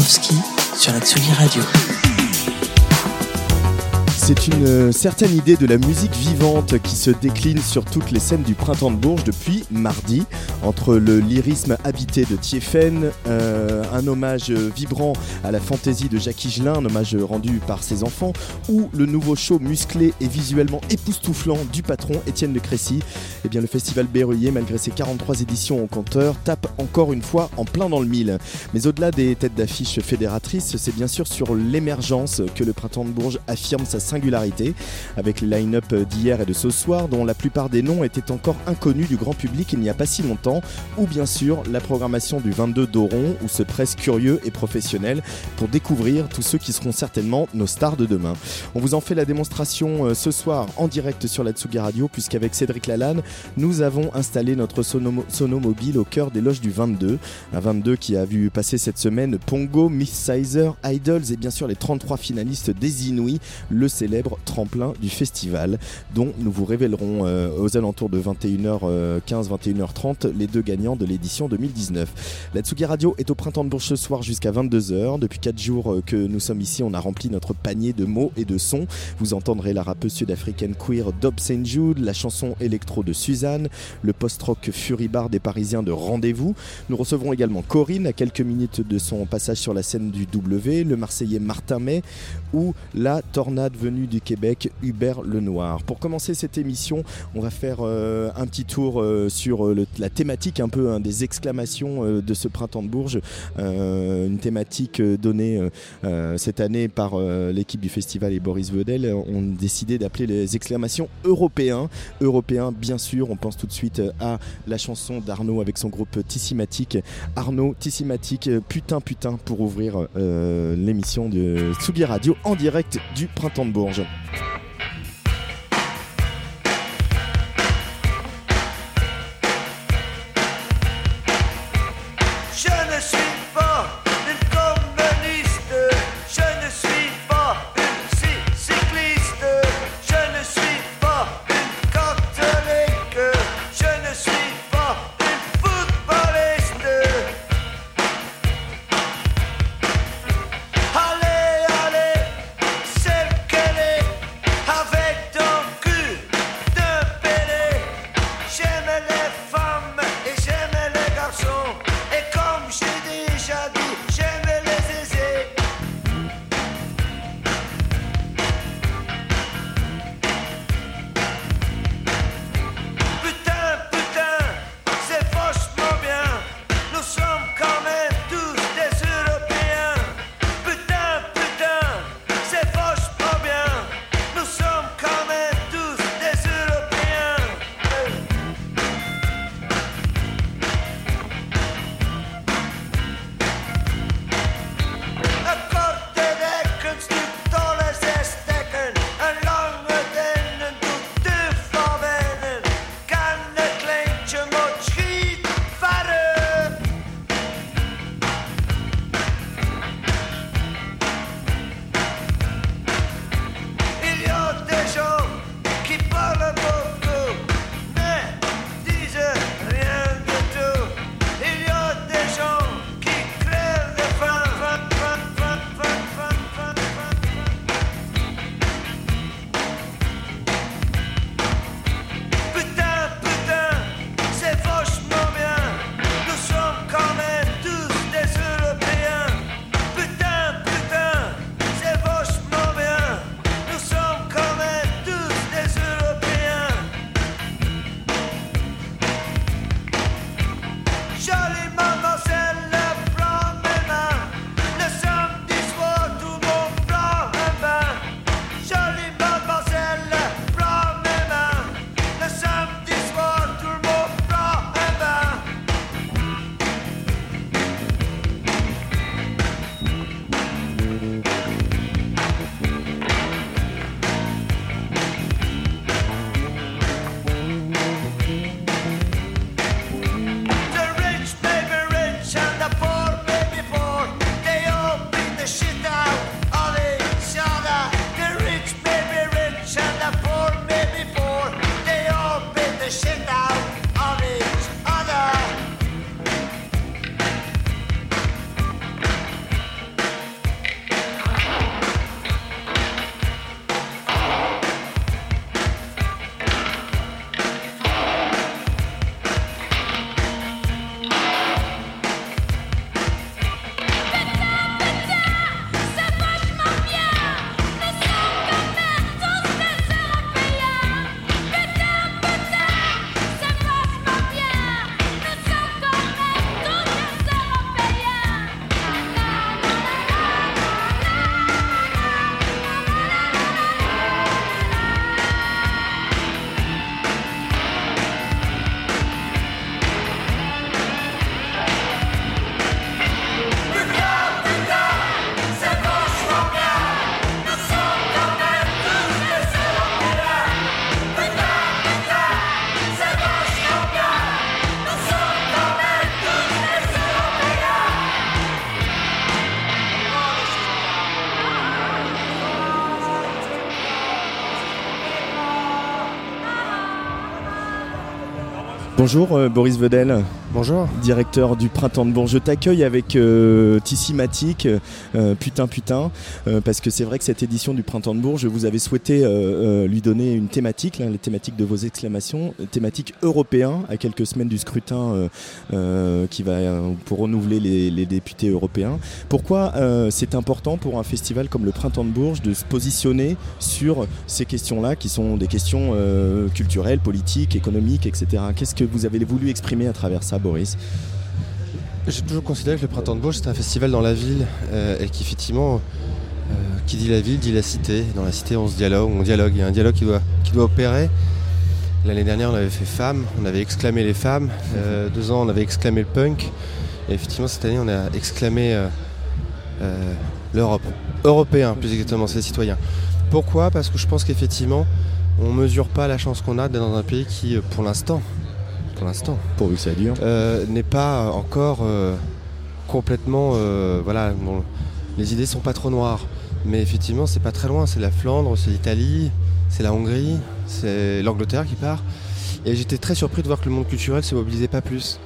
Sur la Tsugi Radio. C'est une euh, certaine idée de la musique vivante qui se décline sur toutes les scènes du printemps de Bourges depuis mardi. Entre le lyrisme habité de Thieffen, euh, un hommage vibrant à la fantaisie de Jacques Higelin, un hommage rendu par ses enfants, ou le nouveau show musclé et visuellement époustouflant du patron Étienne de Crécy, eh bien le festival Berruyer, malgré ses 43 éditions au compteur, tape encore une fois en plein dans le mille. Mais au-delà des têtes d'affiche fédératrices, c'est bien sûr sur l'émergence que le printemps de Bourges affirme sa avec les line-up d'hier et de ce soir, dont la plupart des noms étaient encore inconnus du grand public il n'y a pas si longtemps, ou bien sûr la programmation du 22 d'Oron, où se presse curieux et professionnels pour découvrir tous ceux qui seront certainement nos stars de demain. On vous en fait la démonstration euh, ce soir en direct sur la Tsugi Radio, puisqu'avec Cédric Lalanne, nous avons installé notre sono, sono mobile au cœur des loges du 22. Un 22 qui a vu passer cette semaine Pongo, Miss Sizer, Idols et bien sûr les 33 finalistes des Inouïs, le célèbre tremplin du festival, dont nous vous révélerons euh, aux alentours de 21h15, 21h30 les deux gagnants de l'édition 2019. La Tsugi Radio est au printemps de Bourges ce soir jusqu'à 22h. Depuis 4 jours euh, que nous sommes ici, on a rempli notre panier de mots et de sons. Vous entendrez la rappeuse sud-africaine queer Dob St. Jude, la chanson électro de Suzanne, le post-rock Furibar des Parisiens de Rendez-vous. Nous recevrons également Corinne à quelques minutes de son passage sur la scène du W, le Marseillais Martin May ou la tornade venue du Québec, Hubert Lenoir. Pour commencer cette émission, on va faire euh, un petit tour euh, sur euh, la thématique un peu hein, des exclamations de ce printemps de Bourges. une thématique donnée cette année par l'équipe du festival et Boris Vedel. On a décidé d'appeler les exclamations européens. Européens, bien sûr, on pense tout de suite à la chanson d'Arnaud avec son groupe Tissimatic. Arnaud, Tissimatic, putain, putain, pour ouvrir l'émission de Tsugi Radio en direct du printemps de Bourges. Bonjour euh, Boris Vedel. Bonjour. Directeur du Printemps de Bourges. Je t'accueille avec euh, Tissimatic, euh, putain putain, euh, parce que c'est vrai que cette édition du Printemps de Bourges, vous avez souhaité euh, lui donner une thématique, là, les thématiques de vos exclamations, thématique européen, à quelques semaines du scrutin qui va pour renouveler les, députés européens. Pourquoi c'est important pour un festival comme le Printemps de Bourges de se positionner sur ces questions-là, qui sont des questions culturelles, politiques, économiques, etc. Qu'est-ce que vous avez voulu exprimer à travers ça, Boris J'ai toujours considéré que le Printemps de Bourges, c'était un festival dans la ville euh, et qu'effectivement, euh, qui dit la ville dit la cité. Dans la cité, on se dialogue, on dialogue. Il y a un dialogue qui doit, opérer. L'année dernière, on avait fait femmes, on avait exclamé les femmes. Euh, deux ans, on avait exclamé le punk. Et effectivement, cette année, on a exclamé l'Europe. Européen, plus exactement, c'est les citoyens. Pourquoi? Parce que je pense qu'effectivement, on mesure pas la chance qu'on a d'être dans un pays qui, pour l'instant, pour l'instant, pourvu que ça dure, euh, n'est pas encore euh, complètement. euh, voilà, bon, les idées sont pas trop noires, mais effectivement, c'est pas très loin. C'est la Flandre, c'est l'Italie, c'est la Hongrie, c'est l'Angleterre qui part. Et j'étais très surpris de voir que le monde culturel se mobilisait pas plus.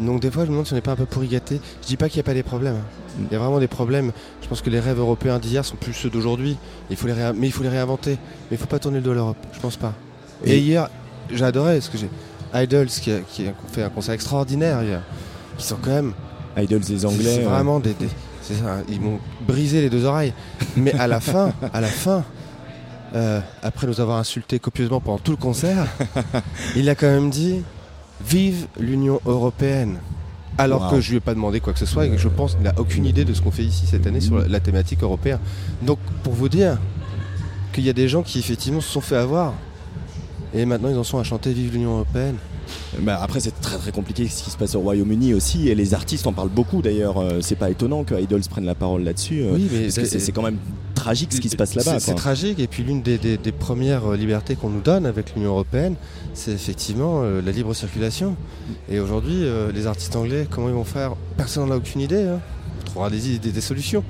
Donc des fois, je me demande si on n'est pas un peu pourri gâté. Je dis pas qu'il n'y a pas des problèmes. hein. Il y a vraiment des problèmes. Je pense que les rêves européens d'hier sont plus ceux d'aujourd'hui. Il faut les mais il faut les réinventer. Mais il faut pas tourner le dos à l'Europe. Je pense pas. Et, Et- hier, j'ai adoré ce que j'ai. Idols qui a, qui a fait un concert extraordinaire hier. Qui sont quand même Idols des Anglais. c'est vraiment des, des- c'est ça, ils m'ont brisé les deux oreilles. Mais à la fin, à la fin, euh, après nous avoir insultés copieusement pendant tout le concert, il a quand même dit Vive l'Union européenne. Alors Wow. que je lui ai pas demandé quoi que ce soit et que je pense qu'il n'a aucune idée de ce qu'on fait ici cette année sur la thématique européenne. Donc pour vous dire qu'il y a des gens qui effectivement se sont fait avoir et maintenant ils en sont à chanter Vive l'Union européenne. Bah, après, c'est très très compliqué ce qui se passe au Royaume-Uni aussi, et les artistes en parlent beaucoup d'ailleurs. Euh, c'est pas étonnant que Idols prenne la parole là-dessus. euh, Oui, mais parce que c'est quand même tragique ce qui se passe là-bas. C'est- tragique, et puis l'une des, des- des premières euh, libertés qu'on nous donne avec l'Union Européenne, c'est effectivement euh, la libre circulation. Et aujourd'hui, euh, les artistes anglais, comment ils vont faire? Personne n'en a aucune idée. hein. On trouvera des, des- des solutions.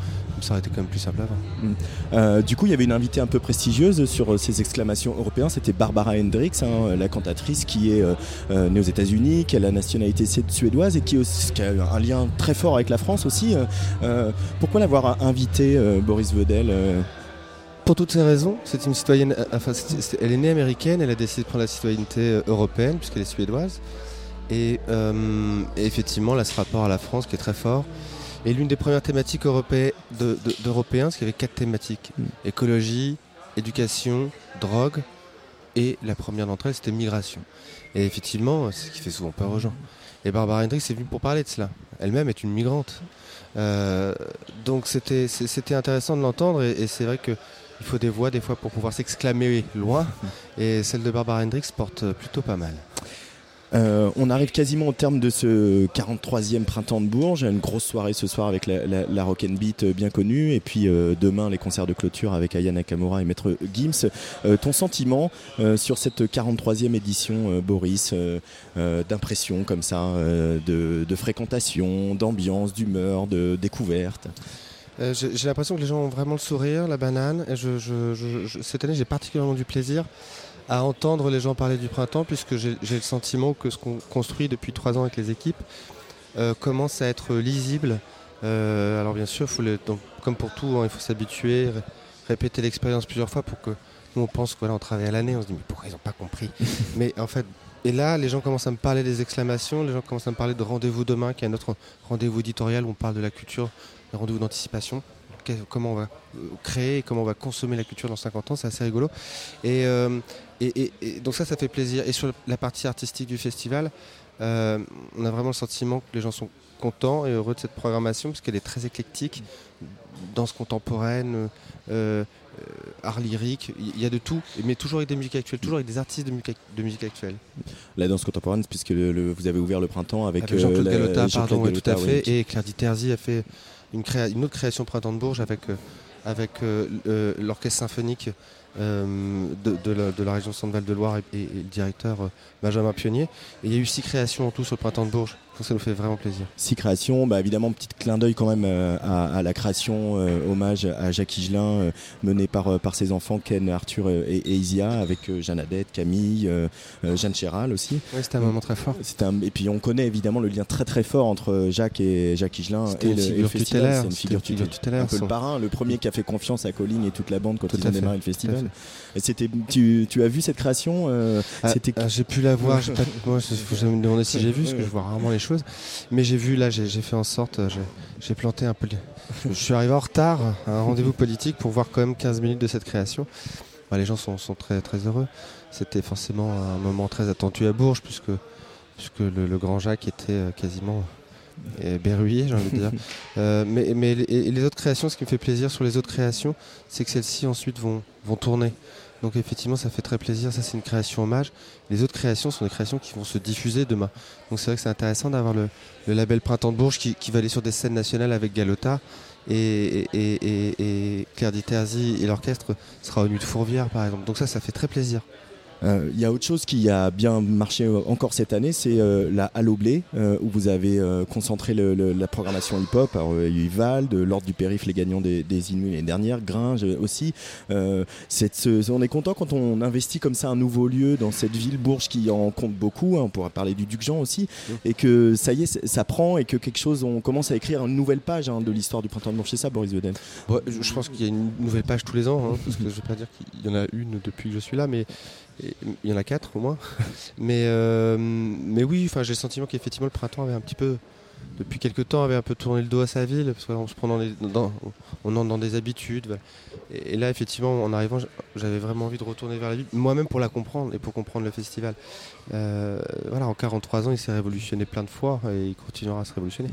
Ça aurait été quand même plus simple avant. Euh, du coup, il y avait une invitée un peu prestigieuse sur euh, ces exclamations européennes. C'était Barbara Hendricks, hein, la cantatrice qui est euh, euh, née aux États-Unis, qui a la nationalité suédoise et qui, est aussi- qui a un lien très fort avec la France aussi. Euh, euh, pourquoi l'avoir invitée, euh, Boris Vedel euh, Pour toutes ces raisons, c'est une citoyenne. euh, Enfin, elle est née américaine, elle a décidé de prendre la citoyenneté euh, européenne puisqu'elle est suédoise. Et, euh, et effectivement, là, ce rapport à la France qui est très fort. Et l'une des premières thématiques européennes, de, de- d'européens, parce qu'il y avait quatre thématiques Mm. écologie, éducation, drogue, et la première d'entre elles, c'était migration. Et effectivement, c'est ce qui fait souvent peur aux gens. Et Barbara Hendricks est venue pour parler de cela. Elle-même est une migrante. Euh, donc c'était, intéressant de l'entendre, et, et c'est vrai que il faut des voix des fois pour pouvoir s'exclamer loin. Et celle de Barbara Hendricks porte plutôt pas mal. Euh, on arrive quasiment au terme de ce 43e printemps de Bourges. Une grosse soirée ce soir avec la, la, la Rock and Beat euh, bien connue. Et puis euh, demain, les concerts de clôture avec Aya Nakamura et Maître Gims. Ton sentiment sur cette 43e édition, Boris, d'impression comme ça, de, fréquentation, d'ambiance, d'humeur, de découverte? J'ai, l'impression que les gens ont vraiment le sourire, la banane. Cette année, j'ai particulièrement du plaisir à entendre les gens parler du printemps, puisque j'ai, le sentiment que ce qu'on construit depuis trois ans avec les équipes euh, commence à être lisible. Euh, alors bien sûr, faut le- donc, comme pour tout, hein, il faut s'habituer, ré- répéter l'expérience plusieurs fois pour que nous on pense qu'on travaille à l'année, on se dit mais pourquoi ils n'ont pas compris Mais en fait, et là, les gens commencent à me parler des exclamations, les gens commencent à me parler de rendez-vous demain, qui est un autre rendez-vous éditorial où on parle de la culture, un rendez-vous d'anticipation. Comment on va euh, créer et comment on va consommer la culture dans 50 ans, c'est assez rigolo. Et, euh, et, et- et donc ça, ça fait plaisir. Et sur la partie artistique du festival, euh, on a vraiment le sentiment que les gens sont contents et heureux de cette programmation parce qu'elle est très éclectique, danse contemporaine, euh, euh, art lyrique, il y a de tout, mais toujours avec des musiques actuelles, toujours avec des artistes de musique, de musique actuelle. La danse contemporaine, puisque le- le- vous avez ouvert le printemps avec, Avec Jean-Claude la- Galota, pardon, ouais, tout à Galota, fait. oui. Et Claire Diterzi a fait une, créa- une autre création Printemps de Bourges avec, avec euh, l'orchestre symphonique euh, de, la, région Centre-Val de Loire et, et- et le directeur euh, Benjamin Pionnier. Et il y a eu six créations en tout sur le printemps de Bourges. Donc ça nous fait vraiment plaisir. Six créations, bah évidemment, petit clin d'œil quand même euh, à, à la création, euh, hommage à Jacques Higelin, euh, mené par, euh, par ses enfants Ken, Arthur et, et Isia, avec euh, Jeanne Adette, Camille, euh, euh, Jeanne Chéral aussi. Oui, c'était un moment très fort. Un, et puis on connaît évidemment le lien très très fort entre Jacques et Jacques Higelin C'était et une le, et le figure festival. C'est une figure une figure tutélaire. Un peu le parrain, le premier qui a fait confiance à Colline et toute la bande quand Tout ils ont démarré le festival. fait. Et c'était, tu, tu as vu cette création euh, Ah, ah, j'ai pu la voir. moi, il faut jamais me demander si j'ai vu, parce que je vois rarement les choses. Mais j'ai vu là, j'ai fait en sorte, euh, j'ai- planté un peu. Je, suis arrivé en retard à un rendez-vous politique pour voir quand même 15 minutes de cette création. Bah, les gens sont, sont très très heureux. C'était forcément un moment très attendu à Bourges, puisque puisque le, le grand Jacques était euh, quasiment euh, berruillé, j'ai envie de dire. Euh, mais mais les, les autres créations, ce qui me fait plaisir sur les autres créations, c'est que celles-ci ensuite vont, vont tourner. Donc effectivement, ça fait très plaisir. Ça, c'est une création hommage. Les autres créations sont des créations qui vont se diffuser demain. Donc c'est vrai que c'est intéressant d'avoir le, label Printemps de Bourges qui, va aller sur des scènes nationales avec Galota. Et, et, Claire Diterzi et l'orchestre sera au Nu de Fourvière, par exemple. Donc ça, ça fait très plaisir. Euh, Il y a autre chose qui a bien marché euh, encore cette année, c'est euh, la Halo Blé, où vous avez euh, concentré le- le- la programmation hip-hop. Alors, il y a eu Vald, l'Ordre du Périph', les gagnants des, des Inuits l'année dernière, Gringe aussi. Euh, cette- ce- on est content quand on investit comme ça un nouveau lieu dans cette ville, Bourges, qui en compte beaucoup. hein, on pourra parler du Duc-Jean aussi. Et que ça y est, ça prend et que quelque chose, on commence à écrire une nouvelle page hein, de l'histoire du printemps de Bourges. C'est ça, Boris Vedel Bon, je pense qu'il y a une nouvelle page tous les ans, hein, parce que je ne vais pas dire qu'il y en a une depuis que je suis là, mais il y en a quatre au moins. Mais, euh, mais oui, j'ai le sentiment qu'effectivement le printemps avait un petit peu, depuis quelques temps, avait un peu tourné le dos à sa ville, parce qu'on se prend dans on entre dans des habitudes. voilà. Et, là, effectivement, en arrivant, j'avais vraiment envie de retourner vers la ville, moi-même pour la comprendre et pour comprendre le festival. Euh, voilà, en 43 ans, il s'est révolutionné plein de fois et il continuera à se révolutionner.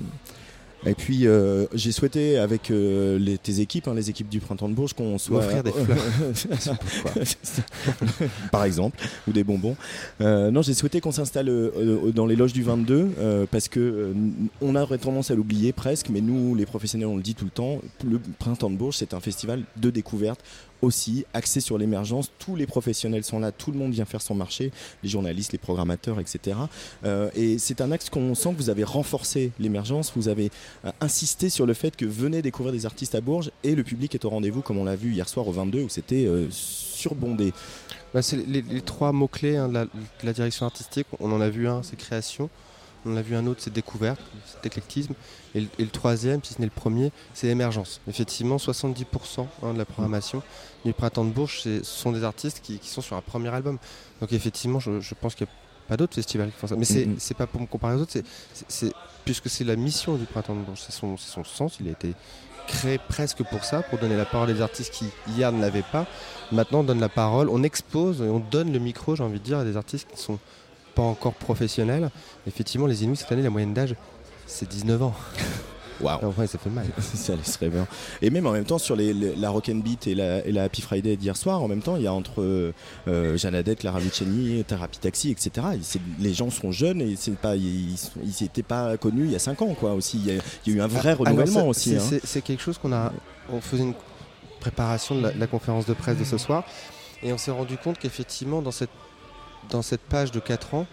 Et puis euh, j'ai souhaité avec euh, les, tes équipes, hein, les équipes du printemps de Bourges, qu'on soit M'offrir des fleurs. par exemple, ou des bonbons. Euh, non, j'ai souhaité qu'on s'installe euh, euh, dans les loges du 22 euh, parce que euh, on aurait tendance à l'oublier presque, mais nous, les professionnels, on le dit tout le temps. Le printemps de Bourges, c'est un festival de découverte aussi axé sur l'émergence. Tous les professionnels sont là, tout le monde vient faire son marché, les journalistes, les programmateurs, etc. Euh, et c'est un axe qu'on sent que vous avez renforcé l'émergence, vous avez euh, insisté sur le fait que venez découvrir des artistes à Bourges et le public est au rendez-vous, comme on l'a vu hier soir au 22 où c'était euh, surbondé. Bah, c'est les, trois mots-clés hein, la, de la direction artistique. On en a vu un, c'est création. On en a vu un autre, c'est découverte, c'est éclectisme. Et le, et le troisième, si ce n'est le premier, c'est émergence. Effectivement, 70% hein, de la programmation du Printemps de Bourges, ce sont des artistes qui, qui sont sur un premier album. Donc effectivement, je, je pense qu'il n'y a pas d'autres festivals qui font ça. Mais c'est c'est pas pour me comparer aux autres, c'est- puisque c'est la mission du Printemps de Bourges, c'est son, sens, il a été créé presque pour ça, pour donner la parole à des artistes qui hier ne l'avaient pas. Maintenant, on donne la parole, on expose et on donne le micro, j'ai envie de dire, à des artistes qui sont pas encore professionnels. Effectivement, les Inuits, cette année, la moyenne d'âge, c'est 19 ans. Waouh Ah, ouais, ça fait mal. ça laisserait bien. Et même en même temps, sur les, les- la Rock and Beat et la, et la Happy Friday d'hier soir, en même temps, il y a entre euh, euh, Jeanne Adette, Clara Luciani, Thérapie Taxi, etc. Et les gens sont jeunes et c'est pas, ils n'étaient pas connus il y a 5 ans, quoi. Aussi, il y a, il y a eu un vrai Alors, renouvellement aussi. c'est- hein. C'est quelque chose qu'on a. On faisait une préparation de la, de la conférence de presse de ce soir et on s'est rendu compte qu'effectivement, dans cette, dans cette page de 4 ans,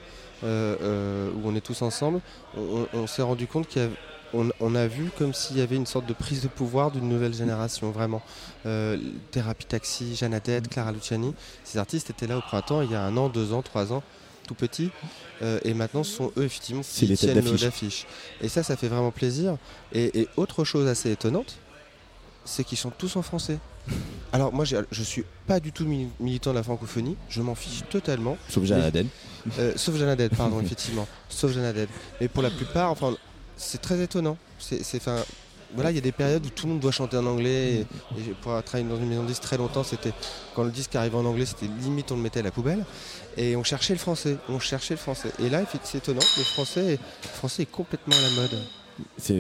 euh, euh, où on est tous ensemble, on, on s'est rendu compte qu'il y avait- on, on a vu comme s'il y avait une sorte de prise de pouvoir d'une nouvelle génération, vraiment. Euh, Thérapie Taxi, Jeanne Adette, Clara Luciani, ces artistes étaient là au printemps il y a un an, deux ans, trois ans, tout petits, euh, et maintenant ce sont eux effectivement qui les tiennent le haut d'affiche. Et ça, ça fait vraiment plaisir. Et, et autre chose assez étonnante, c'est qu'ils sont tous en français. Alors moi, je suis pas du tout mili- militant de la francophonie, je m'en fiche totalement. Sauf Adette. Euh, sauf Jeanne Adette, pardon, effectivement. Sauf Jeanne Adette. Mais pour la plupart, enfin, c'est très étonnant. C'est, voilà, il y a des périodes où tout le monde doit chanter en anglais. Et, et pour avoir travaillé dans une maison de disques très longtemps, c'était quand le disque arrivait en anglais, c'était limite on le mettait à la poubelle. Et on cherchait le français. On cherchait le français. Et là, c'est étonnant. Le français, est, le français est complètement à la mode.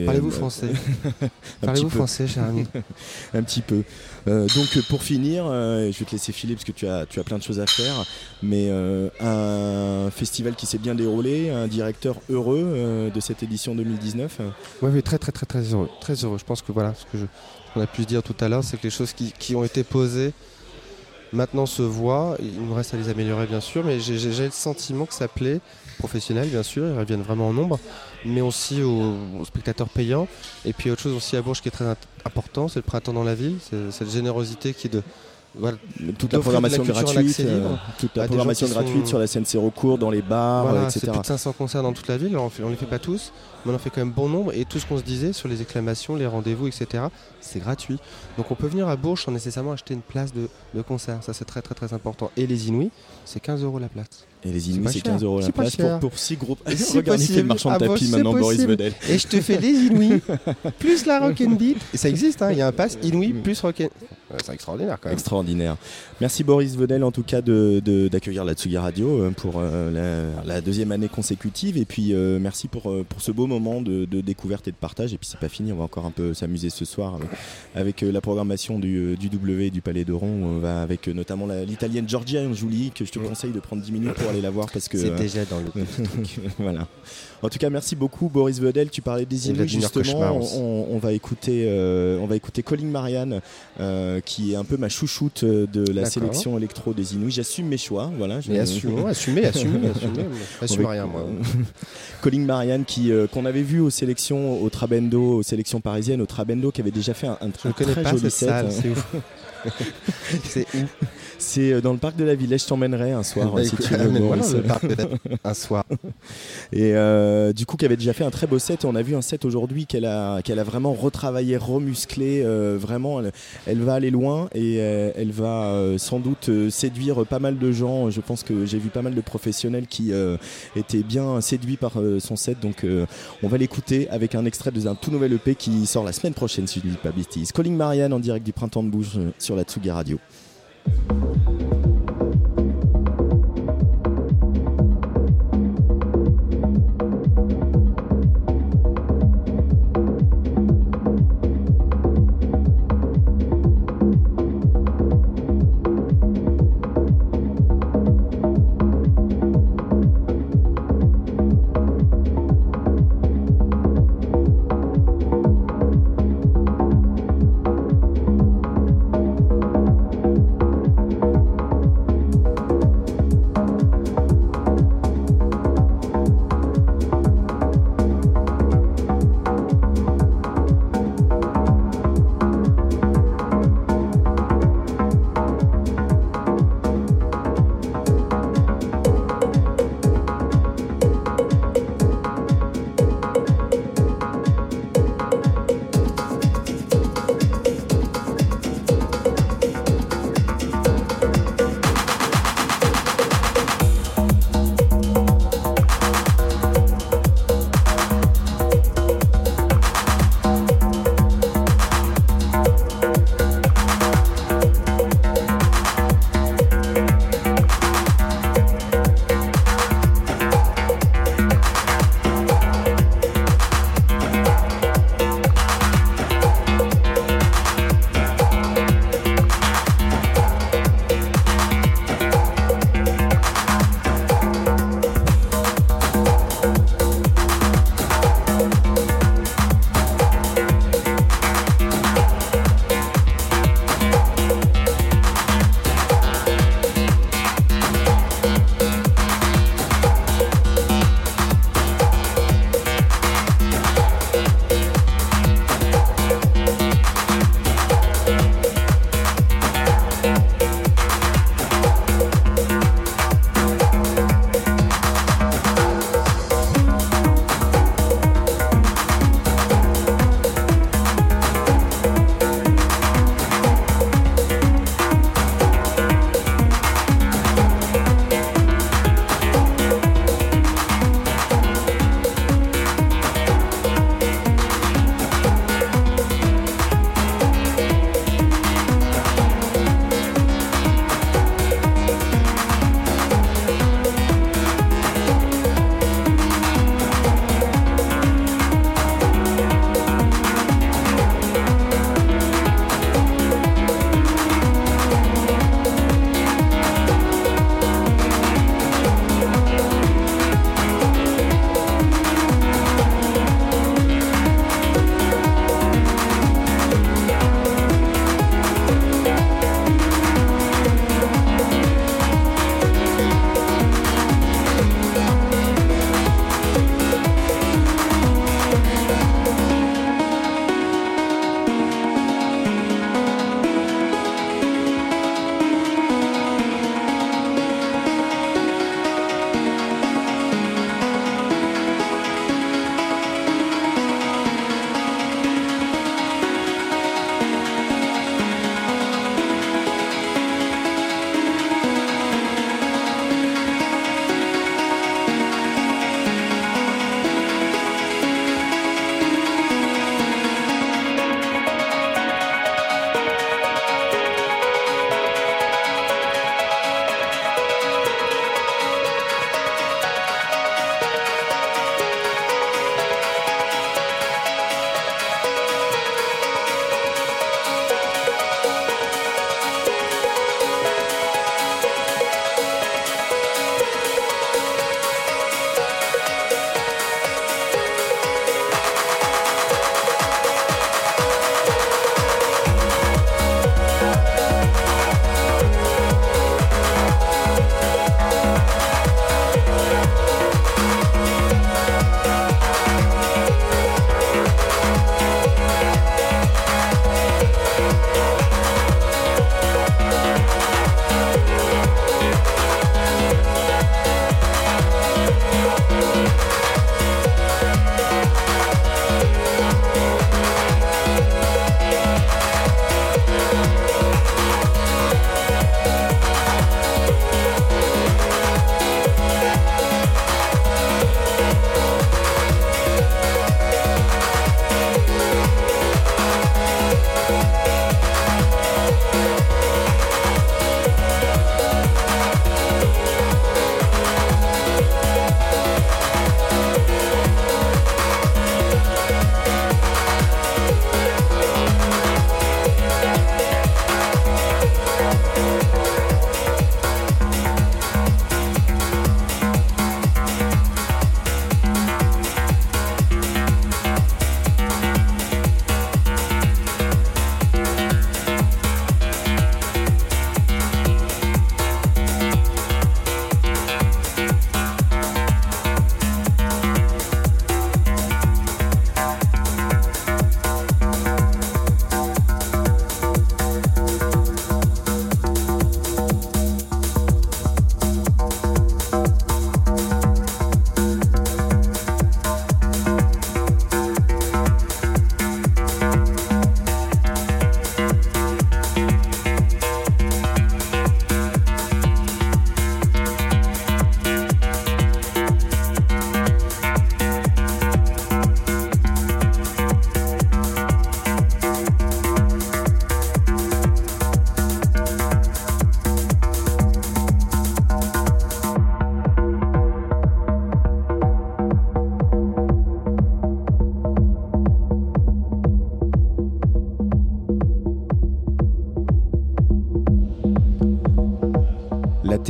Parlez-vous euh, français Parlez-vous français, cher ami Un petit peu. Euh, donc euh, pour finir, euh, je vais te laisser filer parce que tu as, tu as plein de choses à faire, mais un festival qui s'est bien déroulé, un directeur heureux de cette édition 2019. euh, Oui, très très très très heureux. Très heureux. Je pense que voilà, ce que je- qu'on a pu dire tout à l'heure, c'est que les choses qui, qui ont été posées maintenant se voient. Il nous reste à les améliorer bien sûr, mais j'ai le sentiment que ça plaît, professionnels bien sûr, ils reviennent vraiment en nombre, mais aussi aux, aux spectateurs payants. Et puis autre chose aussi à Bourges qui est très important, c'est le printemps dans la ville, c'est cette générosité qui est de... Voilà, toute la programmation gratuite, euh, toute la programmation gratuite sont- sur la scène Sérocourt, dans les bars, Voilà, euh, c'est etc. plus de 500 concerts dans toute la ville, on ne les fait pas tous, mais on en fait quand même bon nombre. Et tout ce qu'on se disait sur les exclamations, les rendez-vous, etc., c'est gratuit. Donc on peut venir à Bourges sans nécessairement acheter une place de, de concert. Ça, c'est très très très important. Et les Inouïs, c'est 15 euros la place. Et les Inuits, c'est cher. 15 euros la place pour, pour 6 groupes. Regarde, il fait le marchand de Ah tapis c'est maintenant, Boris. Vedel. Et je te fais les Inouïs, plus la Rock and Beat. Et ça existe, hein, il y a un pass Inouïs plus Rock and... Ouais, C'est extraordinaire quand même. Extraordinaire. Merci Boris Vedel en tout cas de- de- d'accueillir la Tsugi Radio euh, pour euh, la, la deuxième année consécutive et puis euh, merci pour, pour ce beau moment de, de découverte et de partage et puis c'est pas fini, on va encore un peu s'amuser ce soir avec, avec, la programmation du, du W et du Palais d'Oron, on va avec notamment l'italienne Giorgia Angiuli que je te conseille de prendre 10 minutes pour aller la voir parce que C'est euh, déjà dans le... voilà. En tout cas, merci beaucoup Boris Vedel. Tu parlais des Inuits justement. Cauchemar. On, on va écouter, euh, on va écouter Colin Marianne, euh, qui est un peu ma chouchoute de la sélection électro des Inuits. J'assume mes choix, voilà. Mais assumons, assumez, assumez, assumez. Assume rien, moi. Colin Marianne qui euh, qu'on avait vu aux sélections au Trabendo, aux sélections parisiennes, au Trabendo, qui avait déjà fait un, un Je ne connais très pas joli cette set. salle, c'est ouf. c'est où C'est euh, dans le parc de la Villette. Je t'emmènerai un soir Bah, si écoute, tu veux. le parc peut-être un soir. Et euh, du coup, qui avait déjà fait un très beau set. Et on a vu un set aujourd'hui qu'elle a, qu'elle a vraiment retravaillé, remusclé. euh, vraiment, elle, va aller loin et euh, elle va euh, sans doute euh, séduire pas mal de gens. Je pense que j'ai vu pas mal de professionnels qui euh, étaient bien séduits par euh, son set. Donc, euh, on va l'écouter avec un extrait d'un tout nouvel EP qui sort la semaine prochaine, si je ne dis pas bêtise. Calling Marianne en direct du Printemps de Bouge euh, sur la Tsugi Radio.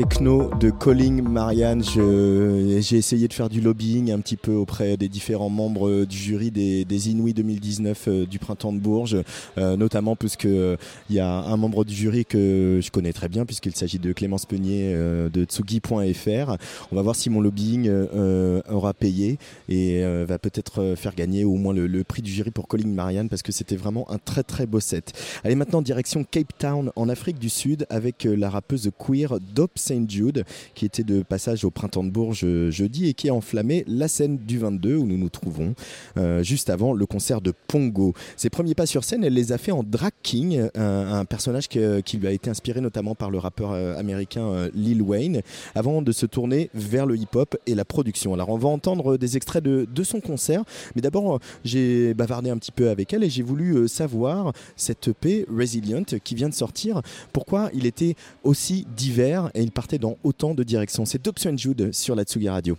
De Calling Marianne. J'ai essayé de faire du lobbying un petit peu auprès des différents membres du jury des, des Inouïs 2019 euh, du printemps de Bourges, euh, notamment puisque il y a un membre du jury que je connais très bien puisqu'il s'agit de Clémence Peunier de Tsugi.fr. On va voir si mon lobbying aura payé et va peut-être faire gagner au moins le, prix du jury pour Calling Marianne parce que c'était vraiment un très très beau set. Allez maintenant direction Cape Town en Afrique du Sud avec la rappeuse queer Dope St. Jude, qui était de passage au Printemps de Bourges euh, jeudi et qui a enflammé la scène du 22 où nous nous trouvons euh, juste avant le concert de Pongo. Ses premiers pas sur scène, elle les a fait en drag king, un, personnage qui, lui a été inspiré notamment par le rappeur euh, américain Lil Wayne, avant de se tourner vers le hip-hop et la production. Alors on va entendre des extraits de, de son concert, mais d'abord j'ai bavardé un petit peu avec elle et j'ai voulu savoir cette EP Resilient qui vient de sortir, pourquoi il était aussi divers et il partait dans autant de directions. C'est Dobson Jude sur la Tsugi Radio.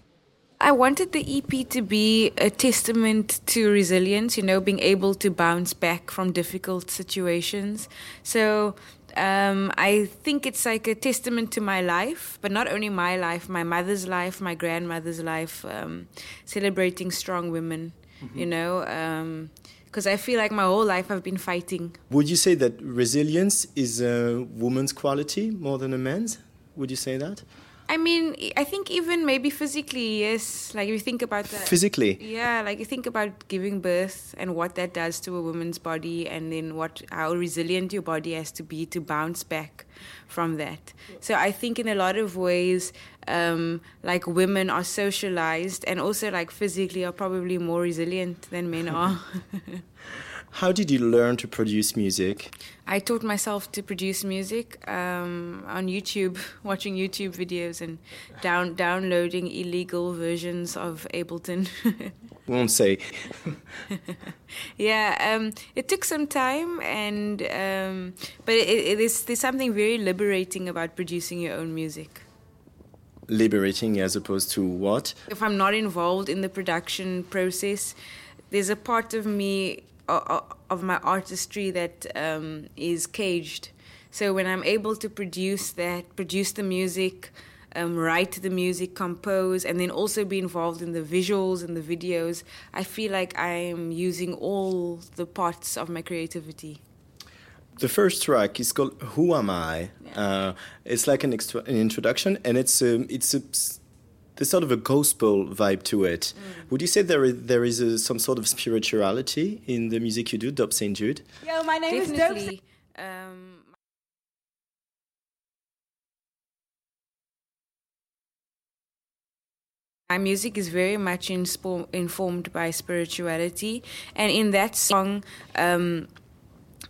I wanted the EP to be a testament to resilience, you know, being able to bounce back from difficult situations. So um, I think it's like a testament to my life, but not only my life, my mother's life, my grandmother's life, um, celebrating strong women, mm-hmm. you know. Um, because I feel like my whole life I've been fighting. Would you say that resilience is a woman's quality more than a man's? Would you say that? I mean, I think even maybe physically, yes. Like if you think about that. Physically. Yeah, like you think about giving birth and what that does to a woman's body, and then what how resilient your body has to be to bounce back from that. So I think in a lot of ways, um, like women are socialized and also like physically are probably more resilient than men are. How did you learn to produce music? I taught myself to produce music um, on YouTube, watching YouTube videos and down downloading illegal versions of Ableton. Won't say. yeah, um, it took some time, and um, but it, it is there's something very liberating about producing your own music liberating as opposed to what? If I'm not involved in the production process, there's a part of me of my artistry that um, is caged. So when I'm able to produce that, produce the music, um, write the music, compose, and then also be involved in the visuals and the videos, I feel like I'm using all the parts of my creativity. The first track is called "Who Am I." Yeah. Uh, it's like an, extra, an introduction, and it's a, it's a there's sort of a gospel vibe to it. Mm. Would you say there is, there is a, some sort of spirituality in the music you do, Dope St. Jude? Yo, my name Definitely. is Dope. Um, my music is very much inspo- informed by spirituality, and in that song, um,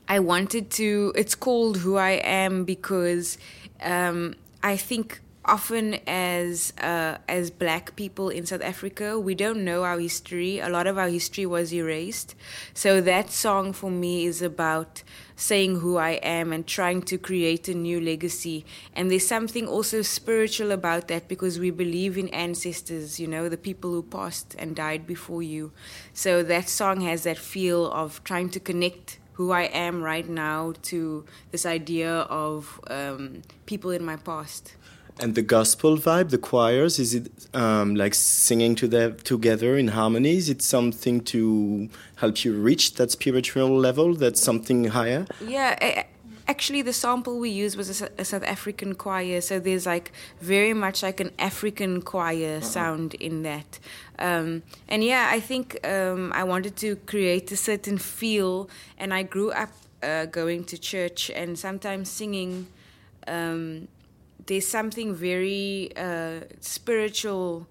I wanted to. It's called "Who I Am" because um, I think often as uh, as black people in South Africa, we don't know our history. A lot of our history was erased. So that song for me is about saying who I am and trying to create a new legacy. And there's something also spiritual about that because we believe in ancestors, you know, the people who passed and died before you. So that song has that feel of trying to connect who I am right now to this idea of um, people in my past. And the gospel vibe, the choirs, is it um, like singing to them together in harmony? Is it something to help you reach that spiritual level? That's something higher? Yeah, actually, the sample we used was a, a, South African choir, so there's like very much like an African choir uh-huh. sound in that. Um, and yeah, I think um, I wanted to create a certain feel, and I grew up uh, going to church and sometimes singing. Um, there's something very uh, spiritual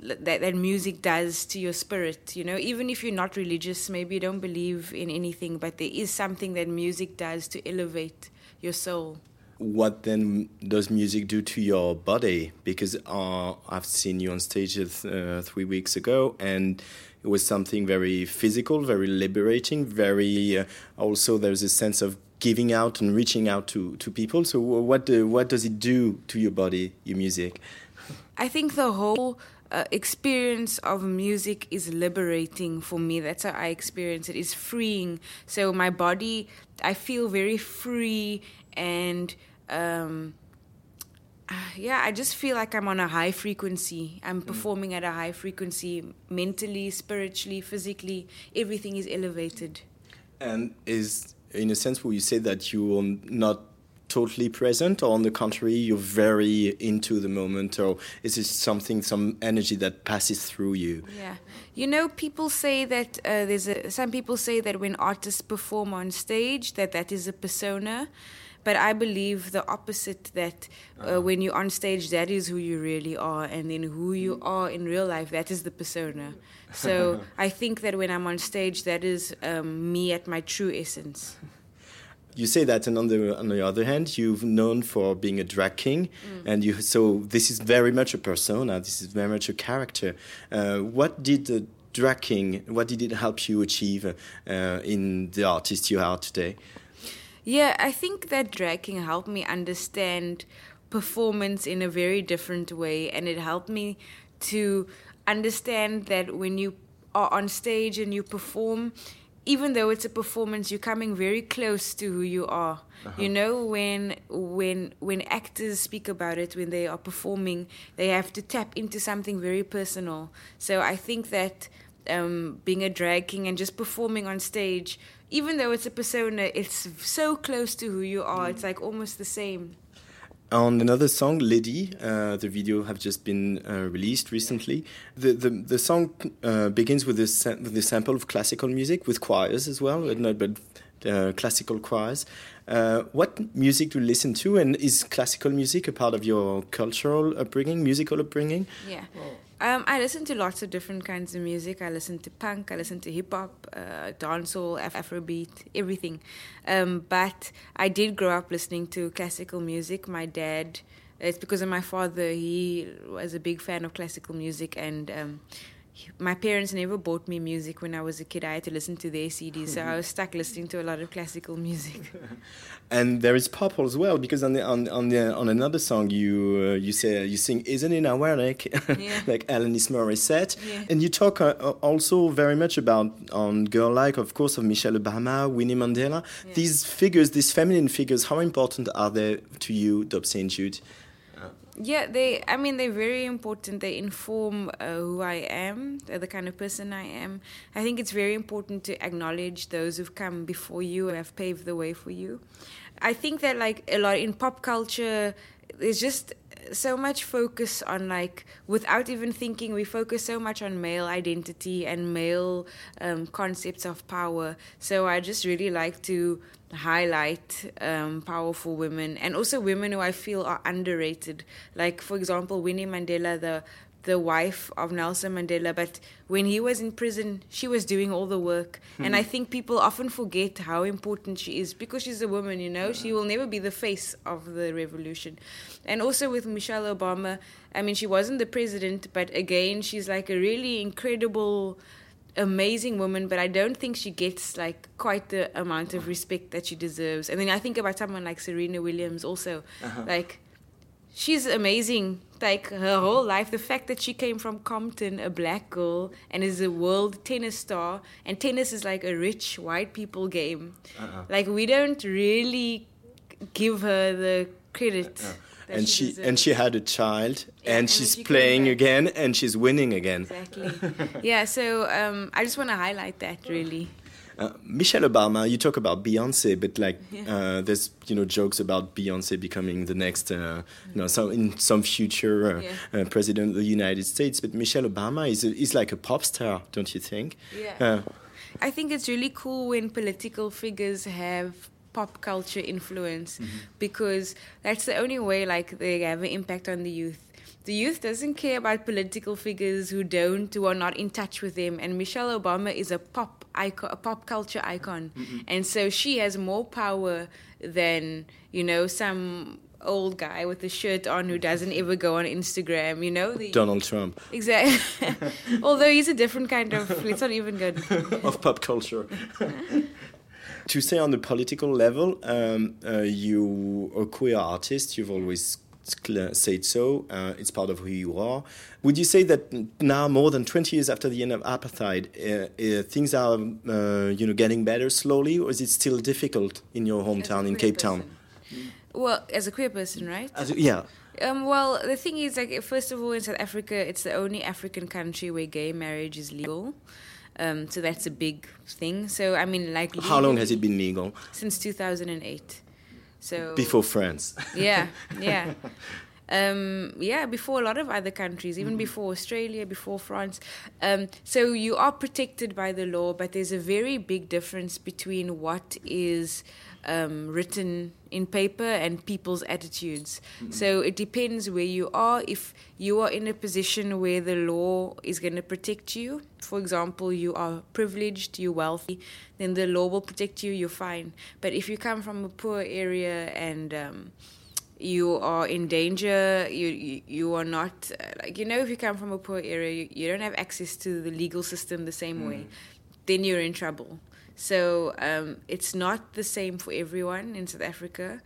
that, that music does to your spirit. You know, even if you're not religious, maybe you don't believe in anything, but there is something that music does to elevate your soul. What then does music do to your body? Because uh, I've seen you on stage uh, three weeks ago, and it was something very physical, very liberating, very uh, also there's a sense of giving out and reaching out to, to people. So what do, what does it do to your body, your music? I think the whole uh, experience of music is liberating for me. That's how I experience it. It's freeing. So my body, I feel very free and um, yeah, I just feel like I'm on a high frequency. I'm performing at a high frequency, mentally, spiritually, physically. Everything is elevated. And is in a sense, will you say that you are not totally present, or on the contrary, you're very into the moment, or is it something, some energy that passes through you? Yeah, you know, people say that uh, there's a, some people say that when artists perform on stage, that that is a persona. But I believe the opposite that uh, when you're on stage, that is who you really are, and then who you are in real life, that is the persona. So I think that when I'm on stage, that is um, me at my true essence. you say that, and on the on the other hand, you've known for being a drag king, and you so this is very much a persona. This is very much a character. Uh, what did the drag king? What did it help you achieve uh, in the artist you are today? Yeah, I think that drag king helped me understand performance in a very different way, and it helped me to understand that when you are on stage and you perform, even though it's a performance, you're coming very close to who you are. You know, when when when actors speak about it, when they are performing, they have to tap into something very personal. So I think that um, being a drag king and just performing on stage, even though it's a persona, it's so close to who you are. It's like almost the same. On another song, Lady, uh, the video have just been uh, released recently. The the, the song uh, begins with a sa- with a sample of classical music with choirs as well, but not but uh, classical choirs. Uh, what music do you listen to, and is classical music a part of your cultural upbringing, musical upbringing? Yeah. Um, I listen to lots of different kinds of music. I listen to punk, I listen to hip hop, uh, dancehall, Af- Afrobeat, everything. Um, but I did grow up listening to classical music. My dad, it's because of my father, he was a big fan of classical music, and um, my parents never bought me music when I was a kid. I had to listen to their CDs, so I was stuck listening to a lot of classical music. And there is pop as well because on the, on on the, on another song you uh, you say you sing isn't it ironic Yeah. like Alanis Morissette Yeah. and you talk uh, also very much about on girl like of course of Michelle Obama Winnie Mandela these figures these feminine figures how important are they to you Dob St Jude Yeah, they. I mean, they're very important. They inform uh, who I am, the kind of person I am. I think it's very important to acknowledge those who've come before you and have paved the way for you. I think that like a lot in pop culture, there's just so much focus on like without even thinking we focus so much on male identity and male um, concepts of power so i just really like to highlight um, powerful women. And also women who i feel are underrated. Like for example winnie mandela the the wife of Nelson Mandela, but when he was in prison, she was doing all the work. And I think people often forget how important she is. Because she's a woman, you know, she will never be the face of the revolution. And also with Michelle Obama, I mean, she wasn't the president, but again, she's like a really incredible amazing woman, but I don't think she gets like quite the amount of respect that she deserves. And then I think about someone like Serena Williams also. Uh-huh. Like she's amazing. Like her whole life, the fact that she came from Compton, a black girl, and is a world tennis star, and tennis is like a rich white people game. Uh-huh. Like we don't really give her the credit. Uh-uh. That and she deserves. and she had a child Yeah, and and she's playing again and she's winning again Exactly. yeah. So um, I just want to highlight that really. Uh, Michelle Obama, you talk about Beyonce, but like Yeah. uh, there's you know jokes about Beyonce becoming the next uh, you know some in some future uh, Yeah. uh, president of the United States. But Michelle Obama is a, is like a pop star, don't you think? Yeah. Uh, I think it's really cool when political figures have pop culture influence mm-hmm. because that's the only way like they have an impact on the youth. The youth doesn't care about political figures who don't, who are not in touch with them. And Michelle Obama is a pop icon, a pop culture icon, and so she has more power than you know some old guy with a shirt on who doesn't ever go on Instagram. You know the Donald Trump exactly. Although he's a different kind of. Let's not even go. of pop culture. To say on the political level, um, uh, you are a queer artist. You've always said so. Uh, it's part of who you are. Would you say that now, more than twenty years after the end of apartheid, uh, uh, things are uh, you know getting better slowly, or is it still difficult in your hometown in Cape Town? Well, as a queer person, right? As, yeah, Um, well, the thing is, like, first of all, in South Africa, it's the only African country where gay marriage is legal. Um, so that's a big thing. So I mean, like, How long has it been legal? Since 2008. So Before France. yeah, yeah. Um, yeah, before a lot of other countries, even before Australia, before France. Um, so you are protected by the law, but there's a very big difference between what is um, written in paper and people's attitudes. So it depends where you are. If you are in a position where the law is going to protect you, for example, you are privileged, you're wealthy, then the law will protect you, you're fine. But if you come from a poor area and um, you are in danger you you, you are not uh, like you know if you come from a poor area you, you don't have access to the legal system the same way then you're in trouble so um, it's not the same for everyone in south africa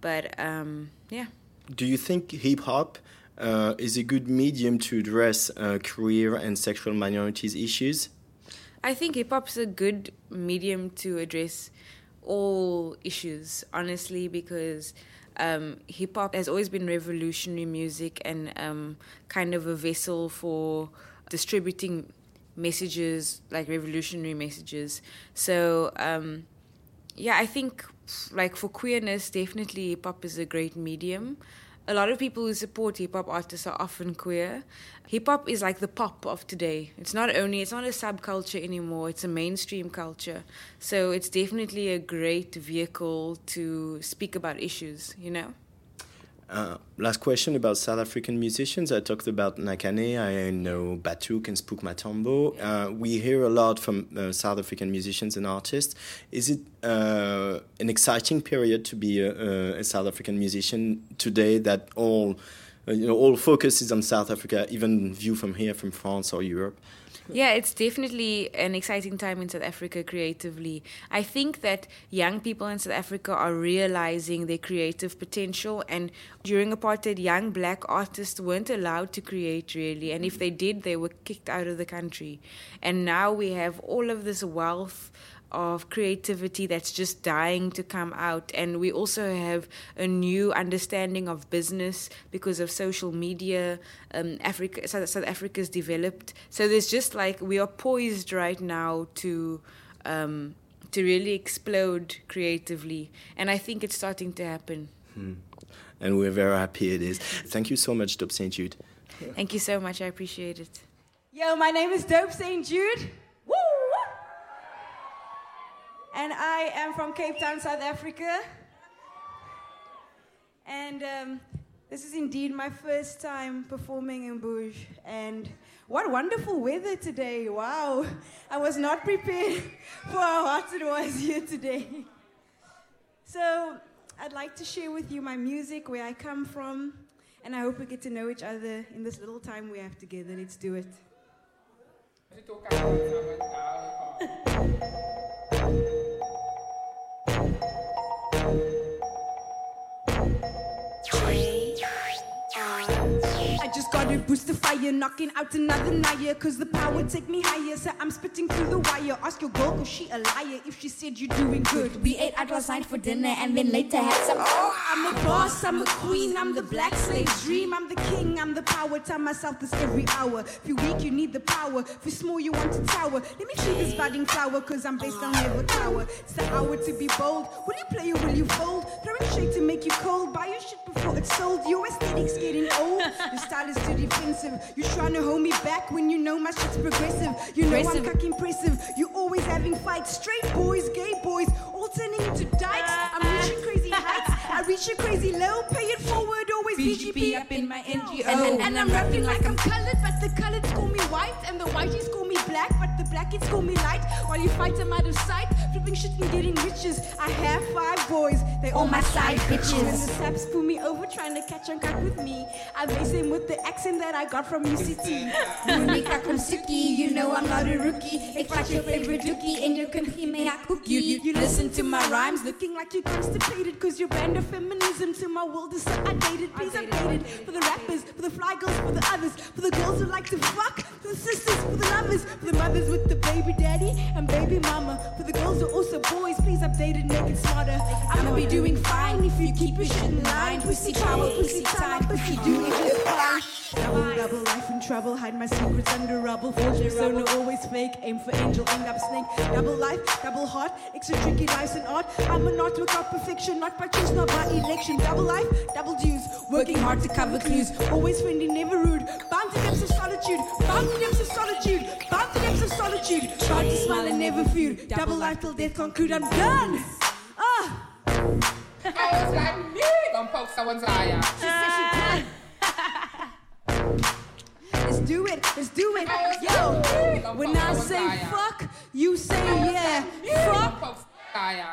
but um, yeah Do you think hip hop uh, is a good medium to address uh, queer and sexual minorities issues? I think hip hop's a good medium to address all issues, honestly, because um, hip hop has always been revolutionary music and um, kind of a vessel for distributing messages, like revolutionary messages. So, um, yeah, I think like for queerness, definitely hip hop is a great medium. A lot of people who support hip hop artists are often queer. Hip hop is like the pop of today. It's not only it's not a subculture anymore. It's a mainstream culture. So it's definitely a great vehicle to speak about issues. You know. Uh, last question about South African musicians. I talked about Nakane, I know Batuk and Spook Matombo. Uh, we hear a lot from uh, South African musicians and artists. Is it uh, an exciting period to be a, a South African musician today that all, uh, you know, all focus is on South Africa, even view from here, from France or Europe? Yeah, it's definitely an exciting time in South Africa creatively. I think that young people in South Africa are realizing their creative potential, and during apartheid, young black artists weren't allowed to create really, and if mm-hmm. they did, they were kicked out of the country. And now we have all of this wealth of creativity that's just dying to come out. And we also have a new understanding of business because of social media. Um, Africa, South, South Africa's developed. So there's just like we are poised right now to. Um, to really explode creatively, and I think it's starting to happen. And we're very happy it is. Thank you so much, Dope St. Jude. Thank you so much. I appreciate it. Yo, my name is Dope St. Jude. Woo! And I am from Cape Town, South Africa. And um, this is indeed my first time performing in Bush. And what wonderful weather today. Wow. I was not prepared for how hot it was here today. So I'd like to share with you my music, where I come from. And I hope we get to know each other in this little time we have together. Let's do it. I just got a boost of fire, knocking out another liar. Cause the power take me higher. So I'm spitting through the wire. Ask your girl, cause she a liar. If she said you're doing good. We ate out last night for dinner and then later had some. Oh, I'm a boss, I'm a queen, I'm the black slave dream. I'm the king, I'm the power. Tell myself this every hour. If you're weak, you need the power. If you're small, you want to tower. Let me treat this budding flower, cause I'm based on never tower. It's the hour to be bold. Will you play or will you fold? Throwing shade to make you cold. Buy your shit before it's sold. Your aesthetic's getting old. Your style is too defensive. You trying to hold me back when you know my shit's progressive. You know I'm cocky impressive. You always having fights. Straight boys, gay boys, all turning into dykes. Uh, I'm reaching uh. crazy heights. I reach a crazy low. Pay it forward, always BGP up in my NGO. And, and, and I'm rapping like I'm colored, but the coloreds call me white. And the whiteys call me black, but the blackies call me light. While you fight, I'm out of sight. Flipping shit and getting riches. I have five boys, they all my side bitches. When the saps pull me over, trying to catch on cut with me. I face him with the accent that I got from UCT. Monica Komsuki, you know I'm not a rookie. It's like your favorite dookie and you can hear me a cookie. You, you listen to my rhymes, looking like you're constipated. Cause your brand of feminism to my world is so outdated. Please update it for the rappers, for for the fly girls, for the others, for the girls who like to fuck, for the sisters, for the lovers, for the mothers with the baby daddy and baby mama, for the girls who are also boys, please update it, make it smarter. I'ma be doing fine if you keep your shit in line. Pussy power, pussy time, pussy do it just fine. Double, double life in trouble, hide my secrets under rubble. Forge persona always fake, aim for angel, end up snake. Double life, double heart, extra tricky lives and art. I'm an art without perfection, not by choice, not by election. Double life, double dues, working hard to cover clues. Always friendly, never rude. Bound to depths of solitude, bound to depths of solitude, bound to depths of solitude. Try to smile and never feud. Double life till death conclude. I'm done. Ah. I was like, me, don't poke someone's eye. out. She said she done. Let's do it, let's do it. Yo, when I say fuck, you say yeah. Fuck,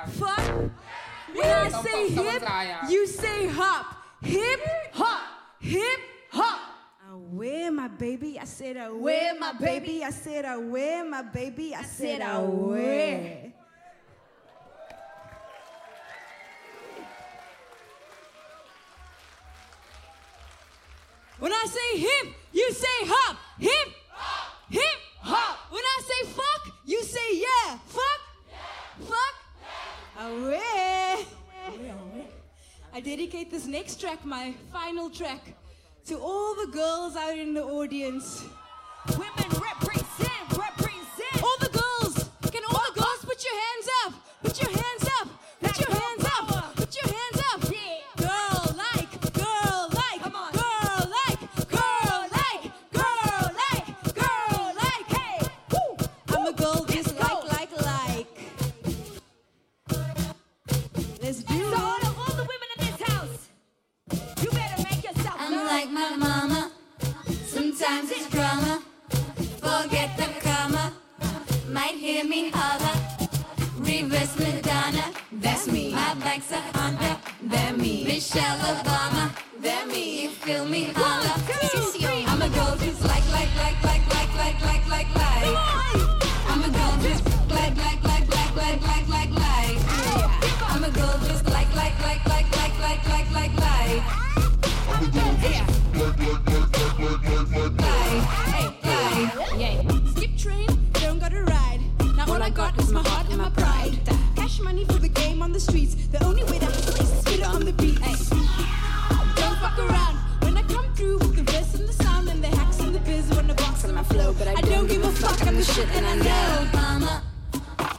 fuck. When I say hip, you say hop. Hip, hop, hip, hop. I wear my baby, I said I wear my baby, I said I wear my baby, I said I When I say hip, you say hop. Hip, hop, hip, hop. When I say fuck, you say yeah. Fuck, yeah. fuck. yeah. Away. I dedicate this next track, my final track, to all the girls out in the audience. Women represent, represent. All the girls. Can all the girls put your hands up? Put your hands Might hear me holler. Reverse Madonna. That's me. My back's a Honda. That me. Michelle Obama. That me. You feel me holler. I'm a girl just like, like, like, like, can Mama,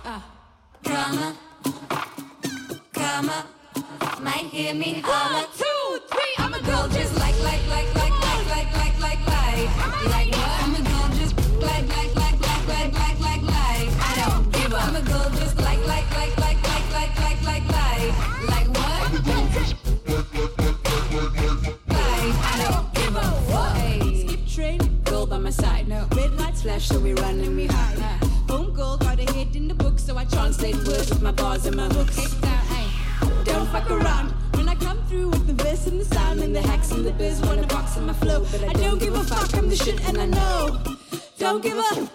uh, drama, karma might hear me all. Lights flash, so we run and we hide. Home girl got a head in the book, so I translate words with my bars and my hooks. Don't fuck around when I come through with the verse and the sound and the hacks and the biz. Wanna box in my flow, but I don't give a fuck. I'm the shit and I know. Don't give up.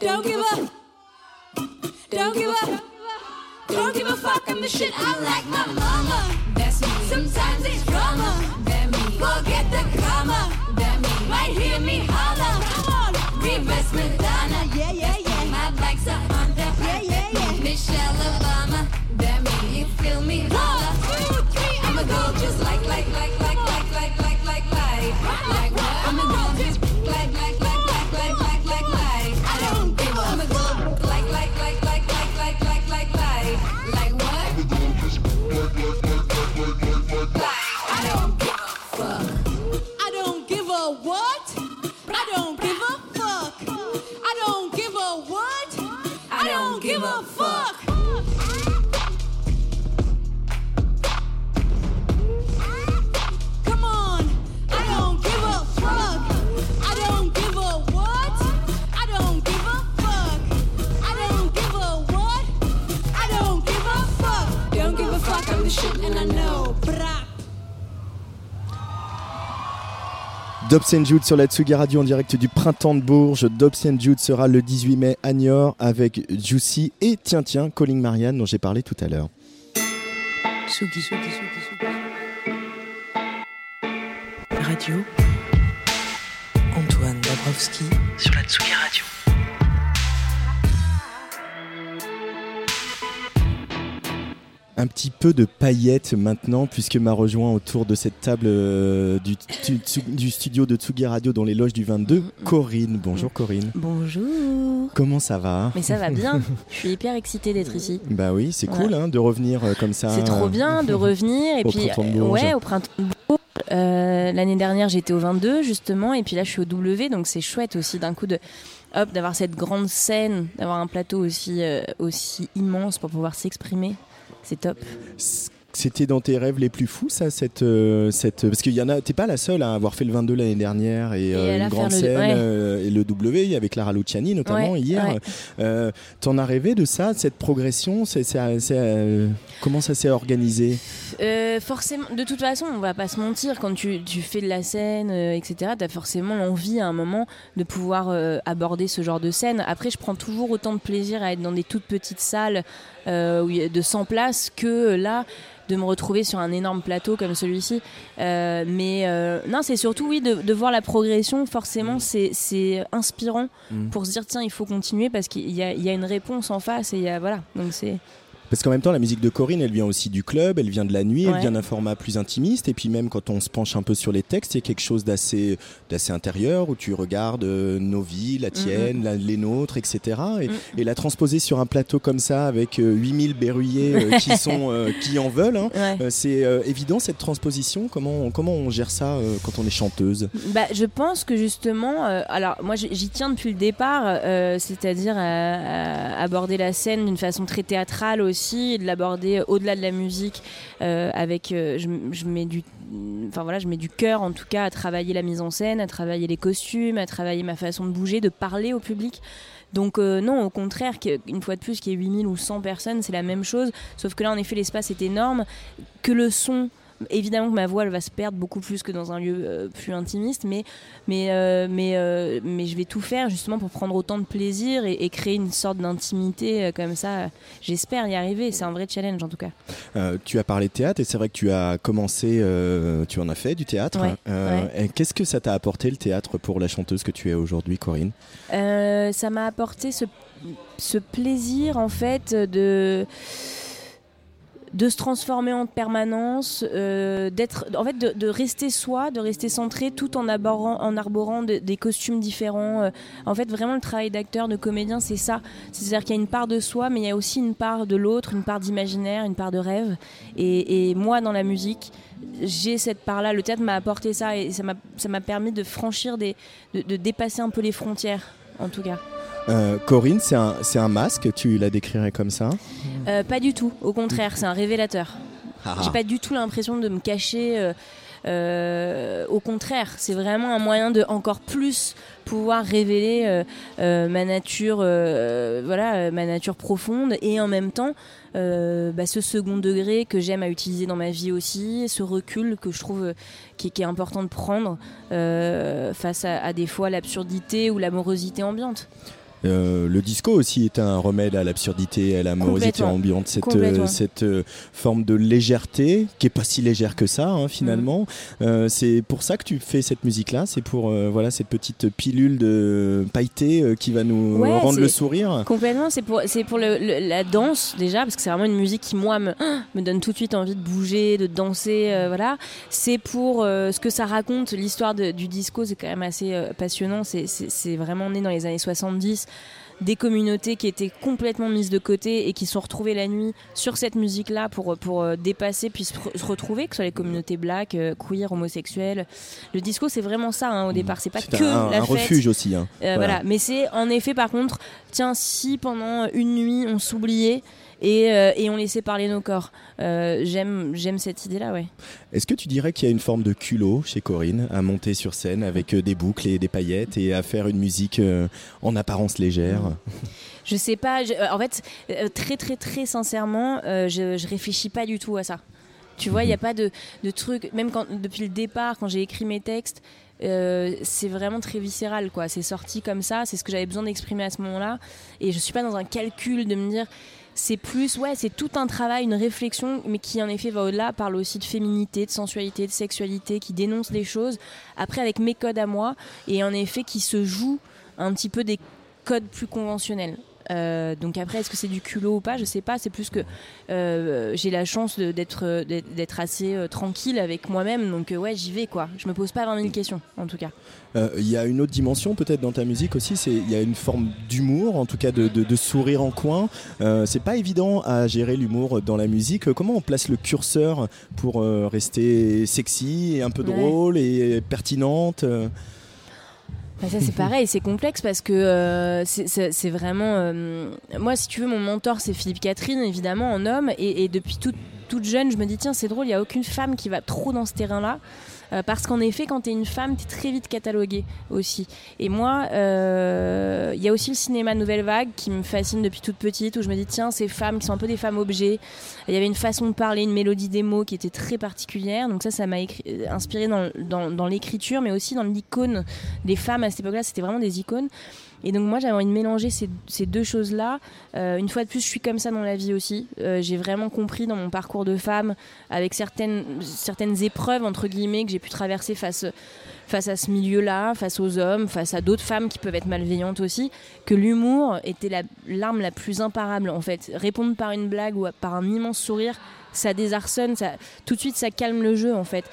Don't give up. Don't give up. Don't give a fuck. I'm the shit. I'm like my mama. That's me. Sometimes it's drama. That me. Forget the comma. That me. Might hear me holler. Yeah, yeah, yeah. My are on the Michelle Obama. Damn you feel me? Whoa! And Jude sur la Tsugi Radio en direct du printemps de Bourges. And Jude sera le 18 mai à Niort avec Juicy et tiens tiens Calling Marianne dont j'ai parlé tout à l'heure. Radio. Antoine Dabrowski sur la Tsugi Radio. Un petit peu de paillettes maintenant, puisque m'a rejoint autour de cette table euh, du, tu- tu- du studio de Tsugi Radio dans les loges du 22, Corinne. Bonjour Corinne. Bonjour. Comment ça va? Mais ça va bien. Je suis hyper excitée d'être ici. Bah oui, c'est Ouais. cool hein, de revenir euh, comme ça. C'est trop bien de revenir et Au puis Printemps de euh, ouais au printemps. Euh, L'année dernière j'étais au 22 justement et puis là je suis au W donc c'est chouette aussi d'un coup de hop d'avoir cette grande scène, d'avoir un plateau aussi euh, aussi immense pour pouvoir s'exprimer. C'est top. C'était dans tes rêves les plus fous, ça, cette, euh, cette... parce qu'il y en a. T'es pas la seule à avoir fait le 22 l'année dernière et, euh, une grande le- scène ouais. euh, et le W avec Clara Luciani notamment Ouais, hier. ouais. T'en as rêvé de ça, de cette progression? C'est comment ça s'est organisé? Forcément, de toute façon, on va pas se mentir, quand tu, tu fais de la scène, etc., tu as forcément l'envie à un moment de pouvoir aborder ce genre de scène. Après, je prends toujours autant de plaisir à être dans des toutes petites salles euh, de 100 places que là de me retrouver sur un énorme plateau comme celui-ci. Euh, mais euh, non, c'est surtout, oui, de, de voir la progression, forcément, c'est c'est inspirant Mm. pour se dire, tiens, il faut continuer parce qu'il y y a une réponse en face et il y a, voilà. Donc c'est... Parce qu'en même temps, la musique de Corinne, elle vient aussi du club, elle vient de la nuit, elle vient d'un format plus intimiste. Et puis même quand on se penche un peu sur les textes, il y a quelque chose d'assez, d'assez intérieur où tu regardes euh, nos vies, la tienne, la- les nôtres, etc. Et, Mm. et la transposer sur un plateau comme ça, avec euh, 8000 berruyers euh, qui, sont, euh, qui en veulent, hein, Ouais. c'est évident cette transposition. Comment, on- comment on gère ça quand on est chanteuse? Bah, je pense que justement, alors moi j'y tiens depuis le départ, c'est-à-dire aborder la scène d'une façon très théâtrale aussi, et de l'aborder au-delà de la musique, euh, avec, euh, je, mets du, enfin cœur en tout cas à travailler la mise en scène, à travailler les costumes, à travailler ma façon de bouger, de parler au public. Donc euh, non, au contraire, une fois de plus, qu'il y ait 8000 ou 100 personnes, c'est la même chose, sauf que là en effet l'espace est énorme, que le son Évidemment que ma voix elle va se perdre beaucoup plus que dans un lieu euh, plus intimiste, mais, mais, euh, mais, euh, mais je vais tout faire justement pour prendre autant de plaisir et, et créer une sorte d'intimité comme ça. J'espère y arriver, c'est un vrai challenge en tout cas. Tu as parlé de théâtre et c'est vrai que tu as commencé, tu en as fait du théâtre. Ouais, ouais. et Qu'est-ce que ça t'a apporté le théâtre pour la chanteuse que tu es aujourd'hui, Corinne? Ça m'a apporté ce, ce plaisir en fait de de se transformer en permanence, euh, d'être, en fait, de, rester soi, de rester centré, tout en en arborant de- des costumes différents. Euh, en fait, vraiment, le travail d'acteur, de comédien, c'est ça. C'est-à-dire qu'il y a une part de soi, mais il y a aussi une part de l'autre, une part d'imaginaire, une part de rêve. Et, moi, dans la musique, j'ai cette part-là. Le théâtre m'a apporté ça et ça m'a, ça m'a permis de franchir des, de, de dépasser un peu les frontières, en tout cas. Euh, Corinne, c'est un, un masque, tu la décrirais comme ça? Euh, pas du tout, au contraire, c'est un révélateur. Ah. J'ai pas du tout l'impression de me cacher. euh, au contraire, c'est vraiment un moyen de encore plus pouvoir révéler ma nature, voilà, ma nature profonde, et en même temps bah, ce second degré que j'aime à utiliser dans ma vie aussi, ce recul que je trouve qui, est- qui est important de prendre face à, à des fois l'absurdité ou l'amorosité ambiante. Euh, le disco aussi est un remède à l'absurdité, à la morosité ambiante, cette, euh, cette euh, forme de légèreté qui est pas si légère que ça hein, finalement. Mm. C'est pour ça que tu fais cette musique-là, c'est pour voilà cette petite pilule de pailleté qui va nous Ouais, rendre le sourire. Complètement, c'est pour, c'est pour le- le- la danse déjà, parce que c'est vraiment une musique qui, moi, me, me donne tout de suite envie de bouger, de danser, voilà. C'est pour ce que ça raconte, l'histoire du disco, c'est quand même assez passionnant, c'est vraiment né dans les années 70 des communautés qui étaient complètement mises de côté et qui se sont retrouvées la nuit sur cette musique-là pour, pour euh, dépasser puis se, re- se retrouver, que ce soit les communautés black, euh, queer, homosexuelles. Le disco, c'est vraiment ça hein, au départ, c'est pas que un, la un fête. refuge aussi. hein. Euh, voilà. mais c'est en effet par contre, tiens, si pendant une nuit on s'oubliait et, euh, et on laissait parler nos corps, Euh, j'aime j'aime cette idée-là, ouais. Est-ce que tu dirais qu'il y a une forme de culot chez Corinne à monter sur scène avec euh, des boucles et des paillettes et à faire une musique en apparence légère? Je sais pas, je- en fait, très très très sincèrement, je, je réfléchis pas du tout à ça. Tu vois, il n'y a pas de, de truc, même quand, depuis le départ, quand j'ai écrit mes textes, euh, c'est vraiment très viscéral, quoi. C'est sorti comme ça, c'est ce que j'avais besoin d'exprimer à ce moment-là. Et je suis pas dans un calcul de me dire, c'est plus, ouais, c'est tout un travail, une réflexion, mais qui en effet va au-delà, parle aussi de féminité, de sensualité, de sexualité, qui dénonce des choses, après avec mes codes à moi, et en effet qui se joue un petit peu des codes plus conventionnels. Euh, donc après, est-ce que c'est du culot ou pas? Je sais pas. C'est plus que euh, j'ai la chance d'être assez euh, tranquille avec moi-même. Donc ouais, j'y vais quoi. Je me pose pas 20 000 questions en tout cas. Il y a une autre dimension peut-être dans ta musique aussi, c'est il y a une forme d'humour, en tout cas de, de- de sourire en coin. C'est pas évident à gérer l'humour dans la musique. Comment on place le curseur pour rester sexy et un peu Ouais. drôle et pertinente Bah, ça c'est pareil, c'est complexe parce que euh, c'est- vraiment euh, moi si tu veux mon mentor c'est Philippe Catherine évidemment en homme. Et, depuis toute toute jeune je me dis tiens c'est drôle il y a aucune femme qui va trop dans ce terrain là parce qu'en effet quand t'es une femme t'es très vite cataloguée aussi. Et moi euh, il y a aussi le cinéma nouvelle vague qui me fascine depuis toute petite où je me dis tiens ces femmes qui sont un peu des femmes objets. Il y avait une façon de parler une mélodie des mots qui était très particulière. Donc ça ça m'a euh, inspiré dans, l'écriture mais aussi dans l'icône les femmes à cette époque-là, c'était vraiment des icônes. Et donc moi, j'avais envie de mélanger ces, deux choses-là. Euh, une fois de plus, je suis comme ça dans la vie aussi. Euh, j'ai vraiment compris dans mon parcours de femme, avec certaines, épreuves, entre guillemets, que j'ai pu traverser face, à ce milieu-là, face aux hommes, face à d'autres femmes qui peuvent être malveillantes aussi, que l'humour était la- l'arme la, plus imparable, en fait. Répondre par une blague ou par un immense sourire, ça désarçonne, tout de suite, ça calme le jeu, en fait.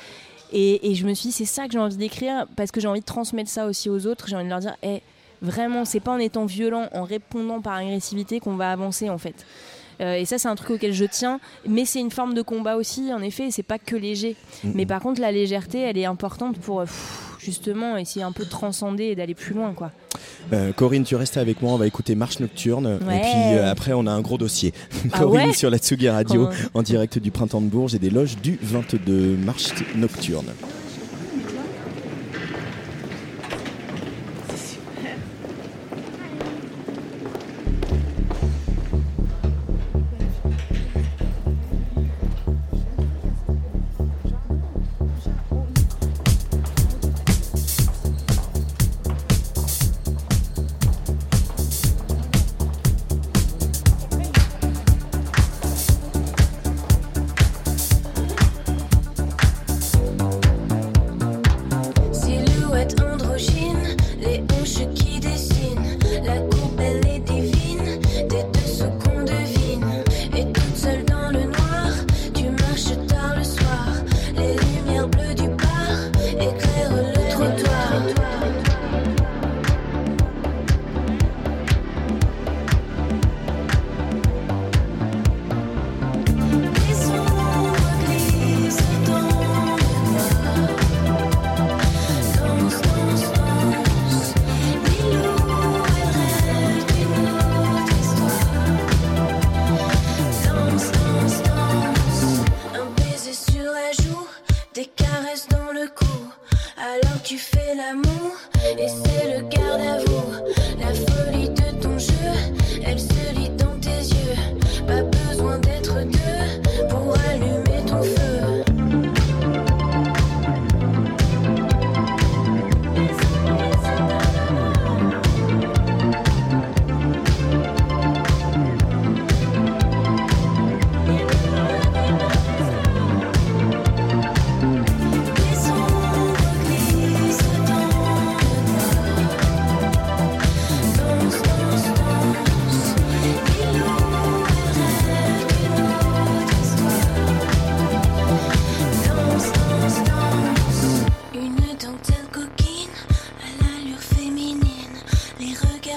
Et, je me suis dit, c'est ça que j'ai envie d'écrire, parce que j'ai envie de transmettre ça aussi aux autres. J'ai envie de leur dire, Eh, vraiment, c'est pas en étant violent, en répondant par agressivité qu'on va avancer, en fait. Euh, et ça, c'est un truc auquel je tiens. Mais c'est une forme de combat aussi, en effet, et c'est pas que léger. Mais par contre, la légèreté, elle est importante pour, euh, pff, justement, essayer un peu de transcender et d'aller plus loin, quoi. Euh, Corinne, tu restes avec moi, on va écouter Marche Nocturne. Ouais. Et puis euh, après, on a un gros dossier. Ah Corinne ouais sur la Tsugi Radio, Oh. en direct du Printemps de Bourges et des loges du 22 Marche Nocturne.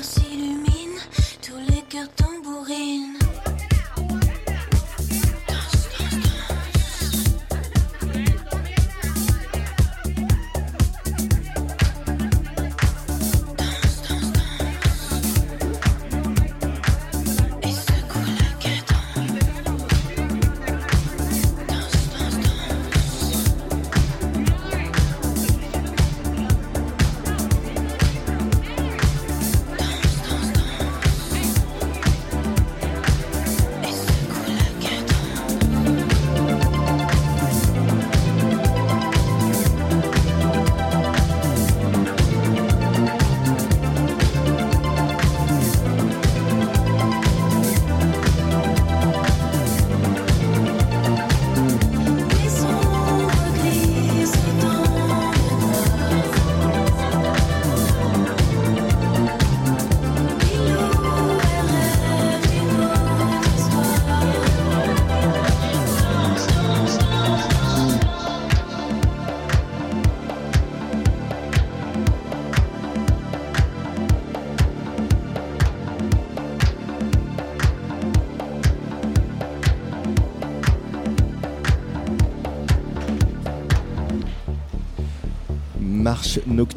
S'illuminent, tous les cœurs tambourinent.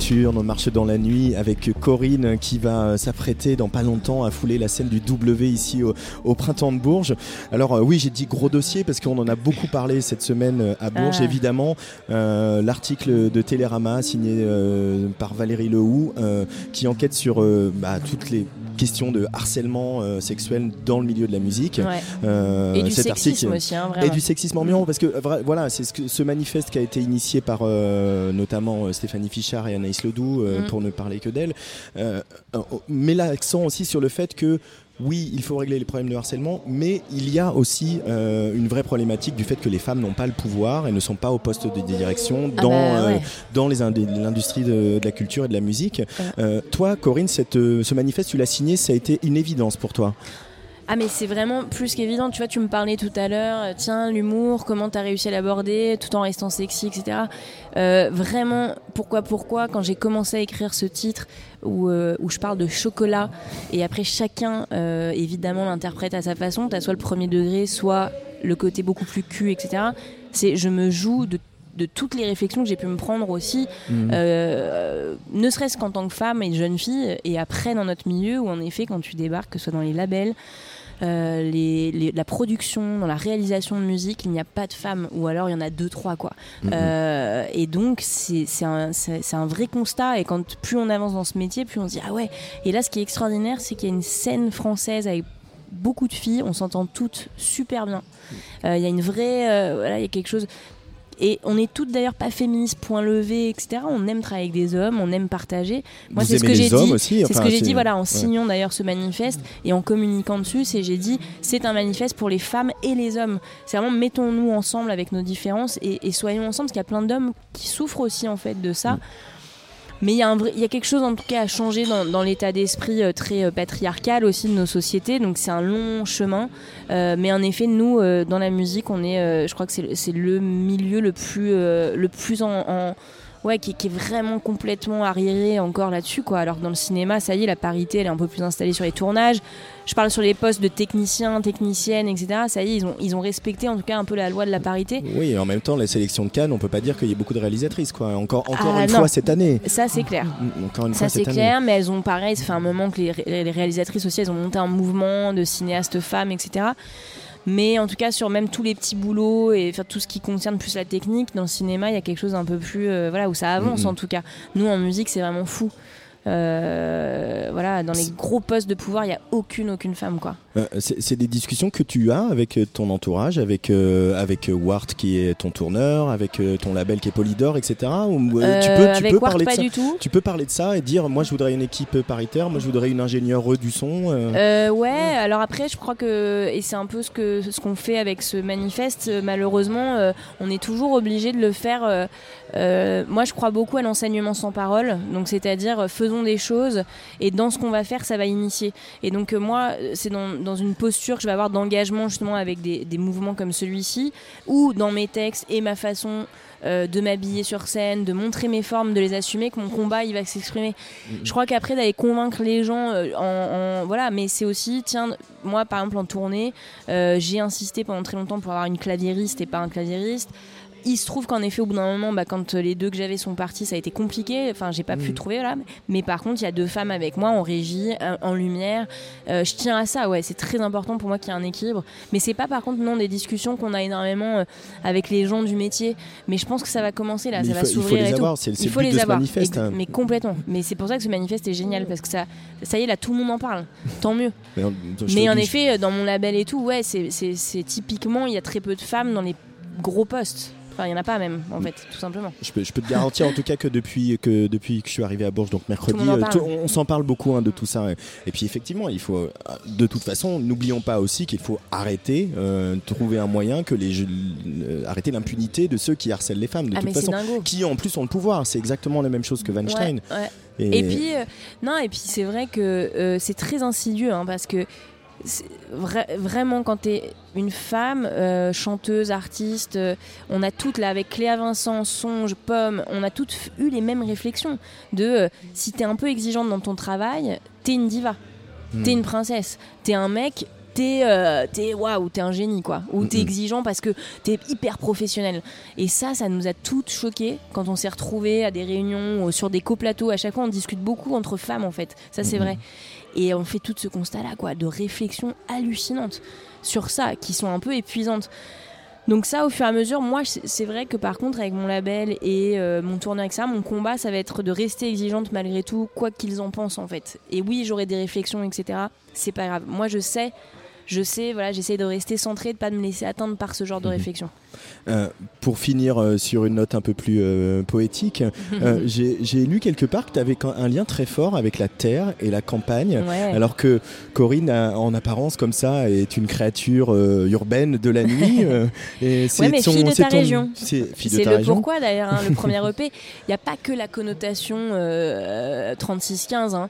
Nocturne, on marche dans la nuit avec Corinne qui va euh, s'apprêter dans pas longtemps à fouler la scène du W ici au, au printemps de Bourges. Alors euh, oui, j'ai dit gros dossier parce qu'on en a beaucoup parlé cette semaine euh, à Bourges, Ah. évidemment. Euh, L'article de Télérama signé euh, par Valérie Lehoux qui enquête sur bah, toutes les questions de harcèlement euh, sexuel dans le milieu de la musique. Ouais. Euh, Et du cet sexisme article- aussi, hein, vraiment. Et du sexisme ambiant, parce que voilà, c'est ce, manifeste qui a été initié par euh, notamment Stéphanie Fichard et Anaïs Ledoux, Mm. pour ne parler que d'elle, met l'accent aussi sur le fait que oui, il faut régler les problèmes de harcèlement, mais il y a aussi euh, une vraie problématique du fait que les femmes n'ont pas le pouvoir et ne sont pas au poste de direction Ah dans, bah euh, dans l'industrie de, de la culture et de la musique. Euh, toi, Corinne, cette, ce manifeste, tu l'as signé, ça a été une évidence pour toi? Ah mais c'est vraiment plus qu'évident, tu vois, tu me parlais tout à l'heure, euh, tiens, l'humour, comment t'as réussi à l'aborder tout en restant sexy, etc. Euh, vraiment, pourquoi, pourquoi, quand j'ai commencé à écrire ce titre où, euh, où je parle de chocolat, et après chacun, euh, évidemment, l'interprète à sa façon, t'as soit le premier degré, soit le côté beaucoup plus cul, etc. C'est, je me joue de de toutes les réflexions que j'ai pu me prendre aussi, Mhm. euh, ne serait-ce qu'en tant que femme et jeune fille, et après dans notre milieu où en effet quand tu débarques, que ce soit dans les labels, euh, les, les- la production, dans la réalisation de musique, il n'y a pas de femmes, ou alors il y en a deux, trois, quoi. Mhm. Euh, et donc, c'est un, un vrai constat, et quand plus on avance dans ce métier, plus on se dit, ah ouais. Et là, ce qui est extraordinaire, c'est qu'il y a une scène française avec beaucoup de filles, on s'entend toutes super bien. Euh, Il y a une vraie. euh, voilà, il y a quelque chose. Et on est toutes d'ailleurs pas féministes, point levé, etc. On aime travailler avec des hommes, on aime partager. Moi, c'est ce que j'ai dit. aussi, C'est ce enfin, que j'ai dit, voilà, en ouais. signant d'ailleurs ce manifeste et en communiquant dessus. C'est j'ai dit, c'est un manifeste pour les femmes et les hommes. C'est vraiment mettons-nous ensemble avec nos différences et, et soyons ensemble, parce qu'il y a plein d'hommes qui souffrent aussi en fait de ça. Mais il y, a quelque chose en tout cas à changer dans, l'état d'esprit euh, très euh, patriarcal aussi de nos sociétés. Donc c'est un long chemin. Euh, mais en effet, nous, dans la musique, on est, je crois que c'est le- milieu le plus, le plus en- ouais, qui, qui est vraiment complètement arriéré encore là-dessus, quoi. Alors que dans le cinéma, ça y est, la parité, elle est un peu plus installée sur les tournages. Je parle sur les postes de techniciens, techniciennes, etc. Ça y est, ils ont, ils ont respecté en tout cas un peu la loi de la parité. Oui, et en même temps, la sélection de Cannes, on peut pas dire qu'il y ait beaucoup de réalisatrices, quoi. Encore, encore Ah, une non. fois cette année. Ça, c'est clair. Mm, Encore une Ça fois c'est cette année. clair, mais elles ont pareil, ça fait un moment que les, les réalisatrices aussi, elles ont monté un mouvement de cinéastes femmes, etc. Mais en tout cas, sur même tous les petits boulots et enfin, tout ce qui concerne plus la technique, dans le cinéma, il y a quelque chose d'un peu plus. euh, voilà, où ça avance en tout cas. Nous, en musique, c'est vraiment fou. Euh, voilà, dans les gros postes de pouvoir, il n'y a aucune, aucune femme, quoi. Euh, c'est des discussions que tu as avec euh, ton entourage, avec, euh, avec euh, Wart qui est ton tourneur, avec euh, ton label qui est Polydor, etc. Ou, tu peux, tu parler de ça. du tout. Tu peux parler de ça et dire moi je voudrais une équipe paritaire, moi je voudrais une ingénieure du son. ouais, alors après, je crois que, et c'est un peu ce que ce qu'on fait avec ce manifeste, malheureusement, on est toujours obligé de le faire. moi, je crois beaucoup à l'enseignement sans parole, donc c'est-à-dire faisons des choses et dans ce qu'on va faire, ça va initier. Et donc, moi, c'est dans, dans une posture que je vais avoir d'engagement justement avec des, des mouvements comme celui-ci, ou dans mes textes et ma façon euh, de m'habiller sur scène, de montrer mes formes, de les assumer, que mon combat il va s'exprimer. Je crois qu'après d'aller convaincre les gens, euh, en, en- voilà, mais c'est aussi, tiens, moi par exemple en tournée, euh, j'ai insisté pendant très longtemps pour avoir une claviériste et pas un claviériste. Il se trouve qu'en effet, au bout d'un moment, bah, quand les deux que j'avais sont partis, ça a été compliqué. Enfin, j'ai pas pu Mhm. trouver là. Mais par contre, il y a deux femmes avec moi en régie, euh, en lumière. Euh, je tiens à ça. Ouais, c'est très important pour moi qu'il y ait un équilibre. Mais c'est pas par contre non des discussions qu'on a énormément euh, avec les gens du métier. Mais je pense que ça va commencer là. Mais ça va faut- il faut s'ouvrir les et tout. avoir, il le faut les avoir. manifeste, hein. Mais complètement. Mais c'est pour ça que ce manifeste est génial parce que ça, ça y est là, tout le monde en parle. Tant mieux. Mais, on- Mais en effet, dans mon label et tout, ouais, c'est typiquement, il y a très peu de femmes dans les gros postes. Enfin, il n'y en a pas même, en fait, tout simplement. Je peux, je peux te garantir en tout cas que depuis que, depuis que je suis arrivé à Bourges, donc mercredi, Tout euh, on, s'en parle beaucoup hein, de tout ça. Et, puis effectivement, il faut, euh, de toute façon, n'oublions pas aussi qu'il faut arrêter, euh, trouver un moyen que les jeux- euh, arrêter l'impunité de ceux qui harcèlent les femmes. De Ah, toute façon, dingo. qui en plus ont le pouvoir. C'est exactement la même chose que Weinstein. Ouais, ouais. Et- Et, puis, euh, non, et puis c'est vrai que c'est très insidieux hein, parce que vra- vraiment quand t'es une femme euh, chanteuse, artiste, euh, on a toutes là avec Cléa Vincent, Songe, Pomme, on a toutes eu les mêmes réflexions de euh, si t'es un peu exigeante dans ton travail, t'es une diva, Hmm. t'es une princesse, t'es un mec. t'es euh, t'es waouh t'es un génie quoi ou t'es Mhm. exigeant parce que t'es hyper professionnel et ça ça nous a toutes choqués quand on s'est retrouvés à des réunions ou sur des coplateaux à chaque fois on discute beaucoup entre femmes en fait ça c'est Mhm. vrai et on fait tout ce constat là quoi de réflexions hallucinantes sur ça qui sont un peu épuisantes donc ça, au fur et à mesure, moi, c'est vrai que par contre, avec mon label et euh, mon tournoi avec ça, mon combat, ça va être de rester exigeante malgré tout, quoi qu'ils en pensent en fait. Et oui, j'aurai des réflexions, etc. C'est pas grave. Moi, je sais, je sais, voilà, j'essaie de rester centrée, de pas me laisser atteindre par ce genre de réflexion. Euh, pour finir euh, sur une note un peu plus euh, poétique, j'ai lu quelque part que tu avais un lien très fort avec la terre et la campagne, Ouais. alors que Corinne, a- en apparence comme ça, est une créature urbaine de la nuit. et c'est Ouais, mais fille de ta ton- région. C'est le région. pourquoi d'ailleurs, hein, le premier EP. Il n'y a pas que la connotation euh, 36-15, hein.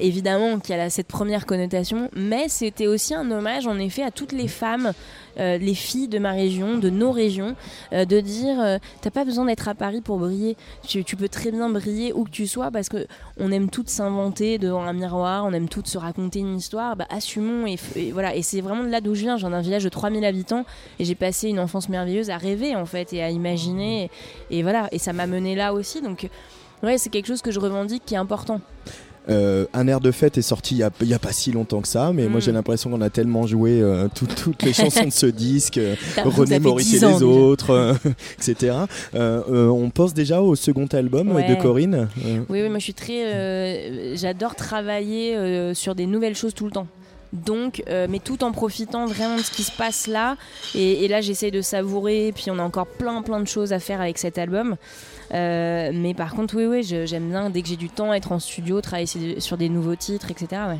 Évidemment qu'il y a cette première connotation, mais c'était aussi un hommage en effet à toutes les femmes, euh, les filles de ma région, de nos régions, euh, de dire euh, t'as pas besoin d'être à Paris pour briller, tu, tu peux très bien briller où que tu sois parce que on aime toutes s'inventer devant un miroir, on aime toutes se raconter une histoire, bah, assumons et, voilà. Et c'est vraiment de là d'où je viens, viens d'un village de 3000 habitants et j'ai passé une enfance merveilleuse à rêver en fait et à imaginer. Et, et voilà. Et ça m'a mené là aussi. Donc ouais c'est quelque chose que je revendique qui est important Euh, un air de fête est sorti il y a, pas si longtemps que ça, mais moi j'ai l'impression qu'on a tellement joué euh, tout- toutes les chansons de ce disque, euh, René Maurice et 10 ans les autres, euh, etc. On pense déjà au second album de. Corinne. Oui oui moi je suis très j'adore travailler sur des nouvelles choses tout le temps donc, euh, mais tout en profitant vraiment de ce qui se passe là. Et, et là, j'essaye de savourer. Puis, on a encore plein, plein de choses à faire avec cet album. Euh, mais par contre, oui, oui, j'aime bien dès que j'ai du temps être en studio, travailler sur- des nouveaux titres, etc. Ouais.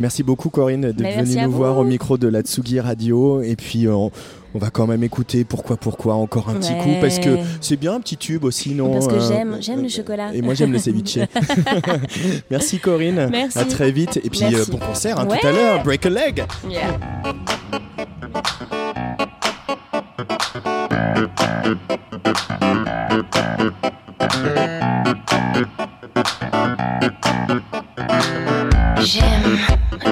Merci beaucoup Corinne d'être Bah, à nous voir au micro de la Tsugi Radio et puis euh, on, on va quand même écouter pourquoi pourquoi encore un petit coup parce que c'est bien un petit tube aussi non Parce que euh, j'aime, le chocolat. et moi j'aime le ceviche. Merci Corinne. Merci. À très vite et puis euh, bon concert hein, Ouais. tout à l'heure. Break a leg. Yeah. J'aime,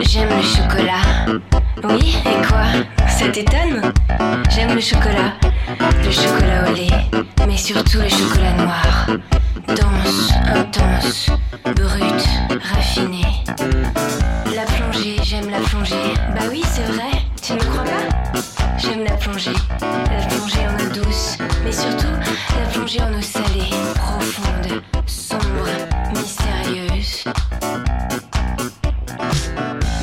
j'aime le chocolat. Oui, et quoi? Ça t'étonne? J'aime le chocolat, le chocolat au lait, mais surtout le chocolat noir. Dense, intense, brut, raffiné. La plongée, j'aime la plongée. Bah oui, c'est vrai, tu ne crois pas? J'aime la plongée, la plongée en eau douce, mais surtout plongée en eau salée, profonde, sombre, mystérieuse.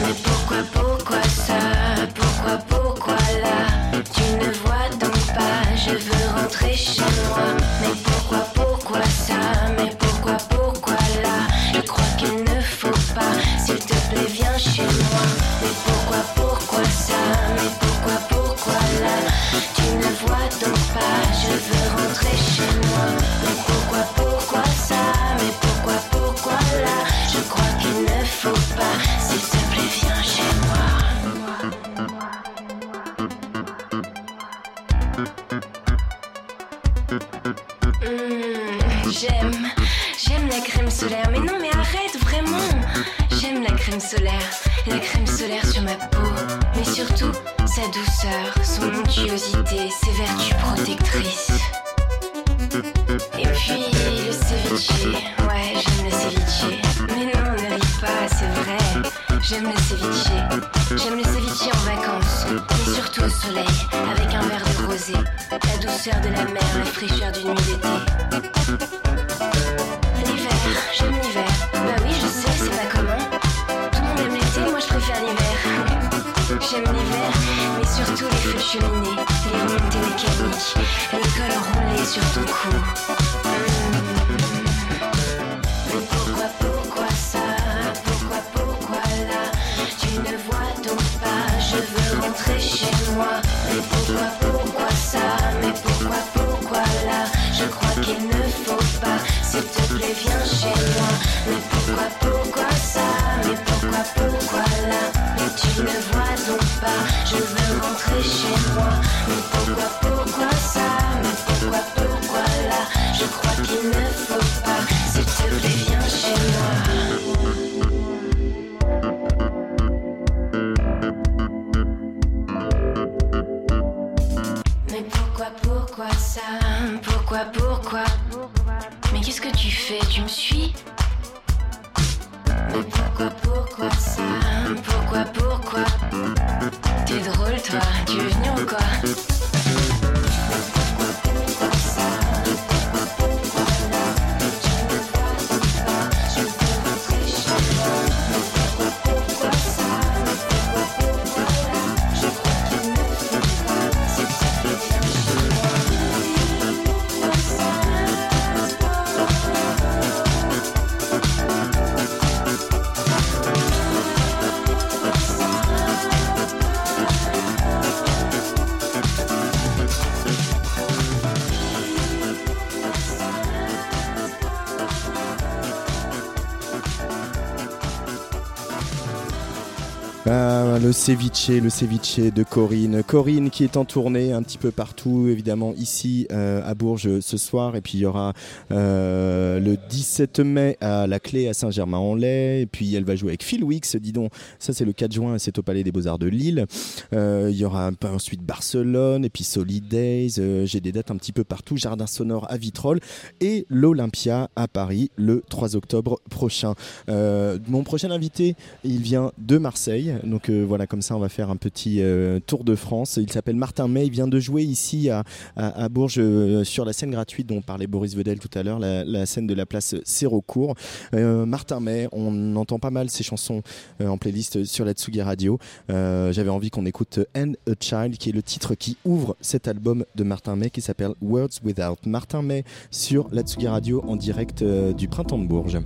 Mais pourquoi, pourquoi ça? Pourquoi, pourquoi là? Tu ne vois donc pas, je veux rentrer chez moi. Mais pourquoi, pourquoi ça? Mais pourquoi, pourquoi là? Je crois qu'il ne faut pas, s'il te plaît, viens chez moi. Mais pourquoi, pourquoi ça? Vois donc pas, je veux rentrer chez moi. Mais pourquoi, pourquoi ça Mais pourquoi, pourquoi là? Je crois qu'il ne faut pas, s'il te plaît, viens chez moi. Mmh, j'aime, j'aime la crème solaire. Mais non, mais arrête vraiment. J'aime la crème solaire, la crème solaire sur ma peau. Mais surtout, sa douceur, son onctuosité, ses vertus protectrices. Et puis le ceviche, ouais, j'aime le ceviche. Mais non, ne ris pas, c'est vrai. J'aime le ceviche. J'aime le ceviche en vacances, mais surtout au soleil, avec un verre de rosé. La douceur de la mer, la fraîcheur d'une nuit d'été. L'hiver, j'aime l'hiver. J'aime l'hiver, mais surtout les feux de cheminée, les remontées mécaniques, les cols roulés sur ton cou. Mmh. Mais pourquoi, pourquoi ça? Pourquoi, pourquoi là? Tu ne vois donc pas, je veux rentrer chez moi. Mais pourquoi, pourquoi ça? Mais pourquoi, pourquoi là? Je crois qu'il ne faut pas, s'il te plaît, viens chez moi. Mais pourquoi, pourquoi ça? Mais pourquoi, pourquoi là? Mais tu ne vois je veux rentrer chez moi. Mais pourquoi, pourquoi ça? Mais pourquoi, pourquoi là? Je crois qu'il ne faut pas, s'il te plaît, viens chez moi. Mais pourquoi, pourquoi ça? Pourquoi, pourquoi? Mais qu'est-ce que tu fais? Tu me suis? Mais pourquoi, pourquoi ça? Pourquoi, pourquoi? T'es drôle toi, tu es venu ou quoi le ceviche, le ceviche de Corinne. Corinne qui est en tournée un petit peu partout, évidemment ici euh, à Bourges ce soir. Et puis il y aura euh, le 17 mai à la Clé à Saint-Germain-en-Laye. Et puis elle va jouer avec Phil Wicks, dis donc. Ça c'est le 4 juin, c'est au Palais des Beaux-Arts de Lille. Euh, il y aura ensuite Barcelone et puis Solid Days. Euh, J'ai des dates un petit peu partout. Jardin sonore à Vitrolles et l'Olympia à Paris le 3 octobre prochain. Mon prochain invité, il vient de Marseille. Donc voilà, comme ça, on va faire un petit euh, tour de France. Il s'appelle Martin May. Il vient de jouer ici à, Bourges euh, sur la scène gratuite dont parlait Boris Vedel tout à l'heure, la, scène de la place Sérocourt. Euh, Martin May, on entend pas mal ses chansons en playlist sur la Tsugi Radio. J'avais envie qu'on écoute And a Child, qui est le titre qui ouvre cet album de Martin May qui s'appelle Words Without. Martin May sur la Tsugi Radio en direct du printemps de Bourges.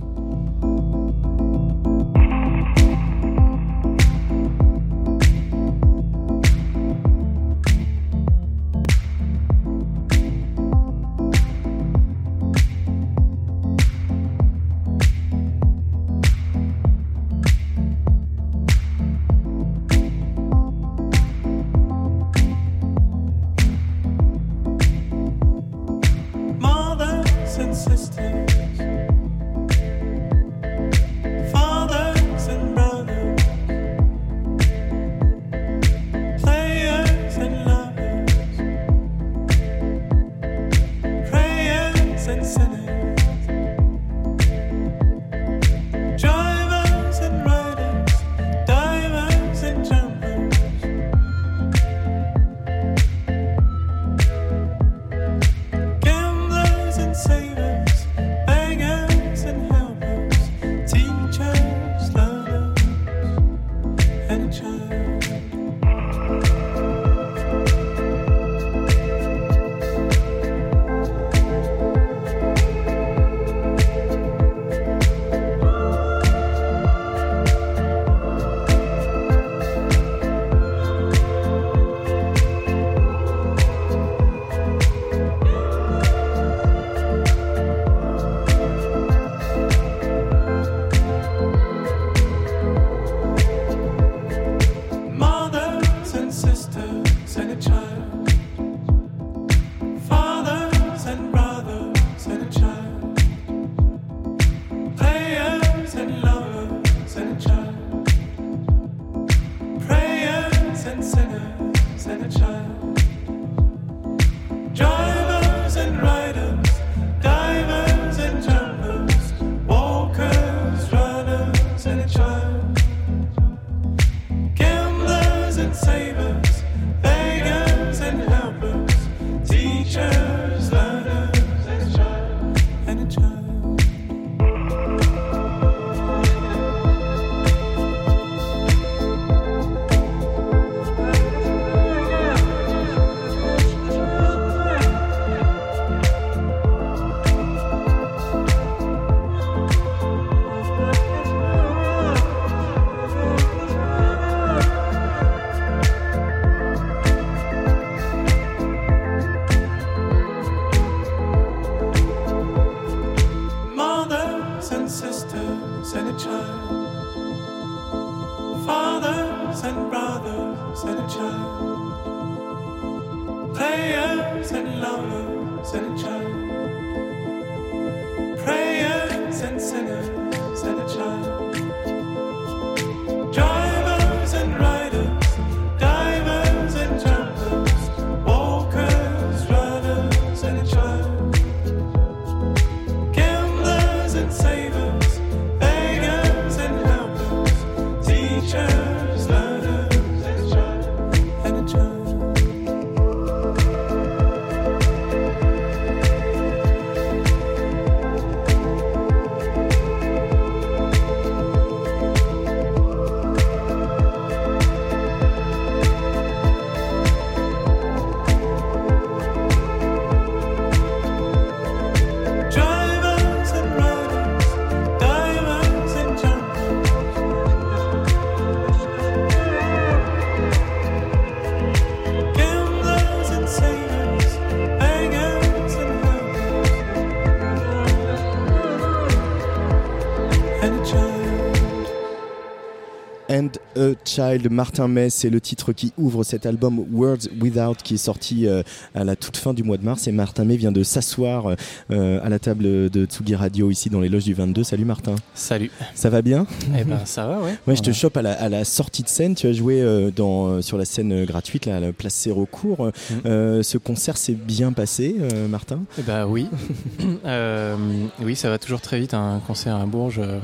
A Child, Martin May, c'est le titre qui ouvre cet album Words Without qui est sorti euh, à la toute fin du mois de mars. Et Martin May vient de s'asseoir euh, à la table de Tsugi Radio ici dans les loges du 22. Salut Martin. Salut. Ça va bien? Eh ben ça va, ouais. Ouais, je te chope à la, à la sortie de scène. Tu as joué euh, dans, sur la scène gratuite, là, à la place Sérocourt. Euh, ce concert s'est bien passé, Martin? Eh ben oui. Oui, ça va toujours très vite. Un concert à Bourges, euh,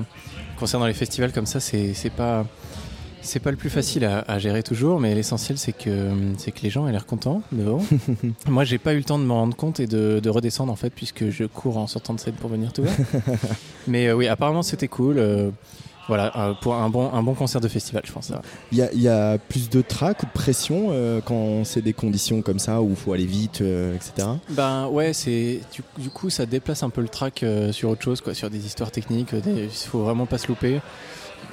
concert dans les festivals comme ça, c'est pas. C'est pas le plus facile à, à gérer toujours, mais l'essentiel c'est que c'est que les gens aient l'air contents devant. Moi, j'ai pas eu le temps de me rendre compte et de, de redescendre en fait, puisque je cours en sortant de scène pour venir tout mais euh, oui, apparemment c'était cool. euh, voilà, euh, pour un bon un bon concert de festival, je pense. Il y, a- y a plus de trac ou de pression quand c'est des conditions comme ça où il faut aller vite, etc. Ben ouais, c'est du, du coup ça déplace un peu le track euh, sur autre chose, quoi, sur des histoires techniques. Il faut vraiment pas se louper.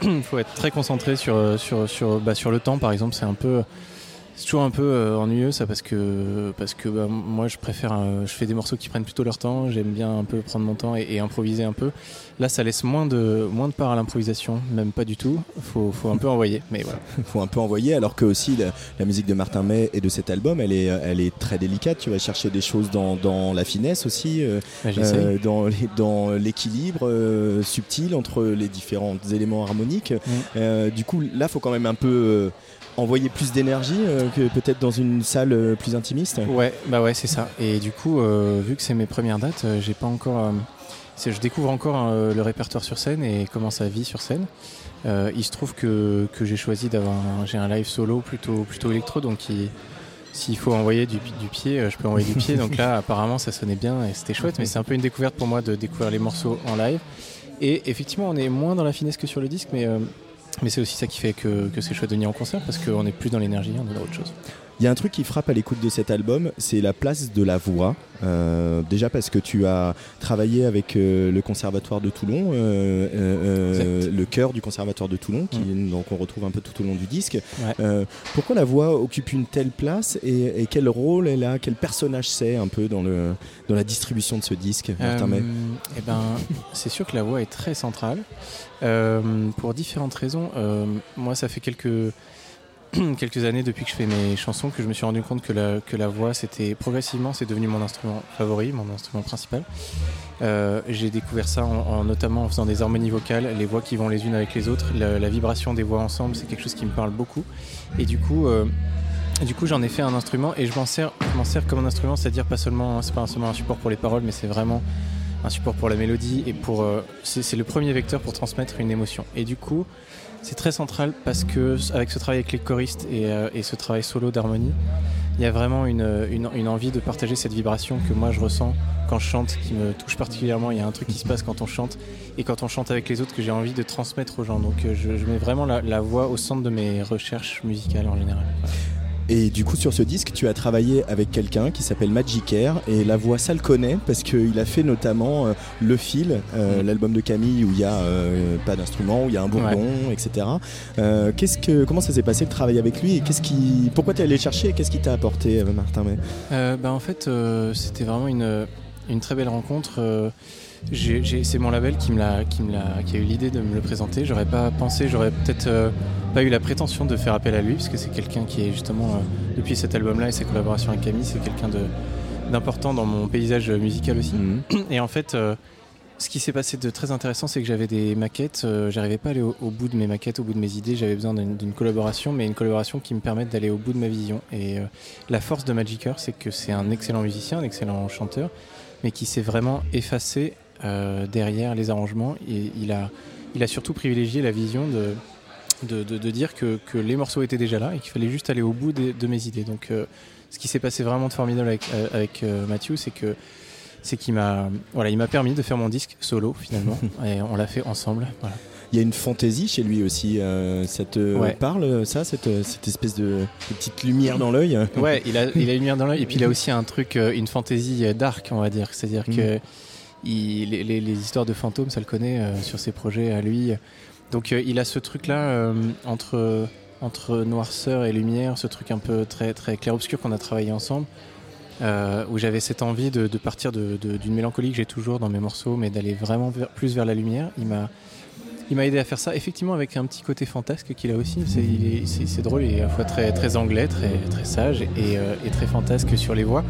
Il faut être très concentré sur euh, sur sur bah, sur le temps, par exemple. C'est un peu c'est toujours un peu euh, ennuyeux ça parce que parce que bah, moi je préfère euh, je fais des morceaux qui prennent plutôt leur temps. J'aime bien un peu prendre mon temps et, et improviser un peu. Là, ça laisse moins de moins de part à l'improvisation, même pas du tout. Faut faut un peu envoyer, mais voilà. faut un peu envoyer, alors que aussi la, la musique de Martin May et de cet album, elle est, elle est très délicate. Tu vas chercher des choses dans, dans la finesse aussi, euh, j'essaye. euh, dans, les- dans l'équilibre euh, subtil entre les différents éléments harmoniques. Mm. Euh, du coup, là, faut quand même un peu euh, envoyer plus d'énergie euh, que peut-être dans une salle euh, plus intimiste. Ouais, bah ouais, c'est ça. Et du coup, euh, vu que c'est mes premières dates, j'ai pas encore. je découvre encore le répertoire sur scène et comment ça vit sur scène. Il se trouve que, que j'ai choisi d'avoir. un- J'ai un live solo plutôt, plutôt électro, donc il- s'il faut envoyer du, du pied, je peux envoyer du pied. Donc là, apparemment, ça sonnait bien et c'était chouette, mais c'est un peu une découverte pour moi de découvrir les morceaux en live. Et effectivement, on est moins dans la finesse que sur le disque, mais, mais c'est aussi ça qui fait que, que c'est chouette de venir en concert parce qu'on est plus dans l'énergie, on est dans autre chose. Il y a un truc qui frappe à l'écoute de cet album, c'est la place de la voix. Euh, déjà parce que tu as travaillé avec euh, le Conservatoire de Toulon, euh, le chœur du Conservatoire de Toulon, qui donc on retrouve un peu tout au long du disque. Ouais. Pourquoi la voix occupe une telle place et, et quel rôle elle a, quel personnage c'est un peu dans, le, dans la distribution de ce disque, May Eh ben, c'est sûr que la voix est très centrale. Pour différentes raisons. Moi, ça fait quelques, quelques années depuis que je fais mes chansons que je me suis rendu compte que la, que la voix, c'était progressivement, c'est devenu mon instrument favori, mon instrument principal. Euh, J'ai découvert ça en, en- notamment en faisant des harmonies vocales, les voix qui vont les unes avec les autres, la, vibration des voix ensemble, c'est quelque chose qui me parle beaucoup. Et du coup, euh, du coup, j'en ai fait un instrument et je m'en sers, m'en sers comme un instrument, c'est-à-dire pas seulement, c'est pas seulement un support pour les paroles, mais c'est vraiment un support pour la mélodie et pour, euh, c'est le premier vecteur pour transmettre une émotion. Et du coup, c'est très central parce que avec ce travail avec les choristes et, euh, et ce travail solo d'harmonie, il y a vraiment une, envie de partager cette vibration que moi je ressens quand je chante, qui me touche particulièrement. Il y a un truc qui se passe quand on chante et quand on chante avec les autres que j'ai envie de transmettre aux gens. Donc euh, je, mets vraiment la, voix au centre de mes recherches musicales en général. Et du coup, sur ce disque, tu as travaillé avec quelqu'un qui s'appelle Magic Air et la voix, ça le connaît parce qu'il a fait notamment euh, Le Fil, euh, l'album de Camille où il n'y a euh, pas d'instrument, où il y a un bourdon, etc. Euh, qu'est-ce que, comment ça s'est passé de travailler avec lui et qu'est-ce qui, pourquoi tu es allé le chercher et qu'est-ce qui t'a apporté, Martin May? Bah, en fait, c'était vraiment une, une très belle rencontre. C'est mon label qui, me l'a, qui, me l'a, qui a eu l'idée de me le présenter. J'aurais pas pensé, j'aurais peut-être euh, pas eu la prétention de faire appel à lui, parce que c'est quelqu'un qui est justement, euh, depuis cet album-là et ses collaborations avec Camille, c'est quelqu'un d'important dans mon paysage musical aussi. Et en fait, euh, ce qui s'est passé de très intéressant, c'est que j'avais des maquettes, j'arrivais pas à aller au, au bout de mes maquettes, au bout de mes idées, j'avais besoin d'une, collaboration, mais une collaboration qui me permette d'aller au bout de ma vision. Et la force de Magic c'est que c'est un excellent musicien, un excellent chanteur, mais qui s'est vraiment effacé derrière les arrangements. Et il a, il a surtout privilégié la vision de, de, de- de dire que, que les morceaux étaient déjà là et qu'il fallait juste aller au bout de mes idées. Donc, euh, ce qui s'est passé vraiment de formidable avec, euh, avec euh, Matthew, c'est que c'est qu'il m'a voilà, il m'a permis de faire mon disque solo finalement et on l'a fait ensemble. Voilà. Il y a une fantaisie chez lui aussi. euh, ça te Ouais. parle, ça, cette, cette espèce de, de petite lumière dans l'œil? Ouais, il a, il a une lumière dans l'œil et puis il a aussi un truc, euh, une fantaisie euh, dark, on va dire. C'est-à-dire Mhm. que les, histoires de fantômes, ça le connaît euh, sur ses projets à lui. Donc euh, il a ce truc-là euh, entre, entre noirceur et lumière, ce truc un peu très, très clair-obscur qu'on a travaillé ensemble. où j'avais cette envie de, partir d'une mélancolie que j'ai toujours dans mes morceaux, mais d'aller vraiment plus vers la lumière. Il m'a, il m'a aidé à faire ça, effectivement avec un petit côté fantasque qu'il a aussi. C'est, drôle, il est à la fois très, très anglais, très, très sage et, euh, et très fantasque sur les voix.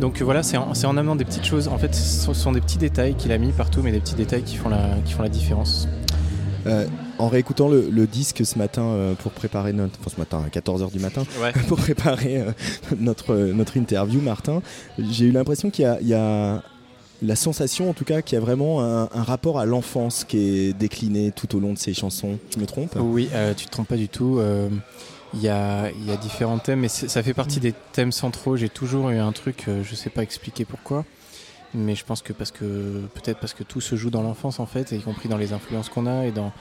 Donc euh, voilà, c'est en, en amenant des petites choses. En fait, ce sont, des petits détails qu'il a mis partout, mais des petits détails qui font la, qui font la différence. Euh, en réécoutant le, le disque ce matin euh, pour préparer notre. Enfin, ce matin, à 14h du matin, Ouais. pour préparer euh, notre, notre interview, Martin, j'ai eu l'impression qu'il y a la sensation, en tout cas, qu'il y a vraiment un, un rapport à l'enfance qui est décliné tout au long de ces chansons. Je me trompe Oui, euh, tu te trompes pas du tout. euh, Il y, a, il y a différents thèmes, mais ça fait partie des thèmes centraux. J'ai toujours eu un truc, euh, je sais pas expliquer pourquoi, mais je pense que parce que peut-être parce que tout se joue dans l'enfance en fait, y compris dans les influences qu'on a et dans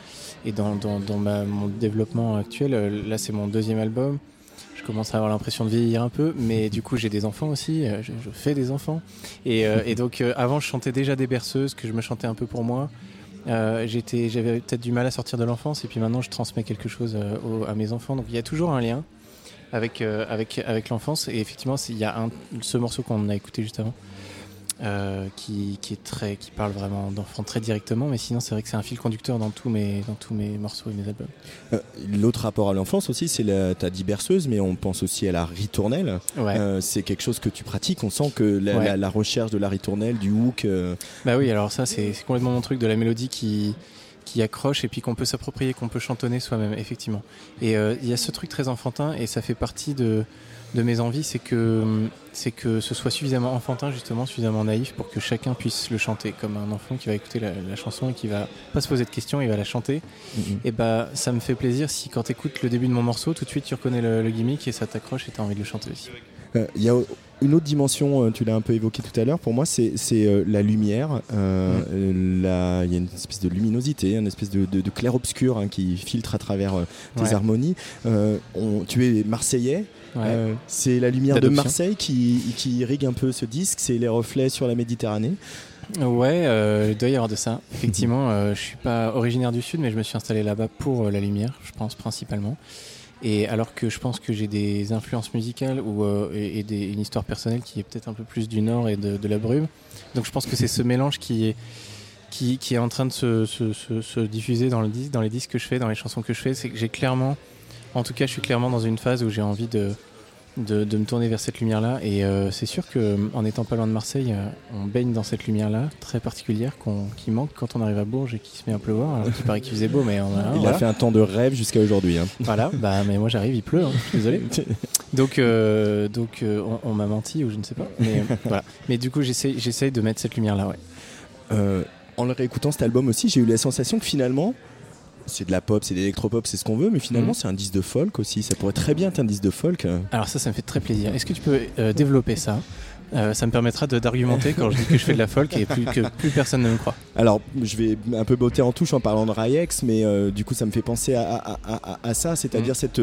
et dans, dans, dans ma- mon développement actuel. Euh, Là, c'est mon deuxième album. Je commence à avoir l'impression de vieillir un peu, mais du coup, j'ai des enfants aussi. euh, Je, fais des enfants, et, euh, donc euh, avant, je chantais déjà des berceuses que je me chantais un peu pour moi. J'avais peut-être du mal à sortir de l'enfance et puis maintenant je transmets quelque chose à mes enfants. Donc il y a toujours un lien avec, avec, avec l'enfance et effectivement il y a ce morceau qu'on a écouté juste avant euh, qui, qui est très, qui parle vraiment d'enfants très directement. Mais sinon c'est vrai que c'est un fil conducteur dans tous mes, dans tous mes morceaux et mes albums. Euh, L'autre rapport à l'enfance aussi, c'est la, t'as dit berceuse, mais on pense aussi à la ritournelle. Ouais. Euh, c'est quelque chose que tu pratiques. On sent que la, Ouais. la- la recherche de la ritournelle, du hook. Bah oui, alors ça c'est complètement mon truc de la mélodie qui qui accroche et puis qu'on peut s'approprier, qu'on peut chantonner soi-même, effectivement. Et il y a ce truc très enfantin et ça fait partie de, de mes envies, c'est que c'est que ce soit suffisamment enfantin justement, suffisamment naïf pour que chacun puisse le chanter comme un enfant qui va écouter la, la chanson et qui va pas se poser de questions, il va la chanter. Mhm. Et bah ça me fait plaisir si quand tu écoutes le début de mon morceau, tout de suite tu reconnais le, le gimmick et ça t'accroche et tu as envie de le chanter aussi. Euh, Il y a une autre dimension, euh, tu l'as un peu évoqué tout à l'heure, pour moi, c'est euh, la lumière. Euh, Mm. euh, Il y a une espèce de luminosité, une espèce de, de- de clair-obscur hein, qui filtre à travers euh, tes Ouais. harmonies. Euh, on- tu es marseillais. Ouais. Euh, c'est la lumière de. Marseille qui, qui irrigue un peu ce disque, c'est les reflets sur la Méditerranée. Ouais, euh, il doit y avoir de ça. Effectivement, euh, je suis pas originaire du sud, mais je me suis installé là-bas pour euh, la lumière, je pense principalement. Et alors que je pense que j'ai des influences musicales ou, euh, et, et des- une histoire personnelle qui est peut-être un peu plus du nord et de, de la brume. Donc je pense que c'est ce mélange qui est, qui, qui est en train de se, se- se- se diffuser dans, le dans les disques que je fais, dans les chansons que je fais. C'est que j'ai clairement, en tout cas, je suis clairement dans une phase où j'ai envie de, de, de me tourner vers cette lumière-là. Et euh, c'est sûr qu'en étant pas loin de Marseille, euh, on baigne dans cette lumière-là, très particulière, qu'on- qui manque quand on arrive à Bourges et qui se met à pleuvoir. Alors qu'il paraît qu'il faisait beau, mais on a, Il voilà. a fait un temps de rêve jusqu'à aujourd'hui. hein. Voilà, bah, mais moi j'arrive, il pleut, hein, je suis désolé. Donc, euh, donc euh, on, on m'a menti ou je ne sais pas. Mais, euh, voilà. mais du coup, j'essaye de mettre cette lumière-là, ouais. Euh, en le réécoutant cet album aussi, j'ai eu la sensation que finalement, c'est de la pop, c'est de l'électropop, c'est ce qu'on veut, mais finalement Mhm. c'est un disque de folk aussi. Ça pourrait très bien être un disque de folk. Alors ça, ça me fait très plaisir. Est-ce que tu peux euh, développer ça? Euh, Ça me permettra d'argumenter quand je dis que je fais de la folk et plus, que plus personne ne me croit. Alors, je vais un peu botter en touche en parlant de Rayex, mais euh, du coup, ça me fait penser à, à- à- à- à ça, c'est-à-dire Mhm. cette.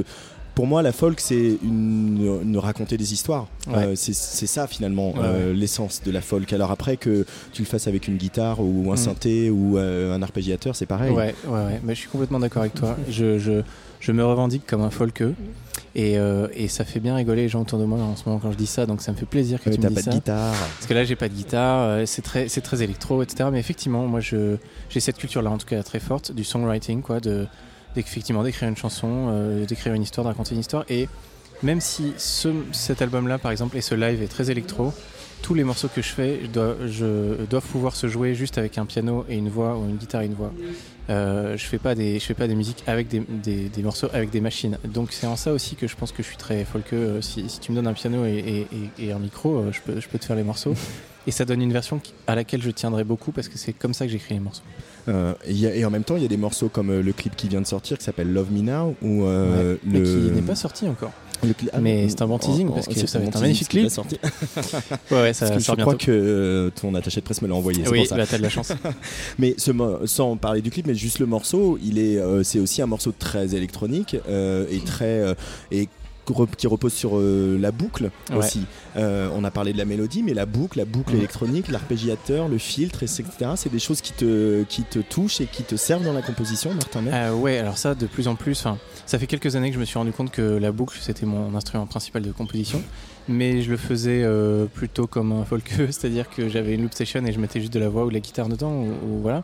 Pour moi, la folk, c'est une, une raconter des histoires. Ouais. Euh, c'est ça finalement Ouais, euh, l'essence de la folk. Alors après que tu le fasses avec une guitare ou un Mhm. synthé ou euh, un arpégiateur, c'est pareil. Ouais, ouais, ouais. Mais je suis complètement d'accord avec toi. Je, je, je me revendique comme un folkeeux. Et, et ça fait bien rigoler les gens autour de moi en ce moment quand je dis ça, donc ça me fait plaisir que Ouais, tu me pas dises de ça. guitare. Parce que là, j'ai pas de guitare, c'est très, très électro, etc. Mais effectivement, moi, j'ai cette culture-là, en tout cas, très forte, du songwriting, quoi, de, effectivement, d'écrire une chanson, euh, d'écrire une histoire, de raconter une histoire. Et même si ce, cet album-là, par exemple, et ce live est très électro, tous les morceaux que je fais je dois, doivent pouvoir se jouer juste avec un piano et une voix, ou une guitare et une voix. Euh, je fais fais pas des musiques avec des, des- morceaux avec des machines. Donc c'est en ça aussi que je pense que je suis très folkeux. Si, si tu me donnes un piano et, et- un micro, euh, je peux, je peux te faire les morceaux. Et ça donne une version à laquelle je tiendrai beaucoup parce que c'est comme ça que j'écris les morceaux. Euh, et, il y a- et en même temps, il y a des morceaux comme euh, le clip qui vient de sortir qui s'appelle Love Me Now ou euh, Ouais, mais le qui n'est pas sorti encore. ah, Mais c'est un bon teasing oh, parce oh, que c'est ça va être un magnifique clip. sorti. Ouais, ouais, ça Parce que sort je crois que euh, ton attaché de presse me l'a envoyé. Oui, bah, t'as de la chance. mais ce sans parler du clip, mais juste le morceau, il est, euh, c'est aussi un morceau très électronique euh, et très et qui repose sur euh, la boucle Ouais. aussi. Euh, on a parlé de la mélodie, mais la boucle, la boucle Mhm. électronique, l'arpégiateur, le filtre, etc. C'est des choses qui te qui te touchent et qui te servent dans la composition, Martin. Euh, ouais, alors ça, de plus en plus, ça fait quelques années que je me suis rendu compte que la boucle, c'était mon instrument principal de composition, mais je le faisais plutôt comme un folkeeux, c'est-à-dire que j'avais une loop session et je mettais juste de la voix ou de la guitare dedans, ou, ou voilà.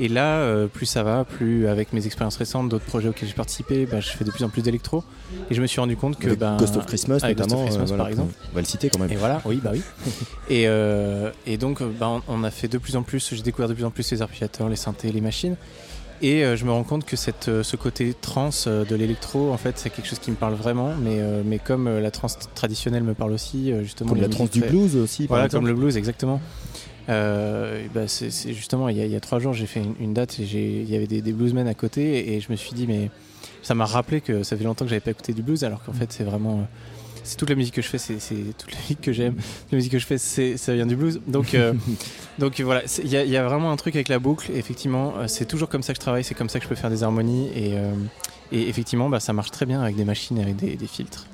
Et là, euh, plus ça va, plus avec mes expériences récentes, d'autres projets auxquels j'ai participé, bah, je fais de plus en plus d'électro. Et je me suis rendu compte que. Avec ben, Ghost of Christmas, avec Ghost of notamment, Christmas, euh, voilà, par exemple. On va le citer quand même. Et voilà, oui, bah oui. et, euh, et donc, bah, on, on a fait de plus en plus, j'ai découvert de plus en plus les amplificateurs, les synthés, les machines. Et euh, je me rends compte que cette, ce côté trans de l'électro, en fait, c'est quelque chose qui me parle vraiment. Mais, euh, mais comme euh, la trans traditionnelle me parle aussi, justement. Comme la trans du blues aussi, par Voilà, exemple. comme le blues, exactement. Euh, bah, c'est justement, il y, a, il y a trois jours, j'ai fait une, une date et il y avait des, des bluesmen à côté et je me suis dit, mais ça m'a rappelé que ça fait longtemps que j'avais pas écouté du blues, alors qu'en fait, c'est vraiment. euh, c'est toute la musique que je fais, c'est toute la musique que j'aime. La musique que je fais, ça vient du blues. Donc, euh, donc voilà, il y, a- il y a vraiment un truc avec la boucle. Effectivement, c'est toujours comme ça que je travaille, c'est comme ça que je peux faire des harmonies. Et, euh, et effectivement, bah, ça marche très bien avec des machines, avec des, des filtres.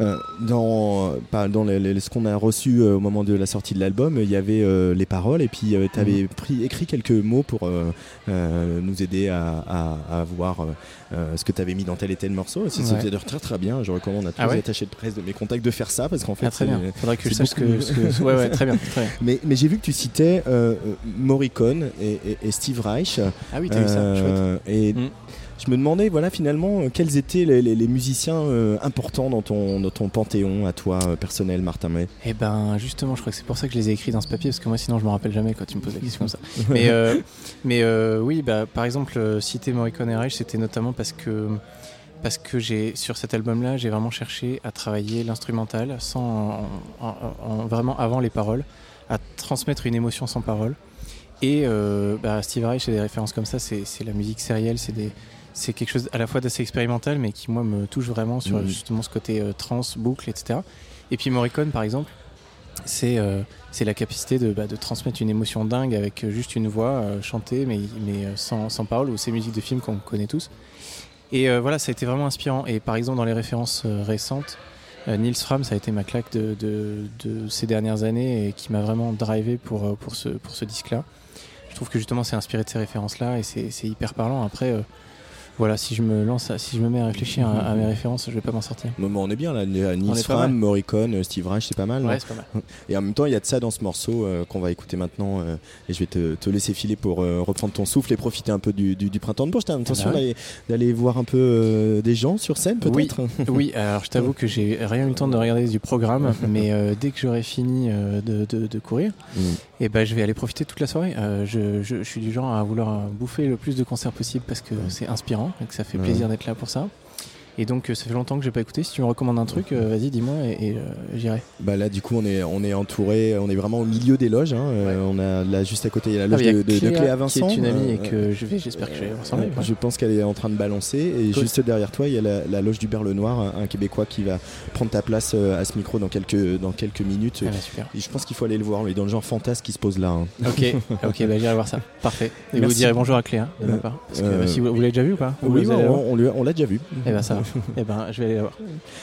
Euh, dans pas dans les- les- ce qu'on a reçu euh, au moment de la sortie de l'album, il y avait euh, les paroles et puis tu avais Mhm. pris écrit quelques mots pour euh, euh, nous aider à, à- à voir euh, euh, ce que tu avais mis dans tel et tel morceau. Et C'est d'ailleurs très très bien. Je recommande à tous Ah ouais les attachés de presse de mes contacts de faire ça parce qu'en fait, Ah, très bien. c'est- Faudrait que je sache que- que- ouais, ouais, très bien, très bien. Mais, mais j'ai vu que tu citais euh, euh, Morricone et, et- et Steve Reich. Ah oui, t'as vu ça, Euh, Et Mm. Je me demandais, voilà, finalement, euh, quels étaient les, les- les musiciens euh, importants dans ton, dans ton panthéon à toi euh, personnel, Martin May Et ben justement, je crois que c'est pour ça que je les ai écrits dans ce papier, parce que moi sinon je me rappelle jamais quand tu me poses la question comme ça. mais euh, mais oui, bah, par exemple, citer Morricone et Reich, c'était notamment parce que parce que j'ai sur cet album-là, j'ai vraiment cherché à travailler l'instrumental sans en- en- en- vraiment avant les paroles, à transmettre une émotion sans parole. Et euh, bah, Steve Reich, et des références comme ça, c'est c'est la musique sérielle, c'est des c'est quelque chose à la fois d'assez expérimental, mais qui moi me touche vraiment sur Mhm. justement ce côté euh, trans, boucle, etc. Et puis Morricone, par exemple, c'est euh, la capacité de, bah, de transmettre une émotion dingue avec euh, juste une voix euh, chantée, mais, mais sans, sans parole, ou ces musiques de films qu'on connaît tous. Et voilà, ça a été vraiment inspirant. Et par exemple, dans les références récentes, Nils Fram, ça a été ma claque de, de- de ces dernières années et qui m'a vraiment drivé pour, pour ce, pour ce disque-là. Je trouve que justement, c'est inspiré de ces références-là et c'est c'est hyper parlant. Après, voilà, si je me lance, à- si je me mets à réfléchir à, à mes références, je vais pas m'en sortir. Non, mais on est bien là, pas Fram. Morricone, euh, Steve Reich, c'est pas mal. Ouais, c'est pas mal. Et en même temps, il y a de ça dans ce morceau euh, qu'on va écouter maintenant. euh, et je vais te, te laisser filer pour euh, reprendre ton souffle et profiter un peu du, du- du printemps de Bourges. T'as l'intention bah ouais. d'aller- voir un peu des gens sur scène, Oui, peut-être? oui, alors je t'avoue que j'ai rien eu le temps de regarder du programme, mais dès que j'aurai fini de, de- de courir, Mm. et ben je vais aller profiter toute la soirée. Je, je- je suis du genre à vouloir bouffer le plus de concerts possible parce que c'est inspirant et que ça fait plaisir d'être là pour ça. Et donc euh, ça fait longtemps que j'ai pas écouté. Si tu me recommandes un truc, euh, vas-y, dis-moi et, et, euh, j'irai. Bah là, du coup, on est, on est entouré, on est vraiment au milieu des loges. hein. Euh, on a là juste à côté, il y a la Ah, loge de, de- de Cléa, Cléa qui Vincent. est une amie euh, et que je vais, j'espère que je vais ouais. Je pense qu'elle est en train de balancer et Cool. juste derrière toi il y a la, la loge du Berle Noir, un, un Québécois qui va prendre ta place euh, à ce micro dans quelques, dans quelques minutes. Ah bah, super. Et je pense qu'il faut aller le voir, il est dans le genre fantasme qui se pose là. hein. Ok, ok, bah, j'irai voir ça. Parfait. Et Merci. vous direz bonjour à Cléa de ma Euh, part. Parce que, euh, si vous, vous l'avez déjà vu ou pas Ou Oui, vous on, on on l'a déjà vu. Eh ben ça va. Eh ben je vais aller la voir.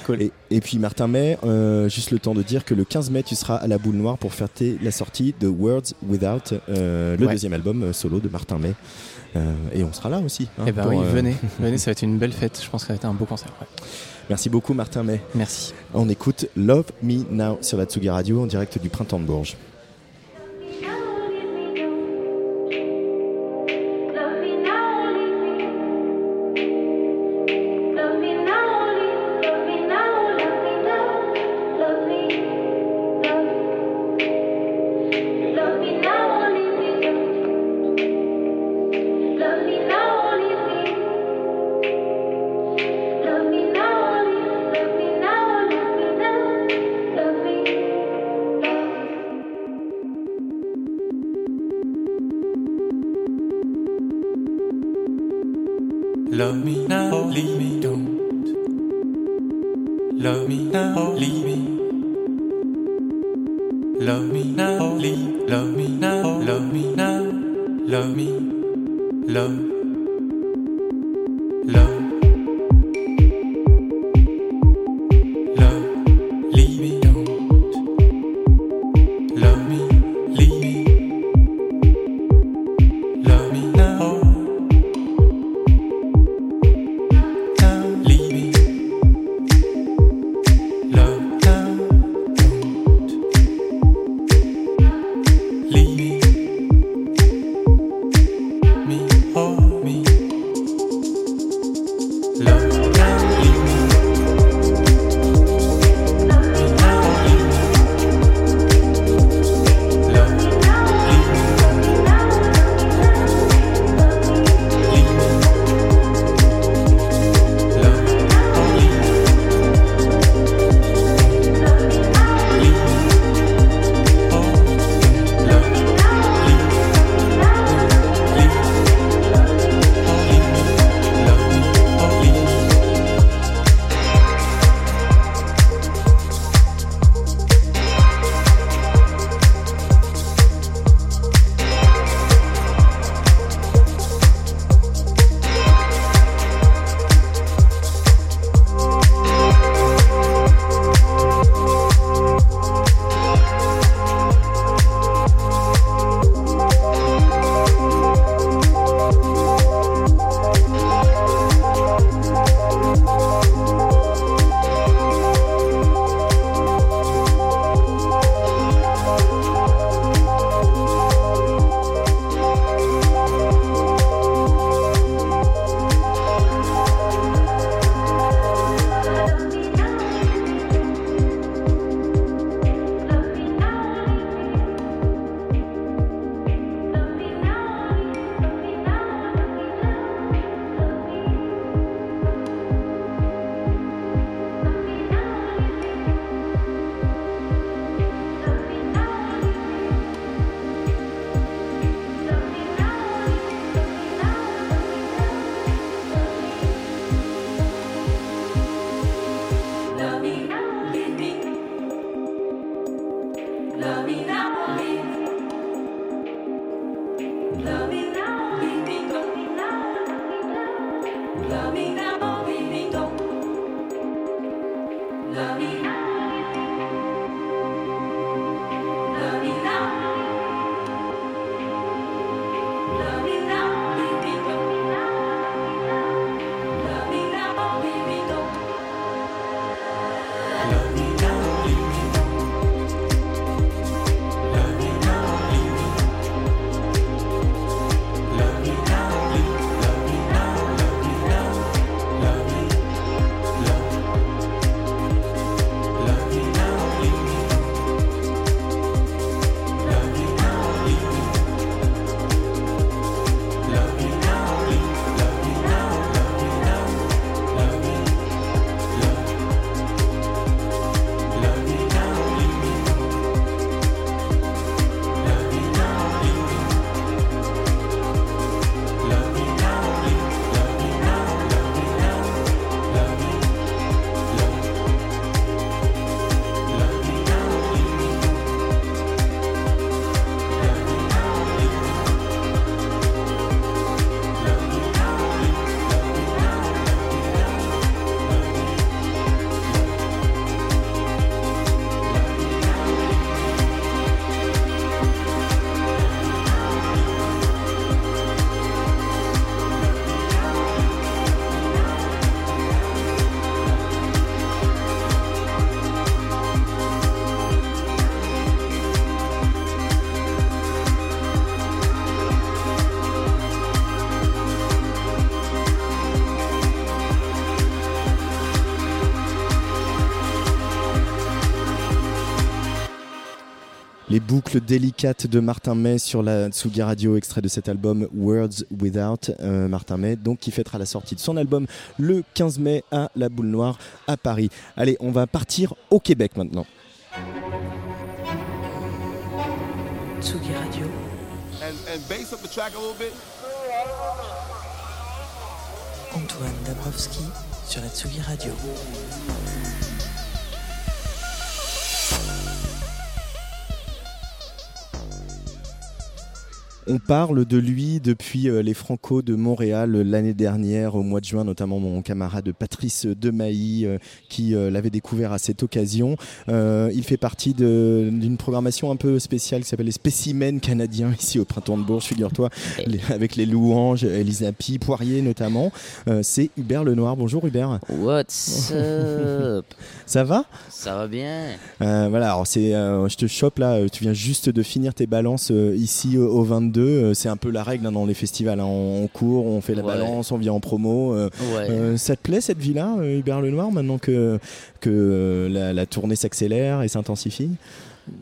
Cool. Et, et puis Martin May, euh, juste le temps de dire que le 15 mai, tu seras à la boule noire pour fêter la sortie de Words Without, euh, le Ouais. deuxième album euh, solo de Martin May. Euh, et on sera là aussi. hein, Eh ben pour, oui, venez, venez, ça va être une belle fête. Je pense que ça va être un beau concert. ouais. Merci beaucoup Martin May. Merci. On écoute Love Me Now sur la Tsugi Radio en direct du printemps de Bourges. Les boucles délicates de Martin May sur la Tsugi Radio, extrait de cet album Words Without. euh, Martin May, donc qui fêtera la sortie de son album le 15 mai à la Boule Noire à Paris. Allez, on va partir au Québec maintenant. Tsugi Radio. And, and bass up the track a little bit. Antoine Dabrowski sur la Tsugi Radio. On parle de lui depuis euh, les Franco de Montréal euh, l'année dernière, au mois de juin, notamment mon camarade Patrice Demailly euh, qui l'avait découvert à cette occasion. Il fait partie d'une programmation un peu spéciale qui s'appelle les spécimens canadiens ici au Printemps de Bourges, figure-toi, avec les louanges, Elisa Pi, Poirier notamment. C'est Hubert Lenoir. Bonjour Hubert. What's up? Ça va? Ça va bien Euh, voilà, alors c'est, euh, je te chope là, tu viens juste de finir tes balances euh, ici au, au 22, euh, c'est un peu la règle hein, dans les festivals, hein. on, court, on fait la Ouais. balance, on vient en promo. euh, Ouais. euh, ça te plaît cette vie-là, Hubert Lenoir, maintenant que, que la, la tournée s'accélère et s'intensifie?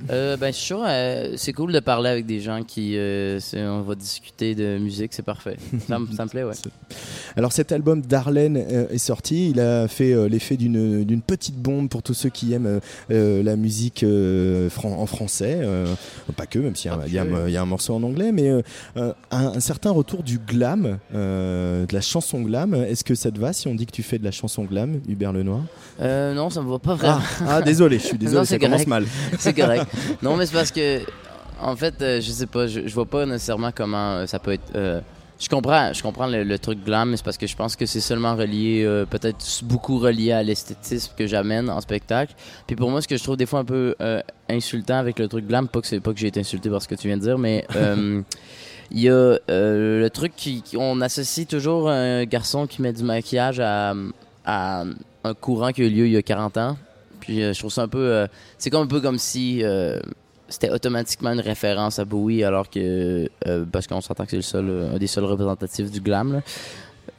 Euh, ben, je suis sûr, euh, c'est cool de parler avec des gens qui. euh, on va discuter de musique, c'est parfait. Ça, me- ça me plaît, ouais. Alors cet album d'Arlène euh, est sorti, il a fait euh, l'effet d'une petite bombe pour tous ceux qui aiment la musique fran- en français, pas que, même s'il y, y a un- il y a un morceau en anglais, mais un, un certain retour du glam, de la chanson glam. Est-ce que ça te va si on dit que tu fais de la chanson glam, Hubert Lenoir? Non, ça me va pas vraiment. Ah, ah, désolé, je suis désolé, Non, ça commence mal. c'est correct. Non, mais c'est parce que, en fait, euh, je sais pas, je, je vois pas nécessairement comment euh, ça peut être. euh, je comprends, je comprends le, truc glam, mais c'est parce que je pense que c'est seulement relié, euh, peut-être beaucoup relié à l'esthétisme que j'amène en spectacle. Puis pour moi, ce que je trouve des fois un peu insultant avec le truc glam, pas que c'est pas que j'ai été insulté par ce que tu viens de dire, mais il y a le truc qui, on associe toujours un garçon qui met du maquillage à un courant qui a eu lieu il y a 40 ans. Puis euh, je trouve ça un peu, euh, c'est comme un peu comme si euh, c'était automatiquement une référence à Bowie, alors que parce qu'on s'entend que c'est le seul, un des seuls représentatifs du glam. Là.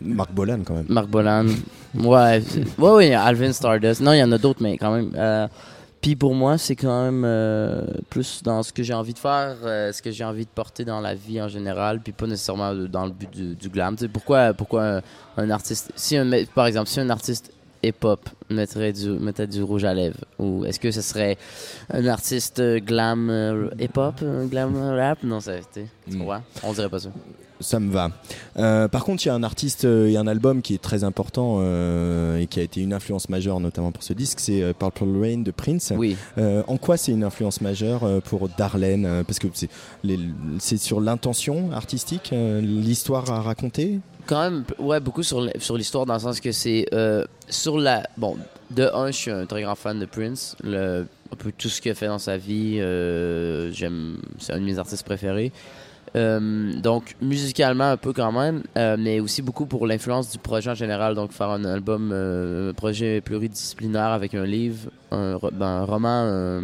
Marc Bolan quand même. Marc Bolan. ouais, ouais, ouais, Alvin Stardust. Non, il y en a d'autres, mais quand même. euh, puis pour moi, c'est quand même euh, plus dans ce que j'ai envie de faire, euh, ce que j'ai envie de porter dans la vie en général, puis pas nécessairement dans le but du, du glam. Pourquoi, pourquoi un artiste, si un, par exemple, si un artiste hip-hop mettrait du, mettrait du rouge à lèvres, ou est-ce que ce serait un artiste euh, glam euh, hip-hop, un glam rap? Non, ça, tu tu comprends? On dirait pas ça. Ça me va. Euh, par contre, il y a un artiste euh, et un album qui est très important euh, et qui a été une influence majeure, notamment pour ce disque, c'est euh, Purple Rain de Prince. Oui. Euh, en quoi c'est une influence majeure euh, pour Darlene euh, Parce que c'est sur l'intention artistique, euh, l'histoire à raconter? Quand même, ouais, beaucoup sur, sur l'histoire dans le sens que c'est euh, sur la. Bon, de un, je suis un très grand fan de Prince. Le, un peu tout ce qu'il a fait dans sa vie, euh, j'aime. C'est un de mes artistes préférés. Euh, donc, musicalement, un peu quand même, mais aussi beaucoup pour l'influence du projet en général. Donc, faire un album, un projet pluridisciplinaire avec un livre, un, ben, un roman,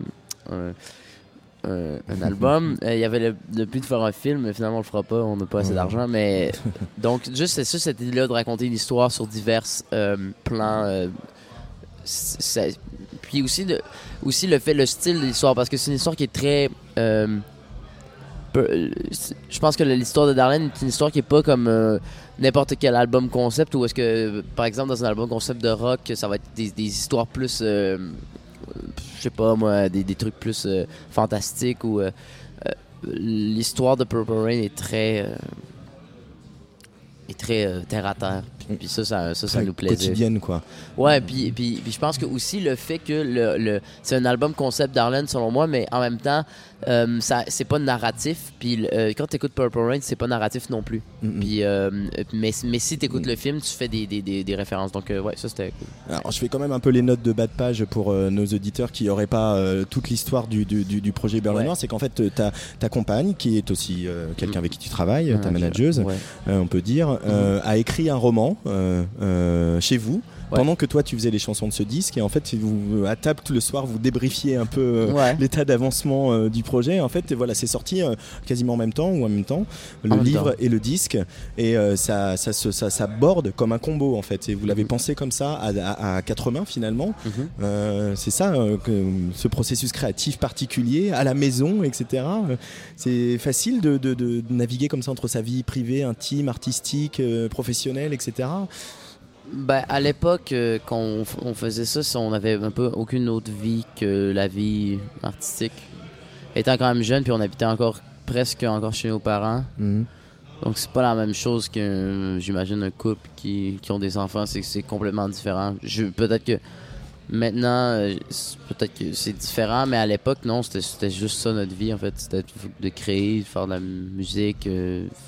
un- un- un album. Euh, Il y avait le, le but de faire un film, mais finalement, on le fera pas, on n'a pas assez d'argent. Mais donc, juste c'est ça, cette idée-là de raconter une histoire sur divers euh, plans. euh, puis aussi, de, aussi le fait, le style de l'histoire, parce que c'est une histoire qui est très. euh, peu- euh, je pense que l'histoire de Darlene est une histoire qui est pas comme euh, n'importe quel album concept ou est-ce que par exemple dans un album concept de rock ça va être des, des histoires plus euh, je sais pas moi des, des trucs plus euh, fantastiques ou euh, euh, l'histoire de Purple Rain est très est très terre à terre puis, puis ça ça, ça, ça nous plaisait quotidienne, quoi. Ouais, puis, puis, puis je pense que aussi le fait que le, le- c'est un album concept d'Arlen selon moi, mais en même temps, euh, ça c'est pas narratif. Puis euh, quand tu écoutes Purple Rain, c'est pas narratif non plus. Puis, euh, mais, mais si tu écoutes le film, tu fais des, des, des, des références. Donc, euh, ouais, ça c'était cool. Alors, je fais quand même un peu les notes de bas de page pour euh, nos auditeurs qui n'auraient pas toute l'histoire du, du, du- du projet Berlin Ouais. Noir. C'est qu'en fait, ta, ta compagne, qui est aussi quelqu'un avec qui tu travailles, ta Manager, manageuse, ouais. on peut dire, a écrit un roman chez vous. Pendant que toi tu faisais les chansons de ce disque et en fait vous à table tout le soir vous débriefiez un peu euh, Ouais. l'état d'avancement euh, du projet. En fait et voilà c'est sorti euh, quasiment en même temps ou en même temps le même livre temps. et le disque. Et ça, ça, se- ça, ça borde comme un combo en fait. Et vous l'avez pensé comme ça à, à- à quatre mains finalement. Mhm. C'est ça que, ce processus créatif particulier à la maison etc c'est facile de, de- de naviguer comme ça entre sa vie privée intime artistique professionnelle etc Ben, à l'époque, euh, quand on, faisait ça, on avait un peu aucune autre vie que la vie artistique. Étant quand même jeune, puis on habitait encore presque encore chez nos parents. Mhm. Donc c'est pas la même chose que euh, j'imagine un couple qui, qui ont des enfants, c'est complètement différent. Peut-être que maintenant euh, peut-être que c'est différent, mais à l'époque non, c'était juste ça notre vie en fait, c'était de créer, de faire de la musique,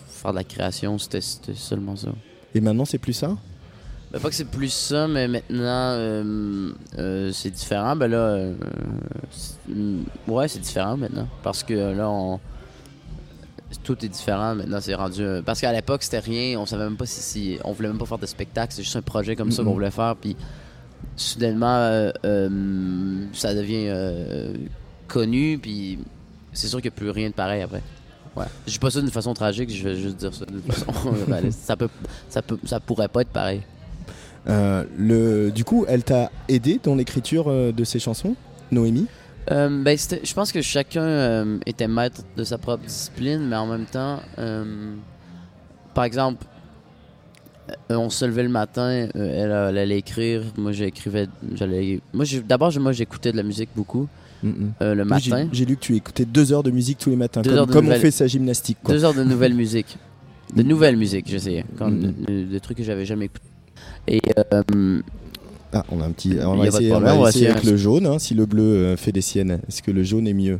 faire de la création, c'était seulement ça. et maintenant c'est plus ça? Ben, pas que c'est plus ça, mais maintenant euh, euh, c'est différent. Ben là, euh, ouais, c'est différent maintenant. Parce que là, on, tout est différent. Maintenant, c'est rendu. Parce qu'à l'époque, c'était rien. On savait même pas si, si- On voulait même pas faire de spectacle. C'est juste un projet comme ça qu'on voulait faire. Puis soudainement, ça devient connu. Puis c'est sûr qu'il n'y a plus rien de pareil après. Ouais. Je dis pas ça d'une façon tragique, je vais juste dire ça d'une façon réaliste. Ça, peut, ça, peut, ça pourrait pas être pareil. Euh, le, du coup, elle t'a aidé dans l'écriture euh, de ces chansons, Noémie? Euh, ben, je pense que chacun euh, était maître de sa propre discipline, mais en même temps, euh, par exemple, on se levait le matin, elle, elle allait écrire, moi j'écrivais, j'allais, moi d'abord moi j'écoutais de la musique beaucoup le matin, J'ai lu que tu écoutais deux heures de musique tous les matins, Deux comme, heures de comme on fait sa gymnastique. Quoi. deux heures de nouvelle musique, de nouvelle musique, j'essayais, quand de- de- des trucs que j'avais jamais écoutés. Et euh, Ah, on a un petit. on va essayer, on problème, va on va essayer essayer avec un- le jaune, hein, si le bleu euh, fait des siennes. Est-ce que le jaune est mieux?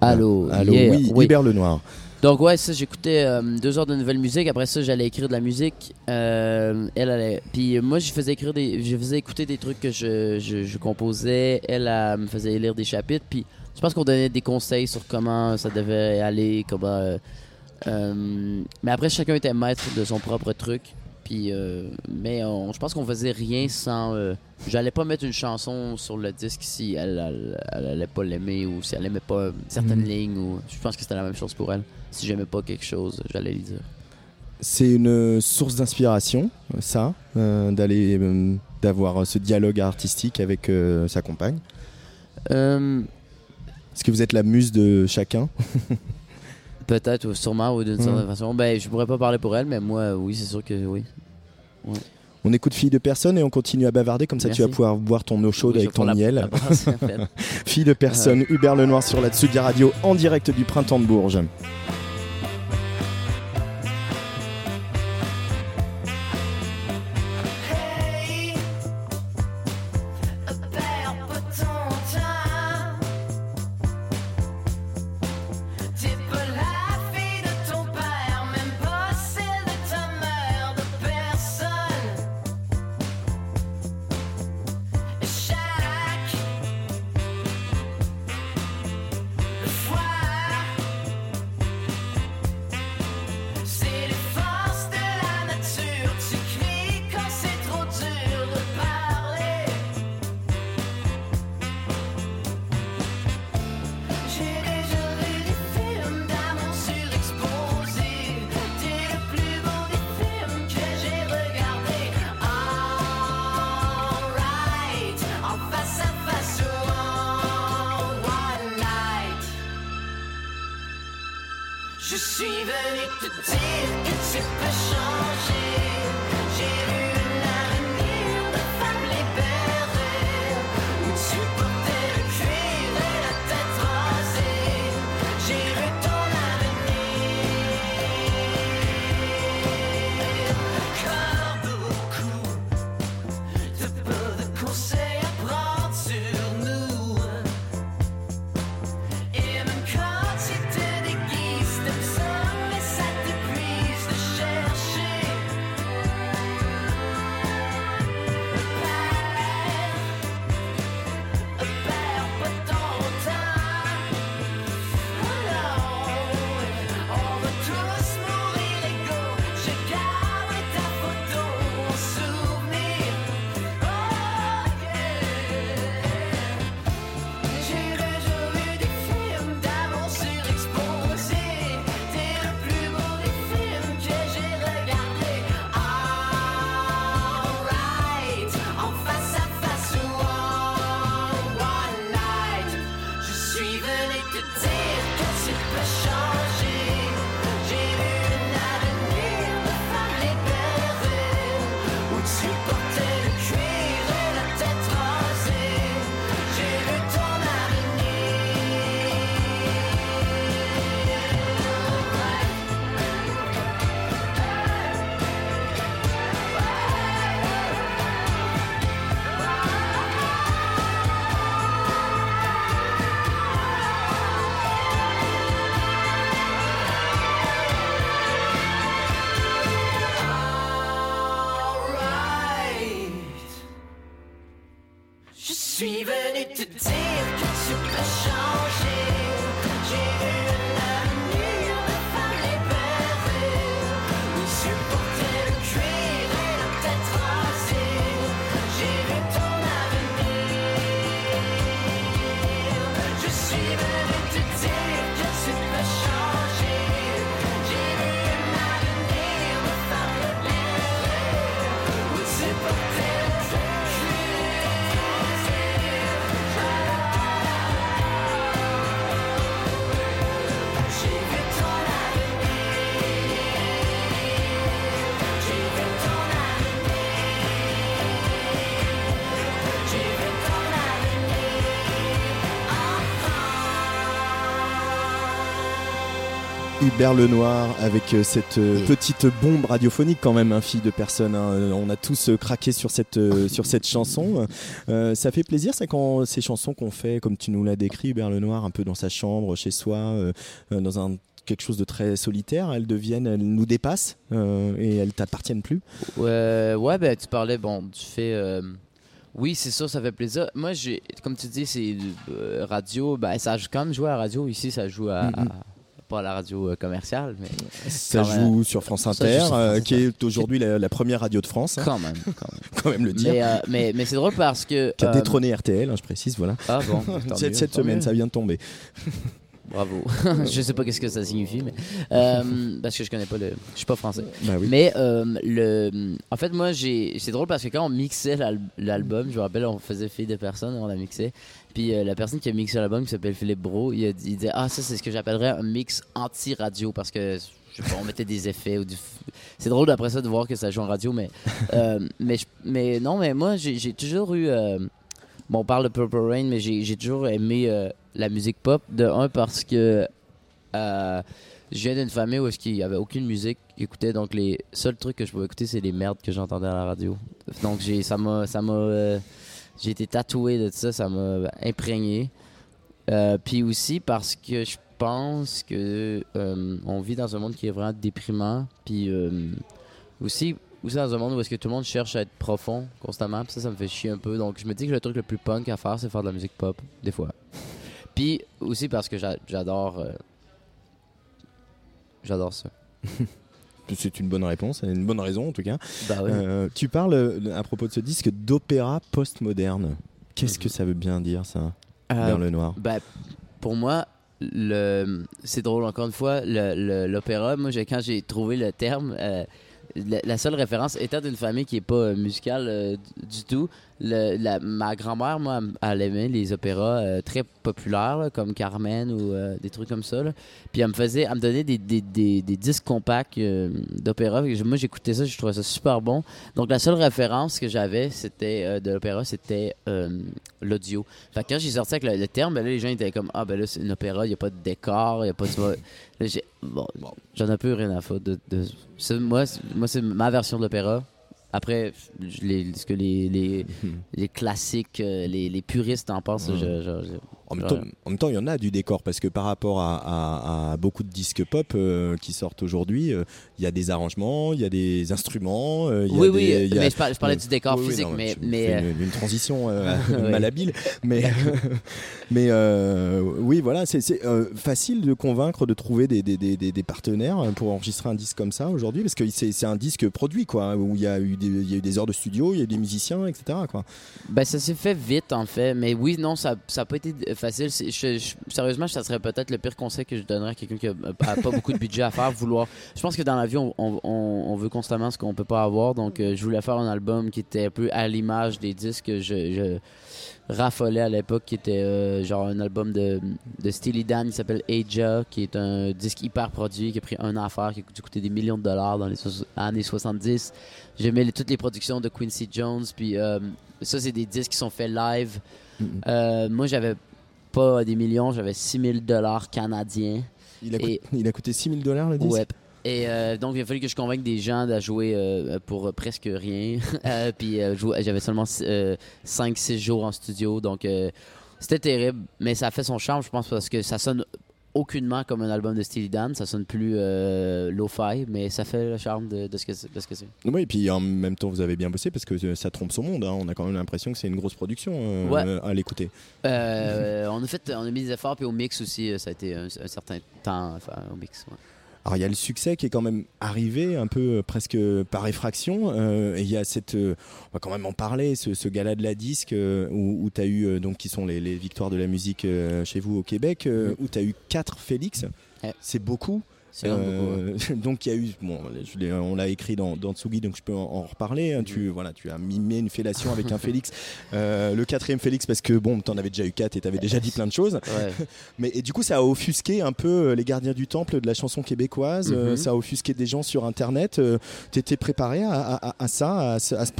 Allô, Ah, Allô, yeah, oui, oui. libère le noir. Donc ouais, ça j'écoutais euh, deux heures de nouvelle musique. Après ça, j'allais écrire de la musique. Euh, elle allait. Puis moi, je faisais écrire des, je faisais écouter des trucs que je, je, je composais. Elle, elle me faisait lire des chapitres. Puis je pense qu'on donnait des conseils sur comment ça devait aller, comment. euh, mais après, chacun était maître de son propre truc. Puis, euh, mais on- je pense qu'on faisait rien sans. euh, J'allais pas mettre une chanson sur le disque si elle, elle, elle allait pas l'aimer ou si elle aimait pas certaines Mhm. lignes. Ou, je pense que c'était la même chose pour elle. Si j'aimais pas quelque chose, j'allais lui dire. C'est une source d'inspiration, ça, euh, d'aller, euh, d'avoir ce dialogue artistique avec euh, sa compagne. Euh, Est-ce que vous êtes la muse de chacun? Peut-être, ou sûrement, ou d'une certaine façon. Ben, je pourrais pas parler pour elle, mais moi, oui, c'est sûr que oui. Ouais. On écoute Fille de personne et on continue à bavarder, comme ça tu vas pouvoir boire ton eau chaude Oui, avec ton miel. Fille de personne, Hubert Lenoir sur la Tsugi Radio en direct du printemps de Bourges. Hubert Lenoir avec euh, cette euh, petite bombe radiophonique quand même, un fille de personne. hein. Euh, On a tous craqué sur cette, sur cette chanson. Euh, ça fait plaisir, c'est quand ces chansons qu'on fait, comme tu nous l'as décrit, Hubert Lenoir, un peu dans sa chambre, chez soi, euh, dans un quelque chose de très solitaire, elles deviennent, elles nous dépassent euh, et elles t'appartiennent plus. Ouais, ouais, ben tu parlais, bon, tu fais. oui, c'est sûr, ça fait plaisir. Moi, j'ai, comme tu dis, c'est euh, radio. Ben, ça joue quand même joué à la radio. Ici, ça joue à. À- pas à la radio euh, commerciale, mais. Ça même- joue sur France Inter, sur euh, France qui est aujourd'hui la, la première radio de France. hein. Quand même, quand même. Quand même le dire. Mais, euh, mais, mais c'est drôle parce que. Qui a détrôné RTL, hein, je précise, voilà. Ah bon, cette semaine, ça vient de tomber. Bravo. je sais pas qu'est-ce que ça signifie, mais euh, parce que je connais pas le, je suis pas français. Oui. Mais euh, le, en fait, moi, j'ai, c'est drôle parce que quand on mixait l'al- l'album, je me rappelle, on faisait fille de personne, on la mixait. Puis euh, la personne qui a mixé l'album, qui s'appelle Philippe Bro, il, a dit- il disait ah ça c'est ce que j'appellerais un mix anti-radio parce que je sais pas, on mettait des effets ou du. C'est drôle après ça de voir que ça joue en radio, mais mais je- mais non, mais moi j'ai toujours eu. Bon, on parle de Purple Rain, mais j'ai toujours aimé la musique pop. De un, parce que euh, je viens d'une famille où il n'y avait aucune musique écoutaient. Donc, les seuls trucs que je pouvais écouter, c'est les merdes que j'entendais à la radio. Donc, j'ai ça m'a. ça m'a, euh, j'ai été tatoué de ça, ça m'a imprégné. Euh, Puis aussi parce que je pense que on vit dans un monde qui est vraiment déprimant. Puis aussi, aussi dans un monde où est-ce que tout le monde cherche à être profond constamment. Ça, ça me fait chier un peu. Donc je me dis que le truc le plus punk à faire, c'est faire de la musique pop, des fois. Puis aussi parce que j'a- j'adore. euh, j'adore ça. C'est une bonne réponse, une bonne raison en tout cas. Bah oui. Euh, tu parles euh, à propos de ce disque d'opéra postmoderne. Qu'est-ce que ça veut bien dire ça Vers le noir? Ben, pour moi, le, c'est drôle encore une fois, l'opéra, moi quand j'ai trouvé le terme, la, la seule référence étant d'une famille qui est pas musicale euh, du tout, ma grand-mère, moi, elle aimait les opéras euh, très populaires, comme Carmen ou euh, des trucs comme ça. Puis elle me faisait, elle me donnait des, disques compacts euh, d'opéra. Moi, j'écoutais ça, je trouvais ça super bon. Donc, la seule référence que j'avais, c'était euh, de l'opéra, c'était l'audio. Quand j'ai sorti avec le, terme, ben les gens étaient comme Ah, ben là, c'est une opéra, il n'y a pas de décor, il n'y a pas de. Bon, j'en ai peu rien à foutre. De, de- moi, c'est ma version de l'opéra. Après, les, ce que les, les, les classiques, euh, les, les puristes en pensent, je- je- je- En même, temps, en même temps, il y en a du décor parce que par rapport à, à- à beaucoup de disques pop euh, qui sortent aujourd'hui, euh, il y a des arrangements, il y a des instruments. euh, il y a Oui, des- oui, il y a- mais je par- je parlais du décor physique, non, mais- mais, une, une transition malhabile, mais mais oui, voilà, c'est facile de convaincre de trouver des, partenaires pour enregistrer un disque comme ça aujourd'hui parce que c'est un disque produit quoi, où il y a eu des, il y a eu des heures de studio, il y a eu des musiciens, etc. Quoi. Ben, ça s'est fait vite, en fait. Mais oui, non, ça n'a pas été facile. C'est- je- je- sérieusement, ça serait peut-être le pire conseil que je donnerais à quelqu'un qui n'a pas beaucoup de budget à faire. Vouloir. Je pense que dans la vie, on, on- veut constamment ce qu'on peut pas avoir. Donc, euh, je voulais faire un album qui était un peu à l'image des disques que je, je raffolais à l'époque, qui était euh, genre un album de, de Steely Dan qui s'appelle Aja, qui est un disque hyper produit, qui a pris un an à faire, qui a dû coûter des millions de dollars dans les so- années 70. J'aimais toutes les productions de Quincy Jones, puis euh, ça, c'est des disques qui sont faits live. Euh, moi, j'avais pas des millions, j'avais 6000 dollars canadiens. Il a, Et- coûté, il a coûté 6000 dollars le disque? Ouais. Et euh, donc, il a fallu que je convainque des gens de jouer euh, pour euh, presque rien. Euh, puis euh, j'avais seulement 5-6 jours en studio. Donc, c'était terrible. Mais ça a fait son charme, je pense, parce que ça sonne aucunement comme un album de Steely Dan. Ça sonne plus euh, lo-fi, mais ça fait le charme de, de ce que c'est. Oui, et puis en même temps, vous avez bien bossé parce que euh, ça trompe son monde. hein. On a quand même l'impression que c'est une grosse production euh, Ouais. à l'écouter. Euh, on a fait, on a mis des efforts, puis au mix aussi, ça a été un, un certain temps enfin, au mix. ouais. Alors il y a le succès qui est quand même arrivé un peu euh, presque par effraction. euh, et il y a cette, euh, on va quand même en parler, ce, ce gala de la disque euh, où, tu as eu, donc qui sont les, les victoires de la musique chez vous au Québec, Mhm. où tu as eu quatre Félix. C'est beaucoup. Euh, donc il y a eu, bon, je l'ai- on l'a écrit dans, dans Tsugi, donc je peux en, en reparler. hein. Tu, voilà, tu as mimé une fellation avec un Félix, Euh, le quatrième Félix parce que bon, t'en avais déjà eu quatre et t'avais déjà dit plein de choses. Ouais. Mais et du coup, ça a offusqué un peu euh, les gardiens du temple de la chanson québécoise. Mhm. ça a offusqué des gens sur Internet. T'étais préparé à, à- à- à ça,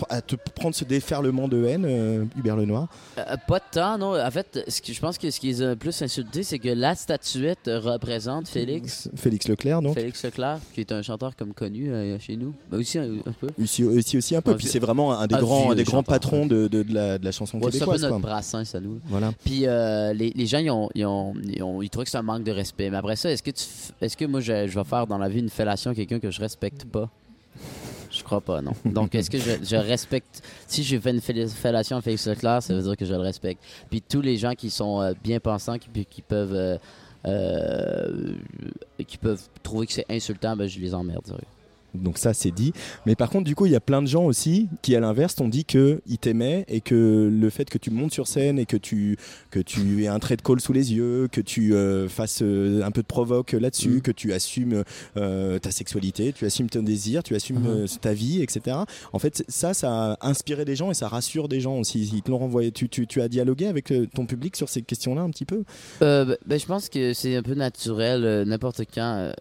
à, te prendre ce déferlement de haine, euh, Hubert Lenoir? Pas de temps, non. En fait, ce que, je pense que ce qui les a le plus insultés, c'est que la statuette représente Félix. Félix Leclerc, donc. Félix Leclerc, qui est un chanteur comme connu euh, chez nous. Ben aussi un, un peu. Ici, ici aussi un peu. Un Puis c'est vraiment un des un grands, un des grands chanteur, patrons de, de- de la, de la chanson Ouais, c'est un peu québécoise. notre brassin, ça nous. Voilà. Puis euh, les, les gens, ils ont, ils, ont, ils, ont- ils trouvent que c'est un manque de respect. Mais après ça, est-ce que, tu, est-ce que moi, je, je vais faire dans la vie une fellation à quelqu'un que je respecte pas? Je crois pas, non. Donc, est-ce que je, je respecte... Si je fais une fel- fellation à Félix Leclerc, ça veut dire que je le respecte. Puis tous les gens qui sont euh, bien pensants, qui, qui peuvent... euh, qui peuvent trouver que c'est insultant, ben, je les emmerde. Donc ça c'est dit. Mais par contre du coup il y a plein de gens aussi qui à l'inverse t'ont dit que ils t'aimaient et que le fait que tu montes sur scène et que tu que tu aies un trait de colle sous les yeux, que tu euh, fasses euh, un peu de provoque là-dessus, Mhm. que tu assumes euh, ta sexualité, tu assumes ton désir, tu assumes Mhm. euh, ta vie, etc. En fait ça ça a inspiré des gens et ça rassure des gens aussi. Ils te l'ont renvoyé. Tu, tu, tu as dialogué avec ton public sur ces questions-là un petit peu? Ben, ben, je pense que c'est un peu naturel, n'importe quand.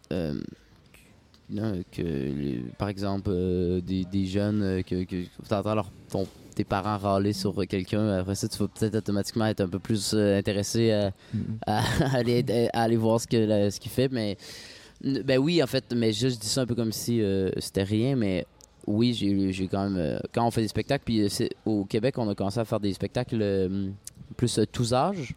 Que, les- par exemple, euh, des, des jeunes, euh, que, que tu entends leur, ton- tes parents râler sur quelqu'un, après ça, tu vas peut-être automatiquement être un peu plus euh, intéressé à, à aller, à aller voir ce que la- ce qu'il fait. Mais, ben oui, en fait, mais juste, je dis ça un peu comme si euh, c'était rien, mais oui, j'ai quand même. euh, quand on fait des spectacles, puis au Québec, on a commencé à faire des spectacles plus tous âges.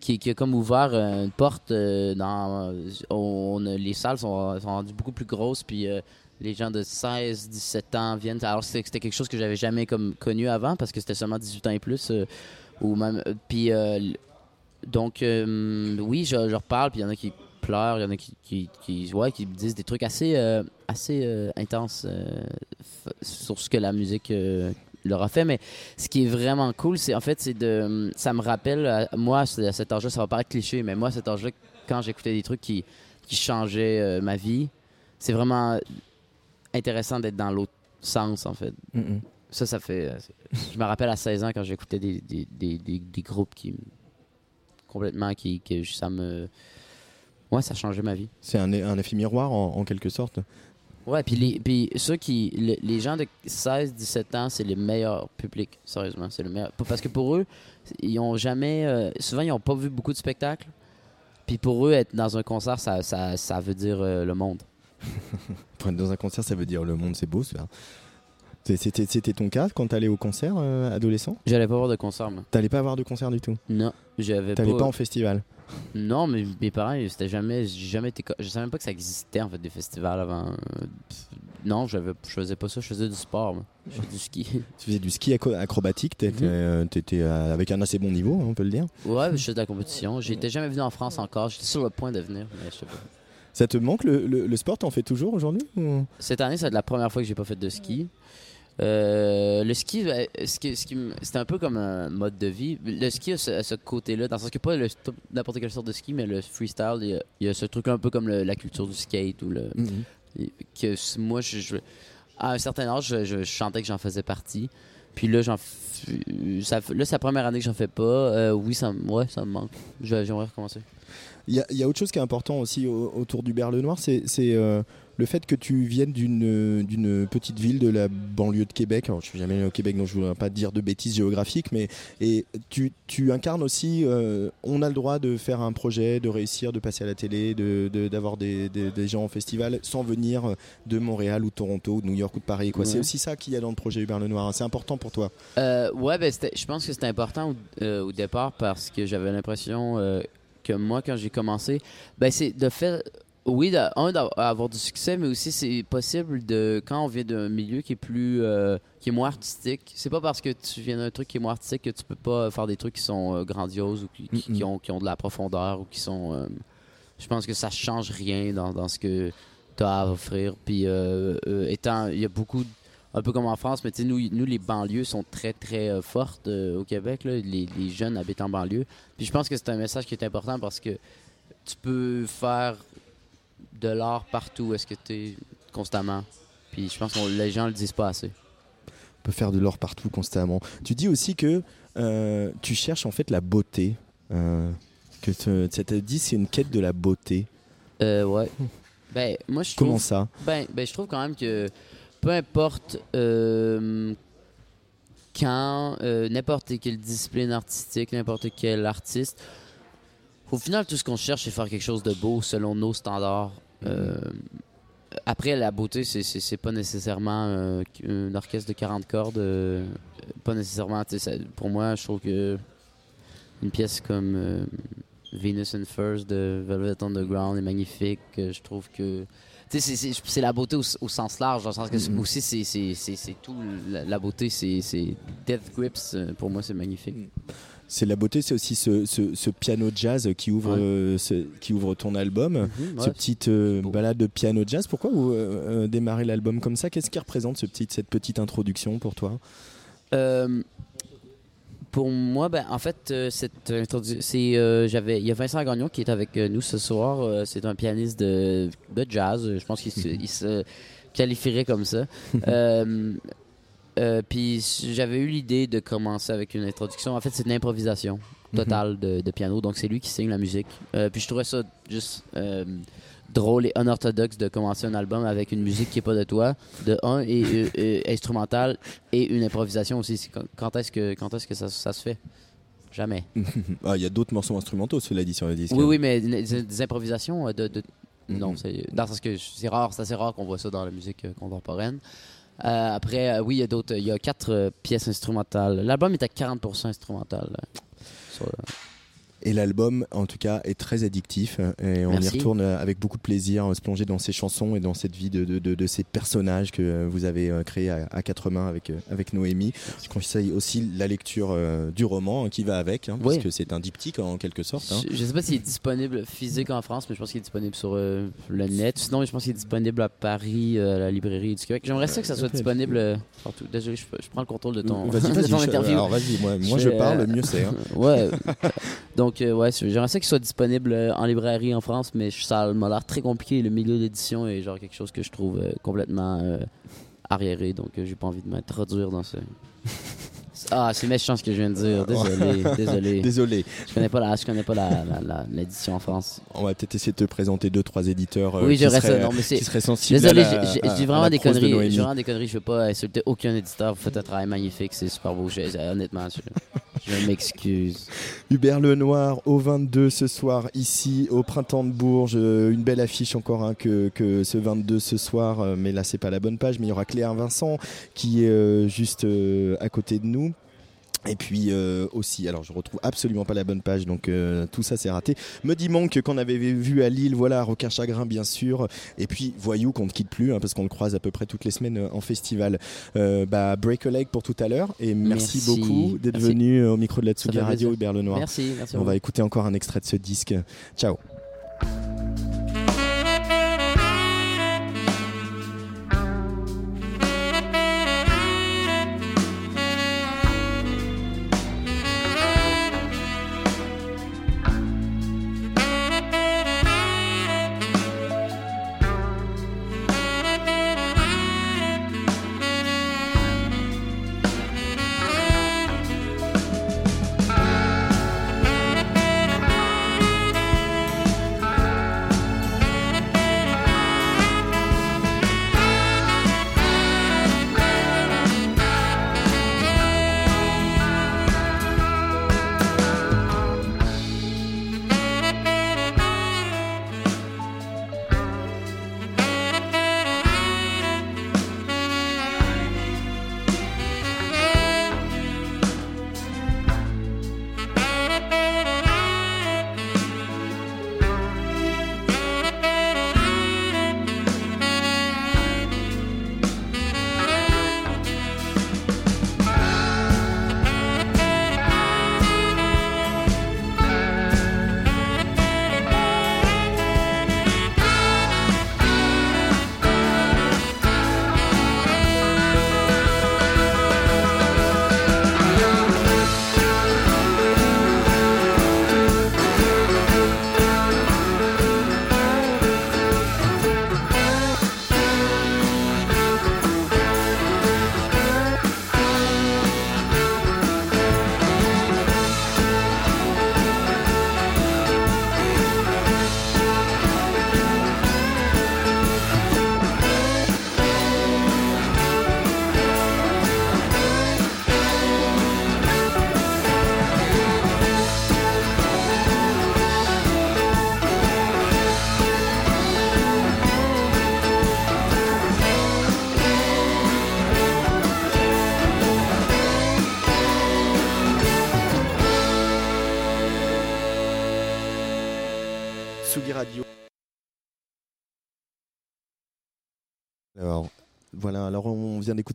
Qui, a comme ouvert euh, une porte euh, dans. on a- les salles sont, rendues beaucoup plus grosses, puis euh, les gens de 16, 17 ans viennent. Alors, c'était quelque chose que j'avais jamais comme connu avant, parce que c'était seulement 18 ans et plus. euh, ou même. euh, Puis. euh, donc, euh, oui, je, je reparle, puis il y en a qui pleurent, il y en a qui, qui, qui, ouais, qui disent des trucs assez, euh, assez euh, intenses euh, sur ce que la musique euh, leur a fait. Mais ce qui est vraiment cool, c'est en fait, c'est de. Ça me rappelle, à- moi, à cet âge-là, ça va paraître cliché, mais moi, à cet âge-là, quand j'écoutais des trucs qui, qui changeaient euh, ma vie, c'est vraiment intéressant d'être dans l'autre sens, en fait. Ça, ça fait. euh, je me rappelle à 16 ans quand j'écoutais des, des, des, des, des groupes qui. complètement. qui, que ça me. Ouais, ça a changé ma vie. C'est un, un effet miroir en, en quelque sorte? Ouais, puis les, puis ceux qui. le- les gens de 16-17 ans, c'est les meilleurs publics, sérieusement. C'est le meilleur. Parce que pour eux, ils ont jamais. euh, souvent, ils n'ont pas vu beaucoup de spectacles. Puis pour eux, être dans un concert, ça, ça, ça veut dire euh, le monde. Être dans un concert, ça veut dire le monde, c'est beau ça. C'était ton cas quand t'allais au concert euh, adolescent? J'allais pas voir de concert, moi. T'allais pas voir de concert du tout? Non, j'avais T'allais pas. pas en festival? Non, mais mes parents, c'était jamais. jamais été. Je savais même pas que ça existait, en fait, des festivals avant. euh, Non, je faisais pas ça, je faisais du sport, moi. Je faisais du ski. Tu faisais du ski acro- acrobatique, t'étais euh, avec un assez bon niveau, on peut le dire. Ouais, je faisais de la compétition. J'étais jamais venu en France encore. J'étais sur le point de venir, mais je sais pas. Ça te manque le, le- le sport T'en fais toujours aujourd'hui ou- Cette année, c'est la première fois que j'ai pas fait de ski. Euh, le ski, ben, ce qui, ce qui me- c'était un peu comme un mode de vie. Le ski a ce, a ce côté-là, dans le sens que pas le- n'importe quelle sorte de ski, mais le freestyle, il y a, il y a ce truc un peu comme le- la culture du skate ou le. Mhm. que moi, je, je- à un certain âge, je, je chantais que j'en faisais partie. Puis là, j'en, ça, là, c'est la première année que j'en fais pas. Euh, oui, ça, me- ouais, ça me manque. J'aimerais recommencer. Il y, a- il y a autre chose qui est important aussi au- autour du Berle Noir, c'est c'est, euh, le fait que tu viennes d'une euh, d'une petite ville de la banlieue de Québec. Alors, je suis jamais allé au Québec, donc je ne voudrais pas dire de bêtises géographiques, mais et tu, tu incarnes aussi. euh, on a le droit de faire un projet, de réussir, de passer à la télé, de- de- d'avoir des, des- des gens en festival sans venir de Montréal ou de Toronto, ou de New York ou de Paris. quoi. Ouais. C'est aussi ça qu'il y a dans le projet Hubert Lenoir. hein. C'est important pour toi. Euh, ouais, ben, je pense que c'était important au, euh, au départ parce que j'avais l'impression que moi, quand j'ai commencé, ben, c'est de faire. Oui, de- un, d'avoir du succès, mais aussi c'est possible de. Quand on vient d'un milieu qui est plus. euh, qui est moins artistique, c'est pas parce que tu viens d'un truc qui est moins artistique que tu peux pas faire des trucs qui sont euh, grandioses ou qui, qui- qui ont, qui ont de la profondeur ou qui sont. euh, je pense que ça change rien dans, dans ce que tu as à offrir. Puis, étant. Il y a beaucoup. de- un peu comme en France, mais tu sais, nous, nous, les banlieues sont très, très fortes au Québec. là. Les, les jeunes habitent en banlieue. Puis je pense que c'est un message qui est important parce que tu peux faire de l'art partout. Est-ce que tu es constamment? Puis je pense que les gens le disent pas assez. On peut faire de l'or partout constamment. Tu dis aussi que euh, tu cherches en fait la beauté. euh, que te- ça te dit c'est une quête de la beauté. Euh, ouais. Ben, moi, je Comment trouve- ça? Ben, ben, je trouve quand même que peu importe euh, quand, n'importe quelle discipline artistique, n'importe quel artiste, au final, tout ce qu'on cherche, c'est faire quelque chose de beau selon nos standards. Euh, après, la beauté, c'est- pas nécessairement euh, un orchestre de 40 cordes. euh, pas nécessairement. ça- Pour moi, je trouve que une pièce comme euh, Venus and Furs de Velvet Underground est magnifique. Je trouve que. C'est- la beauté au, au sens large, dans le sens que c'est- Mhm. aussi, c'est- tout. La, la beauté, c'est Death Grips. Pour moi, c'est magnifique. C'est la beauté, c'est aussi ce, ce- ce piano jazz qui ouvre, Ouais. euh, ce- qui ouvre ton album. Mhm, ce ouais, petite euh, balade de piano jazz. Pourquoi vous euh, démarrez l'album comme ça? Qu'est-ce qui représente ce petit, cette petite introduction pour toi? Pour moi, ben, en fait, cette c'est, j'avais, il y a Vincent Gagnon qui est avec nous ce soir. C'est un pianiste de, de jazz. Je pense qu'il se, il se qualifierait comme ça. Euh, puis j'avais eu l'idée de commencer avec une introduction. En fait, c'est une improvisation totale de, de piano. Donc c'est lui qui signe la musique. Euh, puis je trouvais ça juste euh, drôle et unorthodoxe de commencer un album avec une musique qui est pas de toi, de un et euh, euh, instrumental et une improvisation aussi. Quand, est-ce que quand est-ce que ça, ça se fait? Jamais. Ah, Il y a d'autres morceaux instrumentaux, cela dit sur le disque. Oui, oui, mais des, des improvisations de, de- non, c'est dans le sens que c'est rare, c'est assez rare qu'on voit ça dans la musique contemporaine. Euh, après, euh, oui, il y a d'autres, il y a quatre euh, pièces instrumentales. L'album est à 40% instrumental. Et l'album, en tout cas, est très addictif. Et on Merci. y retourne avec beaucoup de plaisir, euh, se plonger dans ces chansons et dans cette vie de, de, de- de ces personnages que euh, vous avez euh, créés à, à quatre mains avec, euh, avec Noémie. Je conseille aussi la lecture euh, du roman hein, qui va avec, hein, Oui. parce que c'est un diptyque en quelque sorte. hein. Je, je sais pas s'il est disponible physique en France, mais je pense qu'il est disponible sur euh, le net. Sinon, je pense qu'il est disponible à Paris, euh, à la librairie du Québec. J'aimerais ça que ça soit disponible euh, partout. Désolé, je, je prends le contrôle de ton, Vas-y, de vas-y, ton je- interview. alors, vas-y, moi- moi, je fais, parle, mieux c'est, hein. ouais. Donc, euh, ouais, j'aimerais ça qu'il soit disponible euh, en librairie en France, mais ça m'a l'air très compliqué. Le milieu d'édition est genre quelque chose que je trouve euh, complètement euh, arriéré, donc j'ai pas envie de m'introduire dans ce. Ah, c'est méchant ce que je viens de dire. Désolé, désolé. Désolé. Je connais pas la, je connais pas l'édition en France. On va peut-être essayer de te présenter deux, trois éditeurs euh, oui, j'aurais ça. Non, mais c'est. Désolé, j'ai- j'ai- à- vraiment des de conneries. Dis vraiment des conneries. Je veux pas insulter aucun éditeur. Vous faites un travail magnifique. C'est super beau. Honnêtement, je, je m'excuse. Hubert Lenoir au 22 ce soir ici au printemps de Bourges. Euh, Une belle affiche encore hein, que, que ce 22 ce soir, euh, mais là c'est pas la bonne page. Mais il y aura Claire Vincent qui est euh, juste à côté de nous. Et puis euh, aussi, alors je retrouve absolument pas la bonne page, donc euh, tout ça c'est raté. Me dit Monk qu'on avait vu à Lille, voilà, Requin Chagrin bien sûr. Et puis Voyou qu'on ne quitte plus, hein, parce qu'on le croise à peu près toutes les semaines euh, en festival. Euh, bah, break a leg pour tout à l'heure. Et merci, Merci. beaucoup d'être venu au micro de la Tsugi Radio. Hubert Lenoir. Merci, merci On va écouter encore un extrait de ce disque. Ciao.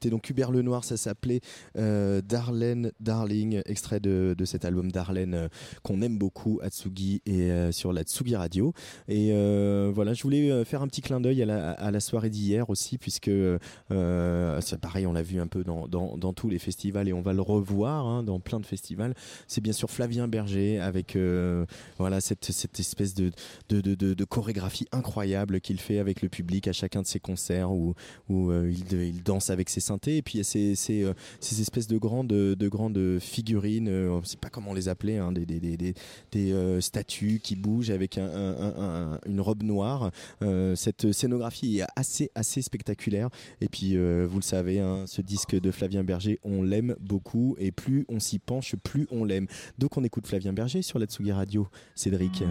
D'écouter donc Hubert Lenoir, ça s'appelait euh, Darlene Darling, extrait de, de cet album Darlene euh, qu'on aime beaucoup à Tsugi et euh, sur la Tsugi Radio. Et euh, voilà, je voulais faire un petit clin d'œil à la, à la soirée d'hier aussi, puisque c'est pareil, on l'a vu un peu dans, dans, dans tous les festivals et on va le revoir hein, dans plein de festivals. C'est bien sûr Flavien Berger avec voilà cette, cette espèce de, de, de, de- chorégraphie incroyable qu'il fait avec le public à chacun de ses concerts où, où il, il danse avec ses et puis il y a ces, euh, ces espèces de grandes, de grandes figurines, euh, on ne sait pas comment les appeler, hein, des, euh, statues qui bougent avec un, un- un- un- une robe noire. Cette scénographie est assez, spectaculaire et puis vous le savez, hein, ce disque de Flavien Berger, on l'aime beaucoup et plus on s'y penche, plus on l'aime. Donc on écoute Flavien Berger sur la Tsugi Radio. Cédric.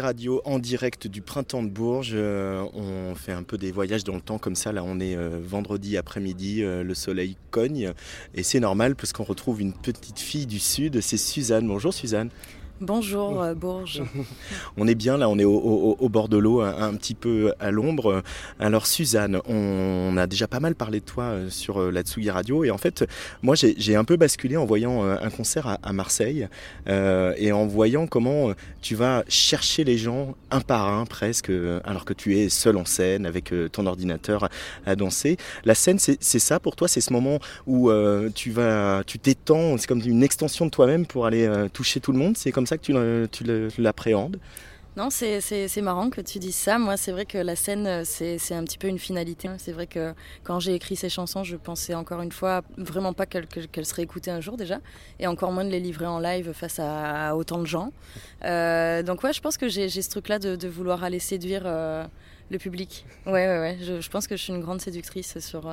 Radio en direct du printemps de Bourges. Euh, on fait un peu des voyages dans le temps comme ça. Là, on est euh, vendredi après-midi, euh, le soleil cogne. Et c'est normal parce qu'on retrouve une petite fille du Sud. C'est Suzanne. Bonjour Suzanne. Bonjour euh, Bourges. On est bien là, on est au, au- au bord de l'eau, un, un petit peu à l'ombre. Alors Suzanne, on a déjà pas mal parlé de toi euh, sur euh, la Tsugi Radio et en fait, moi j'ai un peu basculé en voyant un concert à, à Marseille euh, et en voyant comment tu vas chercher les gens un par un presque, alors que tu es seul en scène avec ton ordinateur à danser. La scène, c'est c'est ça pour toi, c'est ce moment où euh, tu vas, tu t'étends, c'est comme une extension de toi-même pour aller euh, toucher tout le monde. C'est comme ça que tu l'appréhendes? Non, c'est- marrant que tu dises ça. Moi, c'est vrai que la scène, euh, c'est un petit peu une finalité. C'est vrai que quand j'ai écrit ces chansons, je pensais encore une fois vraiment pas qu'elles qu'elles seraient écoutées un jour déjà, et encore moins de les livrer en live face à, autant de gens. Euh, donc ouais, je pense que j'ai ce truc-là de, vouloir aller séduire euh, le public. Ouais, ouais, ouais. Je, pense que je suis une grande séductrice sur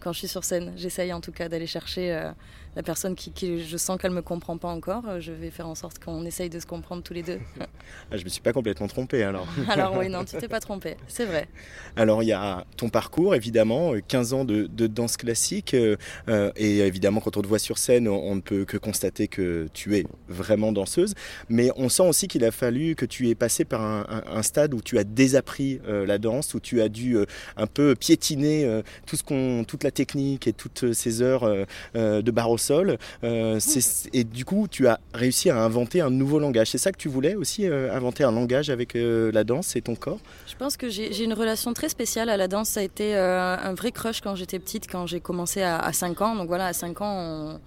quand je suis sur scène. J'essaye en tout cas d'aller chercher la personne qui, qui je sens qu'elle me comprend pas encore. Euh, Je vais faire en sorte qu'on essaye de se comprendre tous les deux. Ah, je me suis pas complètement trompé alors. Alors oui, non, tu t'es pas trompé, c'est vrai. Alors il y a ton parcours évidemment, euh, 15 ans de, de danse classique euh, euh, et évidemment quand on te voit sur scène on, on ne peut que constater que tu es vraiment danseuse mais on sent aussi qu'il a fallu que tu aies passé par un, un- un stade où tu as désappris euh, euh, la danse, où tu as dû euh, un peu piétiner euh, tout ce qu'on, toute la technique et toutes ces heures euh, euh, de barre au sol. Euh, c'est- et du coup, tu as réussi à inventer un nouveau langage. C'est ça que tu voulais aussi, euh, inventer un langage avec euh, la danse et ton corps? Je pense que j'ai une relation très spéciale à la danse. Ça a été un vrai crush quand j'étais petite, quand j'ai commencé à, à 5 ans. Donc voilà, à 5 ans, on-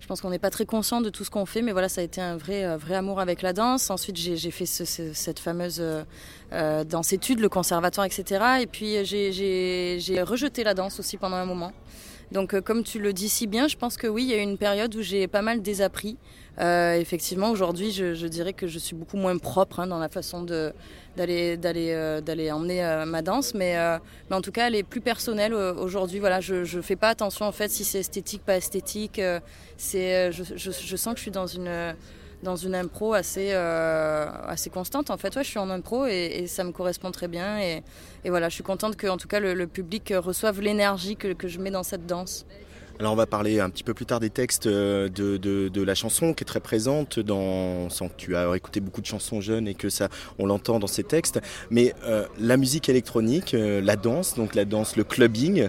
je pense qu'on n'est pas très conscient de tout ce qu'on fait, mais voilà, ça a été un vrai, vrai amour avec la danse. Ensuite, j'ai fait ce- ce- cette fameuse euh, euh, danse-étude, le conservatoire, etc. Et puis, j'ai rejeté la danse aussi pendant un moment. Donc, euh, comme tu le dis si bien, je pense que oui, il y a une période où j'ai pas mal désappris. Euh, effectivement, aujourd'hui, je, je dirais que je suis beaucoup moins propre hein, dans la façon d'aller d'aller euh, d'aller emmener euh, ma danse, mais, euh, mais en tout cas, elle est plus personnelle aujourd'hui. Voilà, je je fais pas attention en fait si c'est esthétique, pas esthétique. c'est je, je, je sens que je suis dans une dans une impro assez euh, assez constante. En fait, ouais, je suis en impro et, et ça me correspond très bien. Et, et voilà, je suis contente que en tout cas le, le public reçoive l'énergie que, que je mets dans cette danse. Alors on va parler un petit peu plus tard des textes euh, de, de- la chanson qui est très présente dans sent que tu as écouté beaucoup de chansons jeunes et que ça on l'entend dans ces textes. Mais euh, la musique électronique euh, la danse donc la danse le clubbing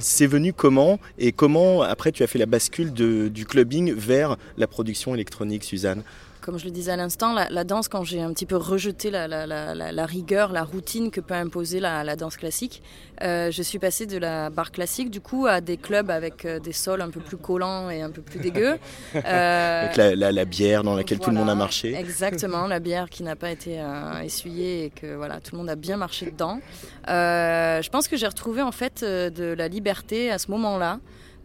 c'est venu comment et comment après tu as fait la bascule de- du clubbing vers la production électronique Suzanne? Comme je le disais à l'instant, la, la danse, quand j'ai un petit peu rejeté la, rigueur, la routine que peut imposer la, danse classique, euh, je suis passée de la barre classique du coup à des clubs avec euh, des sols un peu plus collants et un peu plus dégueux. Euh, avec la, bière dans laquelle tout le monde a marché Exactement, la bière qui n'a pas été euh, essuyée et que voilà, tout le monde a bien marché dedans. Je pense que j'ai retrouvé en fait de la liberté à ce moment-là.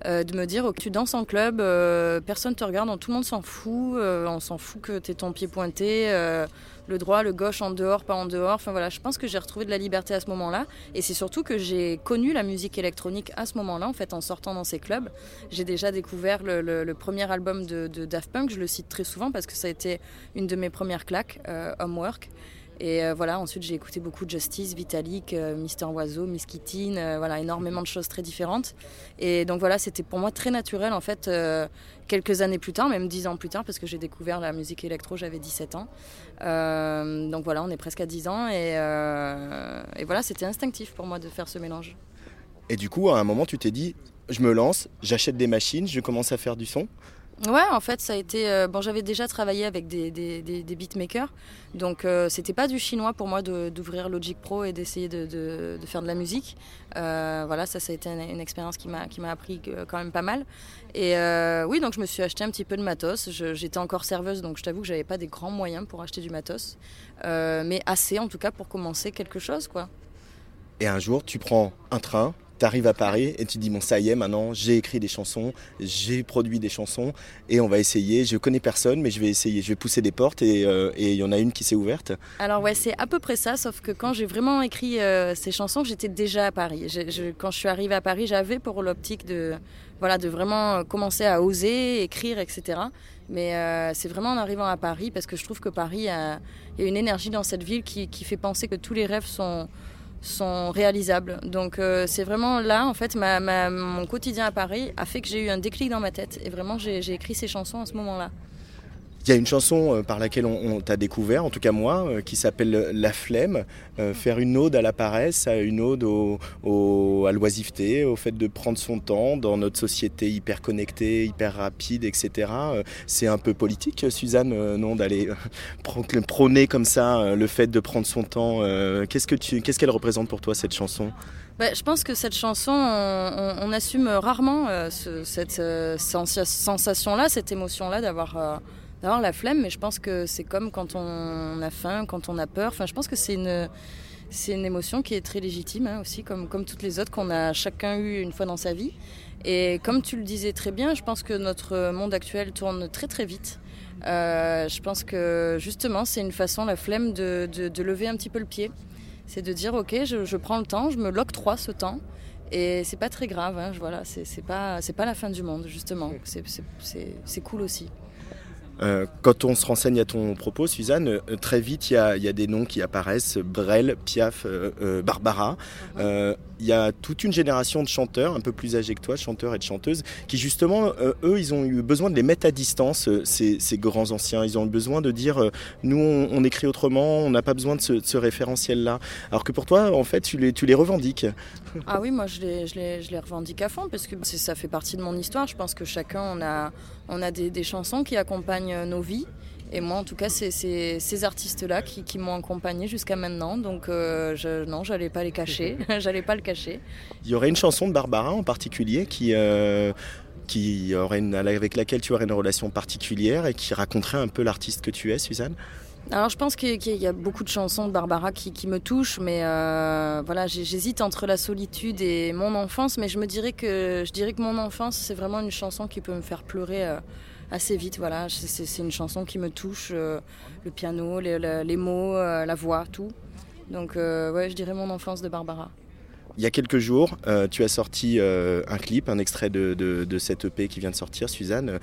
Euh, de me dire, ok, tu danses en club, euh, personne te regarde, tout le monde s'en fout, euh, on s'en fout que tu ton pied pointé, euh, le droit, le gauche en dehors, pas en dehors. Enfin voilà, je pense que j'ai retrouvé de la liberté à ce moment-là. Et c'est surtout que j'ai connu la musique électronique à ce moment-là, en fait, en sortant dans ces clubs. J'ai déjà découvert le, premier album de, de Daft Punk, je le cite très souvent parce que ça a été une de mes premières claques, Homework. Et euh, voilà, ensuite j'ai écouté beaucoup Justice, Vitalik, euh, Mister Oiseau, Miss Kittin, euh, voilà, énormément de choses très différentes. Et donc voilà, c'était pour moi très naturel en fait, quelques années plus tard, même dix ans plus tard, parce que j'ai découvert la musique électro, j'avais 17 ans. Donc voilà, on est presque à 10 ans et voilà, c'était instinctif pour moi de faire ce mélange. et du coup à un moment tu t'es dit je me lance j'achète des machines je commence à faire du son Ouais, en fait, ça a été. euh, bon, j'avais déjà travaillé avec des, des, des- beatmakers, donc euh, c'était pas du chinois pour moi d'ouvrir Logic Pro et d'essayer de, de- faire de la musique. Euh, voilà, ça, ça a été une, une expérience qui m'a appris quand même pas mal. Et euh, oui, donc je me suis acheté un petit peu de matos. J'étais encore serveuse, donc je t'avoue que j'avais pas des grands moyens pour acheter du matos, mais assez en tout cas pour commencer quelque chose, quoi. Et un jour, tu prends un train, tu arrives à Paris et tu dis bon ça y est maintenant j'ai écrit des chansons, j'ai produit des chansons et on va essayer. Je connais personne mais je vais essayer, je vais pousser des portes et euh, et il y en a une qui s'est ouverte. Alors ouais, c'est à peu près ça, sauf que quand j'ai vraiment écrit euh, ces chansons, j'étais déjà à Paris. Quand je suis arrivée à Paris, j'avais pour l'optique de, voilà, de vraiment euh, commencer à oser, écrire, etc. Mais c'est vraiment en arrivant à Paris, parce que je trouve que Paris, il y a une énergie dans cette ville qui, qui fait penser que tous les rêves sont, sont réalisables. Donc euh, c'est vraiment là, en fait, ma, mon quotidien à Paris a fait que j'ai eu un déclic dans ma tête. Et vraiment, j'ai j'ai écrit ces chansons à ce moment-là. Il y a une chanson euh, par laquelle on, on t'a découvert, en tout cas moi, euh, qui s'appelle La Flemme. Euh, faire une ode à la paresse, à une ode au, au- à l'oisiveté, au fait de prendre son temps dans notre société hyper connectée, hyper rapide, etc. Euh, C'est un peu politique, Suzanne, euh, non, d'aller euh, prôner comme ça euh, le fait de prendre son temps. euh, Qu'est-ce que tu, qu'est-ce qu'elle représente pour toi cette chanson? Bah, je pense que cette chanson, on, assume rarement euh, ce- cette euh, sensa- sensation-là, cette émotion-là d'avoir euh, d'avoir la flemme. Mais je pense que c'est comme quand on a faim, quand on a peur. Enfin, je pense que c'est une c'est une émotion qui est très légitime hein, aussi, comme comme toutes les autres qu'on a chacun eu une fois dans sa vie. Et comme tu le disais très bien, je pense que notre monde actuel tourne très très vite. Euh, je pense que justement, c'est une façon, la flemme, de, de- de lever un petit peu le pied. C'est de dire, ok, je, je prends le temps, je me l'octroie ce temps. Et c'est pas très grave, hein, je- voilà, c'est pas, pas la fin du monde, justement. C'est cool aussi. Euh, quand on se renseigne à ton propos, Suzanne, euh, très vite il y a, il y a des noms qui apparaissent Brel, Piaf, euh, Barbara. Euh, il y a toute une génération de chanteurs, un peu plus âgés que toi, chanteurs et de chanteuses, qui justement, eux, ils ont eu besoin de les mettre à distance, ces, ces grands anciens. Ils ont eu besoin de dire, nous, on, on écrit autrement, on n'a pas besoin de ce, référentiel-là. Alors que pour toi, en fait, tu les, tu les revendiques. Ah oui, moi je les, je les, je les revendique à fond parce que ça fait partie de mon histoire. Je pense que chacun, on a, on a des, des chansons qui accompagnent euh, nos vies. Et moi, en tout cas, c'est c'est ces artistes-là qui, qui m'ont accompagné jusqu'à maintenant. Donc, euh, je, non, j'allais pas les cacher. j'allais pas le cacher. Il y aurait une chanson de Barbara en particulier qui, euh, qui aurait une- avec laquelle tu aurais une relation particulière et qui raconterait un peu l'artiste que tu es, Suzanne? Alors je pense qu'il y a beaucoup de chansons de Barbara qui, me touchent, mais euh, voilà, j'hésite entre la solitude et mon enfance, mais je me dirais que je dirais que mon enfance c'est vraiment une chanson qui peut me faire pleurer euh, assez vite. Voilà, c'est- une chanson qui me touche, euh, le piano, les, mots, la voix, tout. Donc ouais, je dirais mon enfance de Barbara. Il y a quelques jours, euh, tu as sorti euh, un clip, un extrait de, cette EP qui vient de sortir, Suzanne, euh,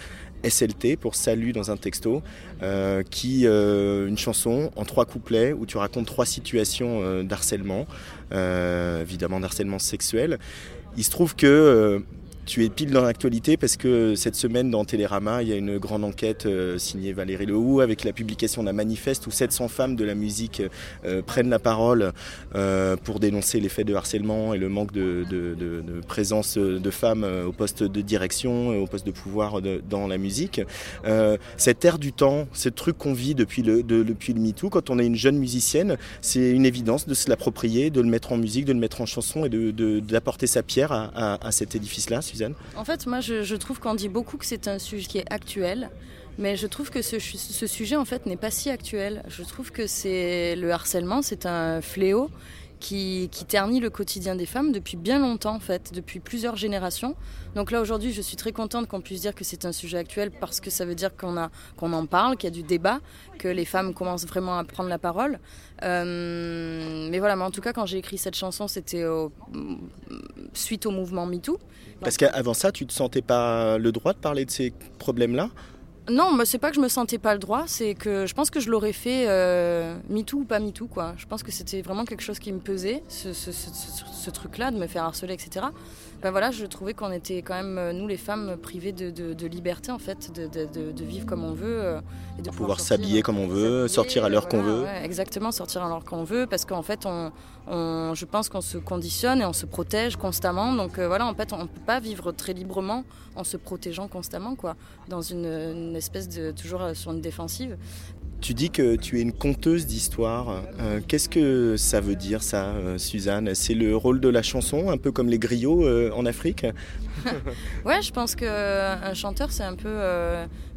SLT pour Salut dans un texto, euh, qui une chanson en trois couplets où tu racontes trois situations d'harcèlement, évidemment d'harcèlement sexuel. Il se trouve que tu es pile dans l'actualité parce que cette semaine dans Télérama, il y a une grande enquête euh, signée Valérie Lehoux avec la publication d'un manifeste où 700 femmes de la musique euh, prennent la parole euh, pour dénoncer les faits de harcèlement et le manque de, présence de femmes au poste de direction, et au poste de pouvoir dans la musique. Euh, cette ère du temps, ce truc qu'on vit depuis le, de- depuis le MeToo, quand on est une jeune musicienne, c'est une évidence de se l'approprier, de le mettre en musique, de le mettre en chanson et d'apporter sa pierre à cet édifice-là, En fait, moi, je, je trouve qu'on dit beaucoup que c'est un sujet qui est actuel, mais je trouve que ce, ce sujet, en fait, n'est pas si actuel. Je trouve que c'est le harcèlement, c'est un fléau qui, ternit le quotidien des femmes depuis bien longtemps, en fait, depuis plusieurs générations. Donc là, aujourd'hui, je suis très contente qu'on puisse dire que c'est un sujet actuel parce que ça veut dire qu'on qu'on en parle, qu'il y a du débat, que les femmes commencent vraiment à prendre la parole. Euh, mais voilà, mais en tout cas, quand j'ai écrit cette chanson, c'était suite au mouvement MeToo. Parce qu'avant ça, tu ne te sentais pas le droit de parler de ces problèmes-là Non, mais c'est pas que je me sentais pas le droit, c'est que je pense que je l'aurais fait euh, MeToo ou pas MeToo, quoi. Je pense que c'était vraiment quelque chose qui me pesait, ce, truc-là, de me faire harceler, etc. Ben voilà, je trouvais qu'on était quand même, euh, nous les femmes, privées de, de- de liberté, en fait, de, de- vivre comme on veut. euh, et de Pouvoir s'habiller comme on veut, sortir à l'heure qu'on veut. ouais, exactement, sortir à l'heure qu'on veut, parce qu'en fait, on, on- je pense qu'on se conditionne et on se protège constamment. Donc euh, voilà, en fait, on ne peut pas vivre très librement en se protégeant constamment, quoi, dans une, une espèce de toujours sur une défensive. Tu dis que tu es une conteuse d'histoire. Euh, Qu'est-ce que ça veut dire ça, euh, Suzanne? C'est le rôle de la chanson, un peu comme les griots euh, en Afrique? Ouais, je pense qu'un chanteur, c'est un peu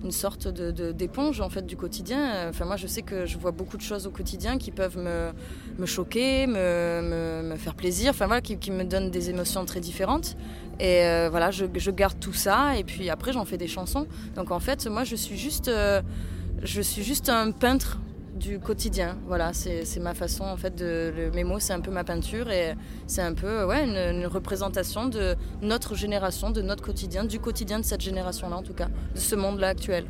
une sorte de- de- d'éponge en fait du quotidien. Enfin, moi, je sais que je vois beaucoup de choses au quotidien qui peuvent me, me choquer, me, me- faire plaisir, enfin voilà, qui, qui me donnent des émotions très différentes. Et voilà, je, je garde tout ça et puis après, j'en fais des chansons. Donc en fait, moi, je suis juste, je suis juste un peintre du quotidien. Voilà, c'est ma façon en fait de le, mes mots, c'est un peu ma peinture et c'est un peu ouais une représentation de notre génération, de notre quotidien, du quotidien de cette génération-là en tout cas, de ce monde-là actuel.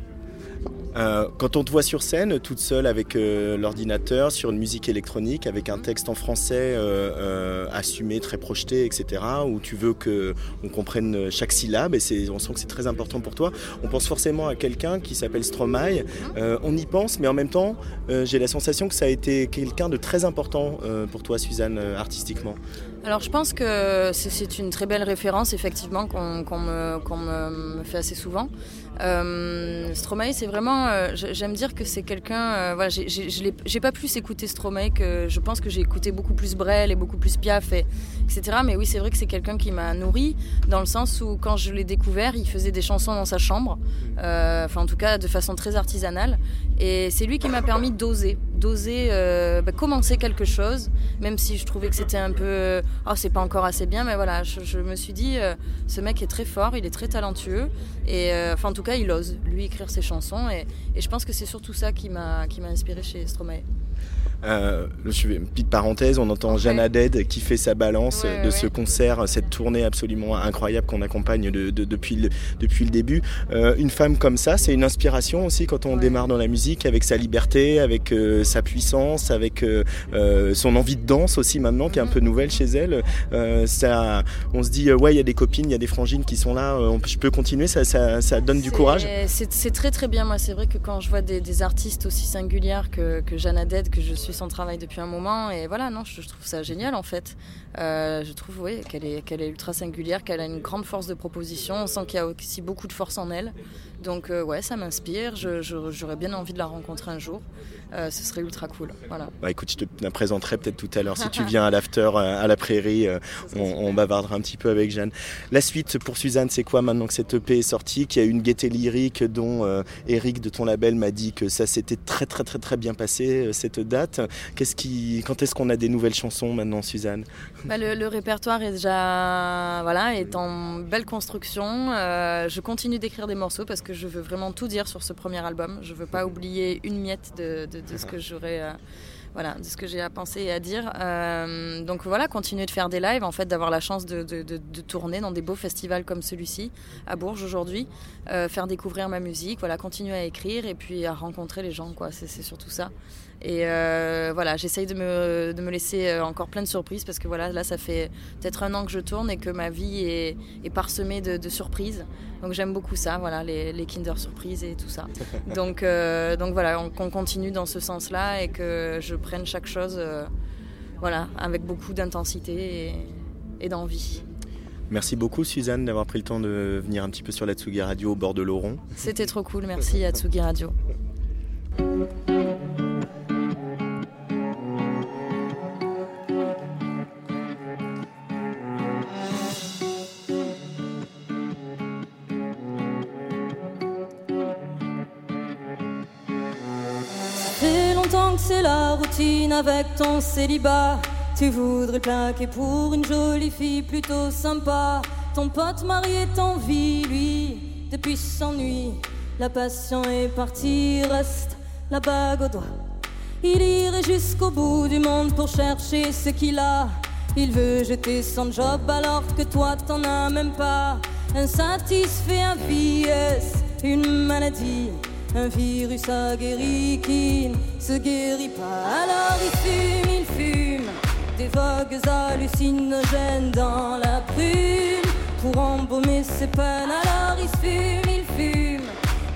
Euh, quand on te voit sur scène, toute seule avec euh, l'ordinateur, sur une musique électronique, avec un texte en français euh, assumé, très projeté, etc., où tu veux que on comprenne chaque syllabe, et on sent que c'est très important pour toi. On pense forcément à quelqu'un qui s'appelle Stromae. On y pense, mais en même temps, j'ai la sensation que ça a été quelqu'un de très important pour toi, Suzanne, artistiquement. Alors je pense que c'est- une très belle référence effectivement qu'on qu'on qu'on me fait assez souvent. Euh, Stromae, c'est vraiment, euh, j'aime dire que c'est quelqu'un. euh, voilà, j'ai- pas plus écouté Stromae que je pense que j'ai écouté beaucoup plus Brel et beaucoup plus Piaf, et, etc. Mais oui, c'est vrai que c'est quelqu'un qui m'a nourri dans le sens où quand je l'ai découvert, il faisait des chansons dans sa chambre, euh, enfin en tout cas de façon très artisanale. Et c'est lui qui m'a permis d'oser, d'oser euh, bah, commencer quelque chose, même si je trouvais que c'était un peu, oh c'est pas encore assez bien, mais voilà, je, me suis dit, ce mec est très fort, il est très talentueux, et enfin en tout cas il ose lui écrire ses chansons, et, et je pense que c'est surtout ça qui m'a qui m'a inspiré chez Stromae. Euh, je fais une petite parenthèse, on entend Jana Dead qui fait sa balance Ouais, de ouais, ce concert, cette tournée absolument incroyable qu'on accompagne de- de- depuis, le, depuis le début. Euh, une femme comme ça, c'est une inspiration aussi quand on démarre dans la musique, avec sa liberté, avec euh, sa puissance, avec euh, euh, son envie de danse aussi maintenant, qui est un peu nouvelle chez elle. Euh, ça, on se dit, ouais, il y a des copines, il y a des frangines qui sont là, on- je peux continuer, ça, ça, ça donne du courage. C'est très très bien. Moi, c'est vrai que quand je vois des, des artistes aussi singulières que, que Jeanne Dead, que je suis son travail depuis un moment, et voilà, non, je, je trouve ça génial en fait. Euh, je trouve oui, qu'elle est, qu'elle est ultra singulière, qu'elle a une grande force de proposition. On sent qu'il y a aussi beaucoup de force en elle. Donc euh, ouais, ça m'inspire. J'aurais bien envie de la rencontrer un jour. Euh, ce serait ultra cool. Voilà. Bah écoute, je te la présenterai peut-être tout à l'heure. Si tu viens à l'after euh, à la prairie, euh, on, on bavardera un petit peu avec Jeanne. La suite pour Suzanne, c'est quoi maintenant que cette EP est sortie, qu'il y a eu une gaieté lyrique dont Eric de ton label m'a dit que ça s'était très très très très bien passé cette date. Qu'est-ce qui, quand est-ce qu'on a des nouvelles chansons maintenant, Suzanne? Bah, le, le répertoire est déjà voilà, est en belle construction. Je continue d'écrire des morceaux parce que je veux vraiment tout dire sur ce premier album. Je veux pas oublier une miette de, ce que j'aurais. euh, j'ai à penser et à dire. Euh, donc voilà, continuer de faire des lives, en fait, d'avoir la chance de, tourner dans des beaux festivals comme celui-ci, à Bourges aujourd'hui, euh, faire découvrir ma musique, voilà, continuer à écrire et puis à rencontrer les gens, quoi. C'est surtout ça. Et euh, voilà, j'essaye de me, de me laisser euh, encore plein de surprises parce que voilà, là, ça fait peut-être un an que je tourne et que ma vie est, est parsemée de, de surprises. Donc j'aime beaucoup ça, voilà, les, les Kinder surprises et tout ça. Donc, euh, donc voilà, on- qu'on continue dans ce sens-là et que je prenne chaque chose euh, voilà, avec beaucoup d'intensité et, et d'envie. Merci beaucoup, Suzanne, d'avoir pris le temps de venir un petit peu sur la Tsugi Radio au bord de l'Oron. C'était trop cool, merci à Tsugi Radio. longtemps que c'est la routine avec ton célibat. Tu voudrais plaquer pour une jolie fille plutôt sympa. Ton pote marié t'envie, lui, depuis s'ennuie. La passion est partie, reste la bague au doigt. Il irait jusqu'au bout du monde pour chercher ce qu'il a. Il veut jeter son job alors que toi t'en as même pas. Insatisfait à vie, une maladie Un virus aguerri qui ne se guérit pas. Alors il fume, il fume des vogues hallucinogènes dans la brume pour embaumer ses peines. Alors il fume, il fume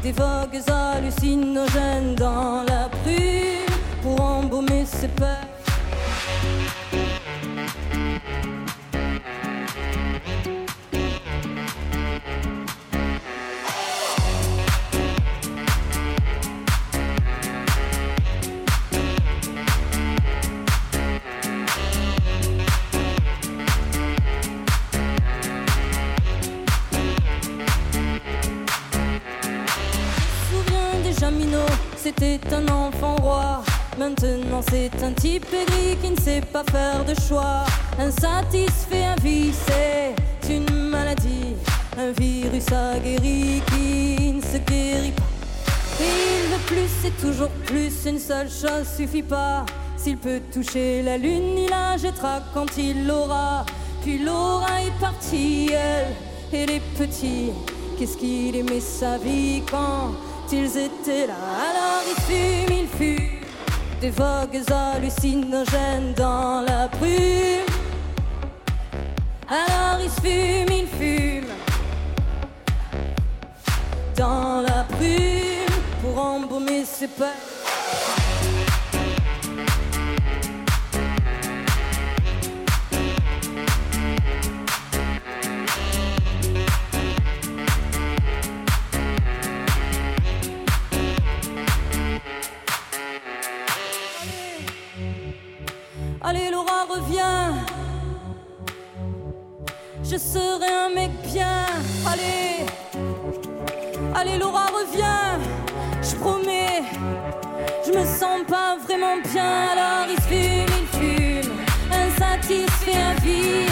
des vogues hallucinogènes dans la brume pour embaumer ses peines. C'était un enfant roi. Maintenant c'est un type aigri qui ne sait pas faire de choix. Insatisfait à vie, c'est une maladie. Un virus aguerri qui ne se guérit pas. Il veut plus, c'est toujours plus, une seule chose suffit pas. S'il peut toucher la lune, il la jettera quand il l'aura. Puis Laura est partie, elle et les petits. Qu'est-ce qu'il aimait sa vie quand ils étaient là Alors il fume, il fume des vogues hallucinogènes dans la brume. Alors il fume, il fume dans la brume pour embaumer ses peines. Allez Laura reviens. Je serai un mec bien. Allez. Allez Laura reviens. Je promets Je me sens pas vraiment bien. Alors il fume, il fume. Insatisfait à vie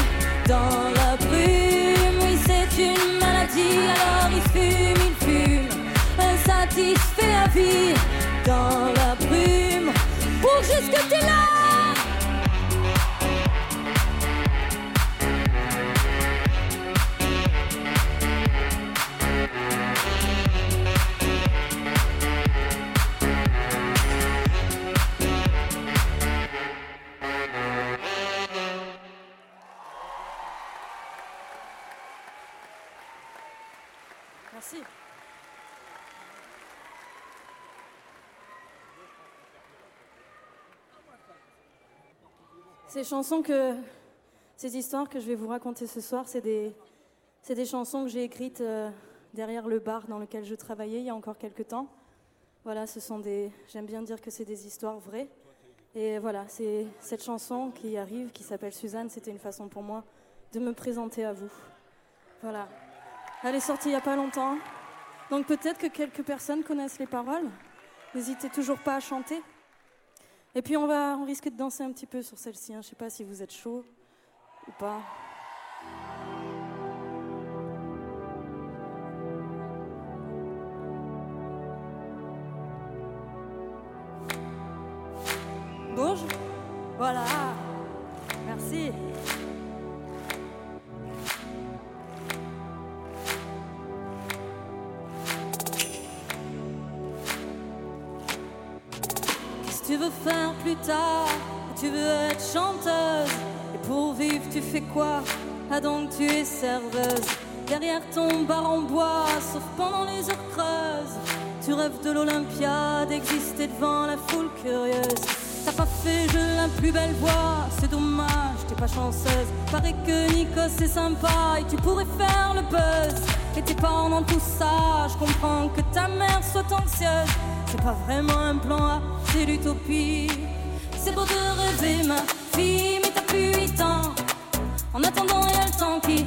Dans la brume. Oui c'est une maladie. Alors il fume, il fume. Insatisfait à vie Dans la brume. Pour juste que t'es là. Ces chansons que. Ces histoires que je vais vous raconter ce soir, c'est des, des chansons que j'ai écrites euh, derrière le bar dans lequel je travaillais il y a encore quelques temps. Voilà, ce sont des. J'aime bien dire que c'est des histoires vraies. Et voilà, c'est cette chanson qui arrive, qui s'appelle Suzanne, c'était une façon pour moi de me présenter à vous. Voilà. Elle est sortie il n'y a pas longtemps. Donc peut-être que quelques personnes connaissent les paroles. N'hésitez toujours pas à chanter. Et puis on va, on risque de danser un petit peu sur celle-ci. hein. Je sais pas si vous êtes chaud ou pas. Donc tu es serveuse. Derrière ton bar en bois, sauf pendant les heures creuses. Tu rêves de l'Olympia, d'exister devant la foule curieuse. T'as pas fait jeu la plus belle voix, c'est dommage, t'es pas chanceuse. Paraît que Nico c'est sympa et tu pourrais faire le buzz. Et t'es pas dans tout ça, je comprends que ta mère soit anxieuse. C'est pas vraiment un plan A, c'est l'utopie. C'est beau de rêver ma fille, En attendant il y a le temps qui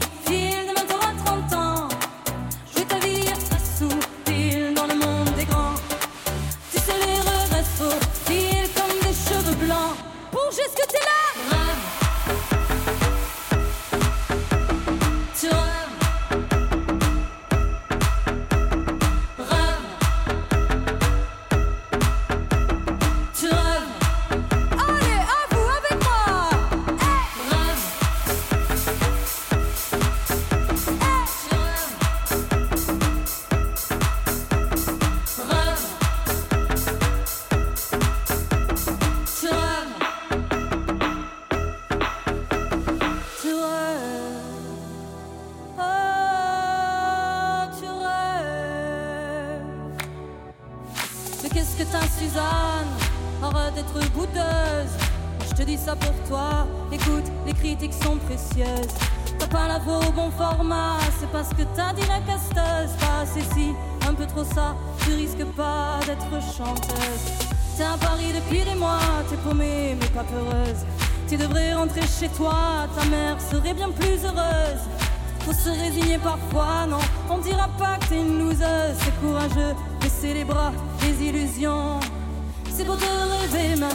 courageux, baisser les bras, les illusions. C'est beau de rêver, ma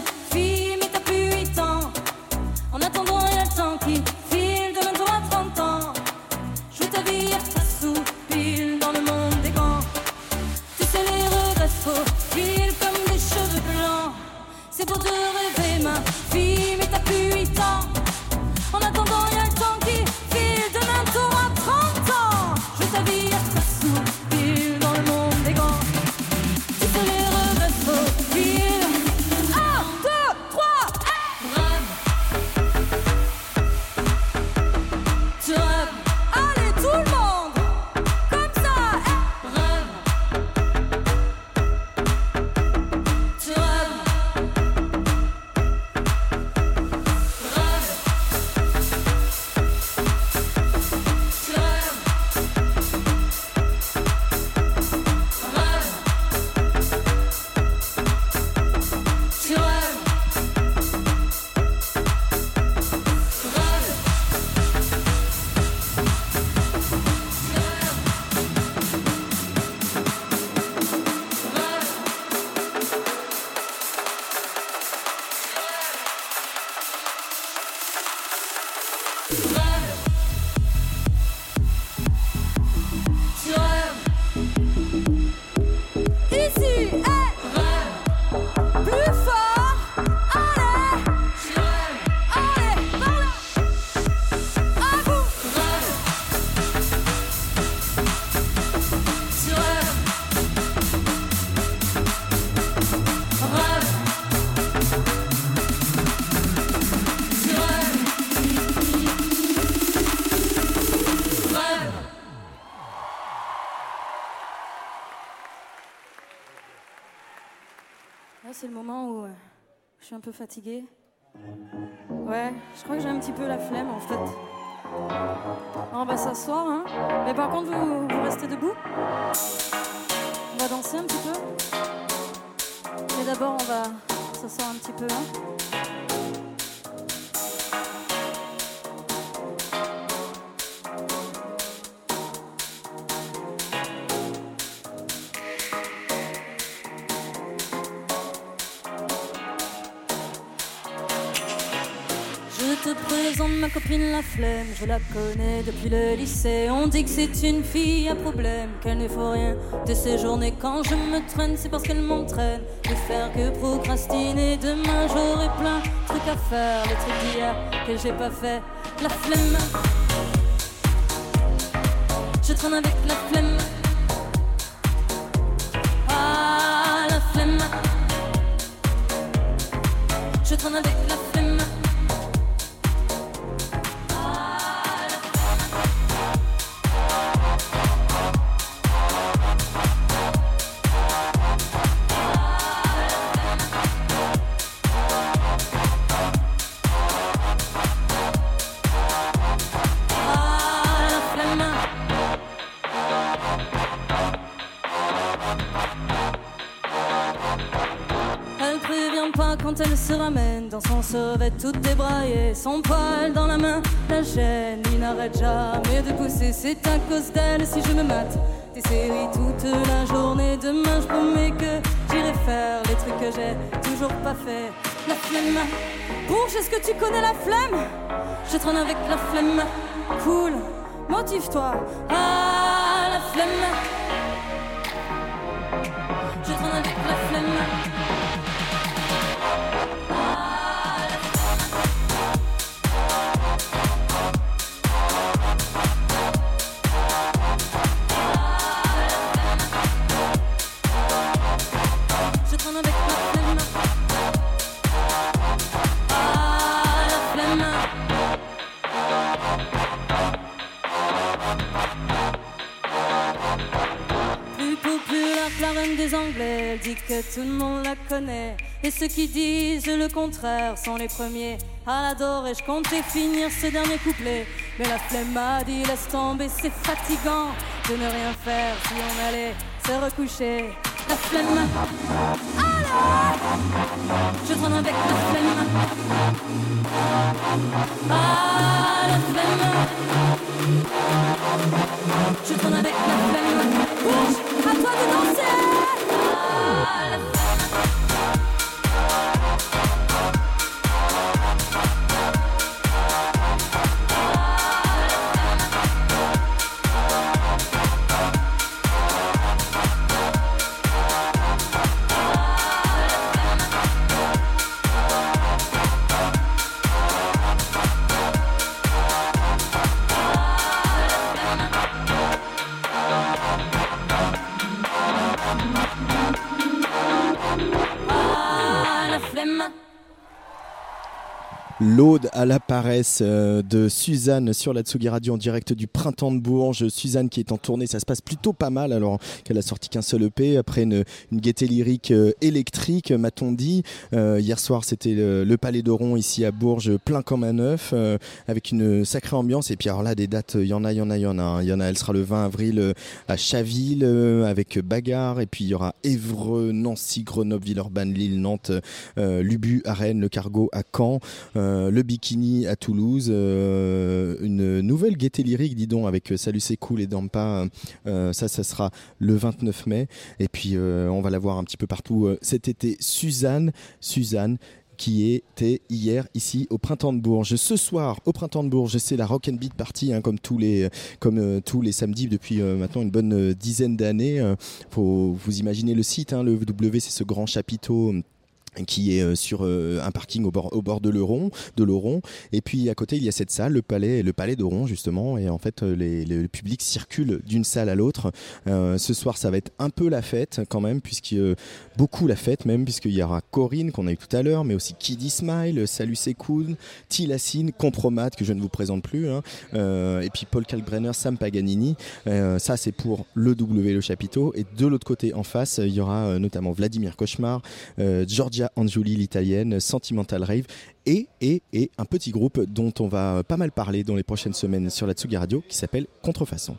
un peu fatiguée. Ouais, je crois que j'ai un petit peu la flemme en fait. On va s'asseoir, hein. Mais par contre, vous, vous restez debout. On va danser un petit peu. Mais d'abord, on va s'asseoir un petit peu, hein. Te présente ma copine la flemme, je la connais depuis le lycée. On dit que c'est une fille à problème, qu'elle ne faut rien de ses journées. Quand je me traîne, c'est parce qu'elle m'entraîne. De faire que procrastiner, demain j'aurai plein de trucs à faire. Les trucs d'hier que j'ai pas fait, la flemme. Je traîne avec la flemme. Ah, la flemme. Je traîne avec la flemme. Survêt tout débraillé, son poil dans la main, la gêne, il n'arrête jamais de pousser, c'est à cause d'elle si je me mate. Des séries toute la journée, demain je promets que j'irai faire les trucs que j'ai toujours pas fait. La flemme, Bourge, est-ce que tu connais la flemme? Je traîne avec la flemme, cool, motive-toi. Ah, la flemme, tout le monde la connaît. Et ceux qui disent le contraire sont les premiers à l'adorer. Je comptais finir ce dernier couplet, mais la flemme m'a dit laisse tomber, c'est fatigant de ne rien faire si on allait se recoucher. La flemme. Je traîne avec la flemme. Ah, la. Je avec la flemme. موجودة à la paresse euh, de Suzanne sur la Tsugi Radio en direct du printemps de Bourges. Suzanne qui est en tournée, ça se passe plutôt pas mal alors qu'elle a sorti qu'un seul EP après une, une gaieté lyrique euh, électrique, m'a-t-on dit. Euh, hier soir c'était le, Palais d'Oron ici à Bourges, plein comme un œuf, avec une sacrée ambiance. Et puis alors là des dates, il y en a, il y en a, il y en a. hein. Il y en a, elle sera le 20 avril à Chaville avec Bagarre. Et puis il y aura Évreux, Nancy, Grenoble, Villeurbanne, Lille, Nantes, Lubu à le Cargo à Caen. Le bikini à Toulouse, euh, une nouvelle gaieté lyrique, dis donc, avec euh, Salut c'est cool et Dampa. Euh, ça, ça sera le 29 mai. Et puis, on va la voir un petit peu partout cet été. Suzanne, Suzanne qui était hier ici au printemps de Bourges. Ce soir au printemps de Bourges, c'est la Rock and Beat Party hein, comme tous les comme tous les samedis depuis maintenant une bonne dizaine d'années. Vous imaginer le site, hein, le W, c'est ce grand chapiteau qui est euh, sur euh, un parking au bord, au bord de l'Euron, de l'Euron. Et puis à côté, il y a cette salle, le palais, le palais d'Euron justement. Et en fait, euh, le public circule d'une salle à l'autre. Ce soir, ça va être un peu la fête quand même, puisque beaucoup la fête même, puisqu'il y aura Corinne qu'on a eu tout à l'heure, mais aussi Kiddy Smile, Salut Sekoun, Tilassine, Compromat que je ne vous présente plus, hein, et puis Paul Kalkbrenner, Sam Paganini. Ça, c'est pour le W le chapiteau. Et de l'autre côté, en face, il y aura notamment Vladimir Cauchemar, euh, Giorgia Angiuli, l'italienne, Sentimental Rave, et, et, et un petit groupe dont on va pas mal parler dans les prochaines semaines sur la Tsugi Radio, qui s'appelle Contrefaçon.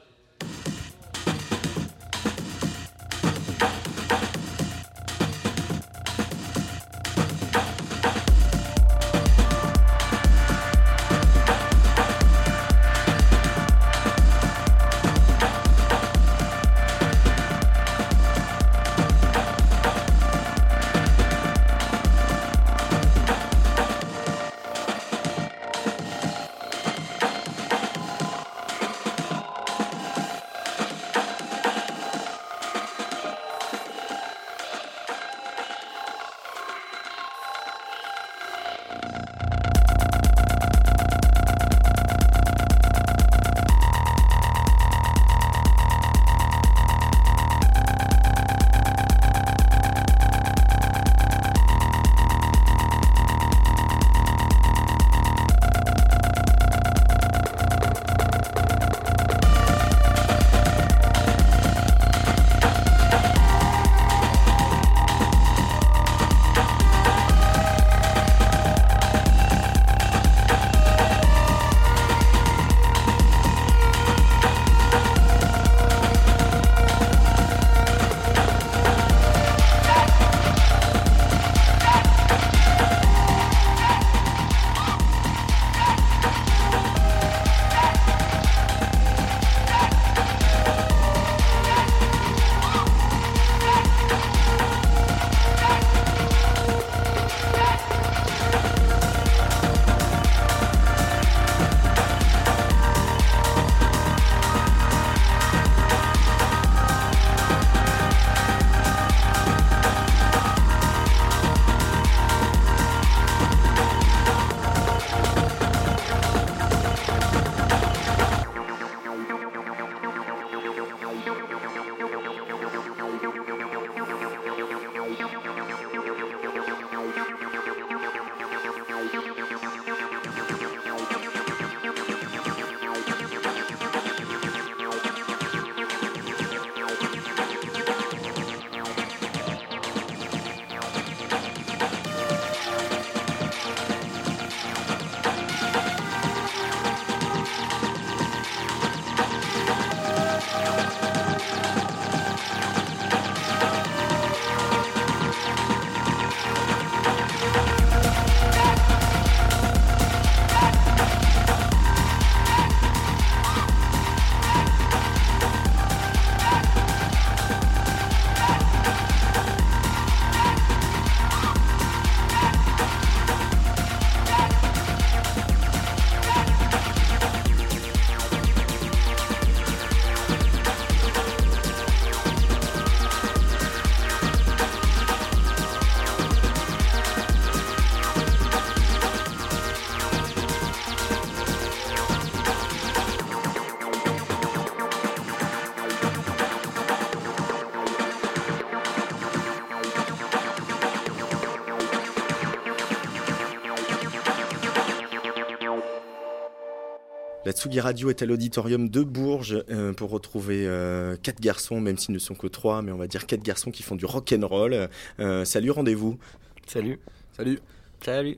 Tsugi Radio est à l'auditorium de Bourges euh, pour retrouver euh, quatre garçons, même s'ils ne sont que trois, mais on va dire quatre garçons qui font du rock and roll. Euh, salut, rendez-vous. Salut. Salut. Salut.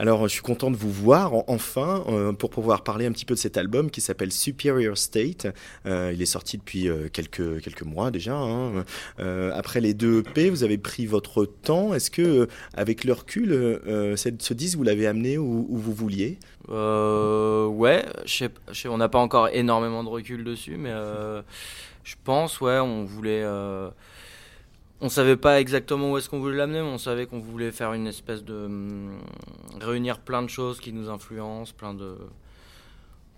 Alors, je suis content de vous voir en- enfin euh, pour pouvoir parler un petit peu de cet album qui s'appelle Superior State. Euh, il est sorti depuis euh, quelques quelques mois déjà. hein. Après les deux EP, vous avez pris votre temps. Est-ce que, avec le recul, ce disque vous l'avez amené où, vous vouliez? Euh, ouais, on n'a pas encore énormément de recul dessus, mais je pense, ouais, on voulait. On savait pas exactement où est-ce qu'on voulait l'amener, mais on savait qu'on voulait faire une espèce de. hum, réunir plein de choses qui nous influencent, plein de.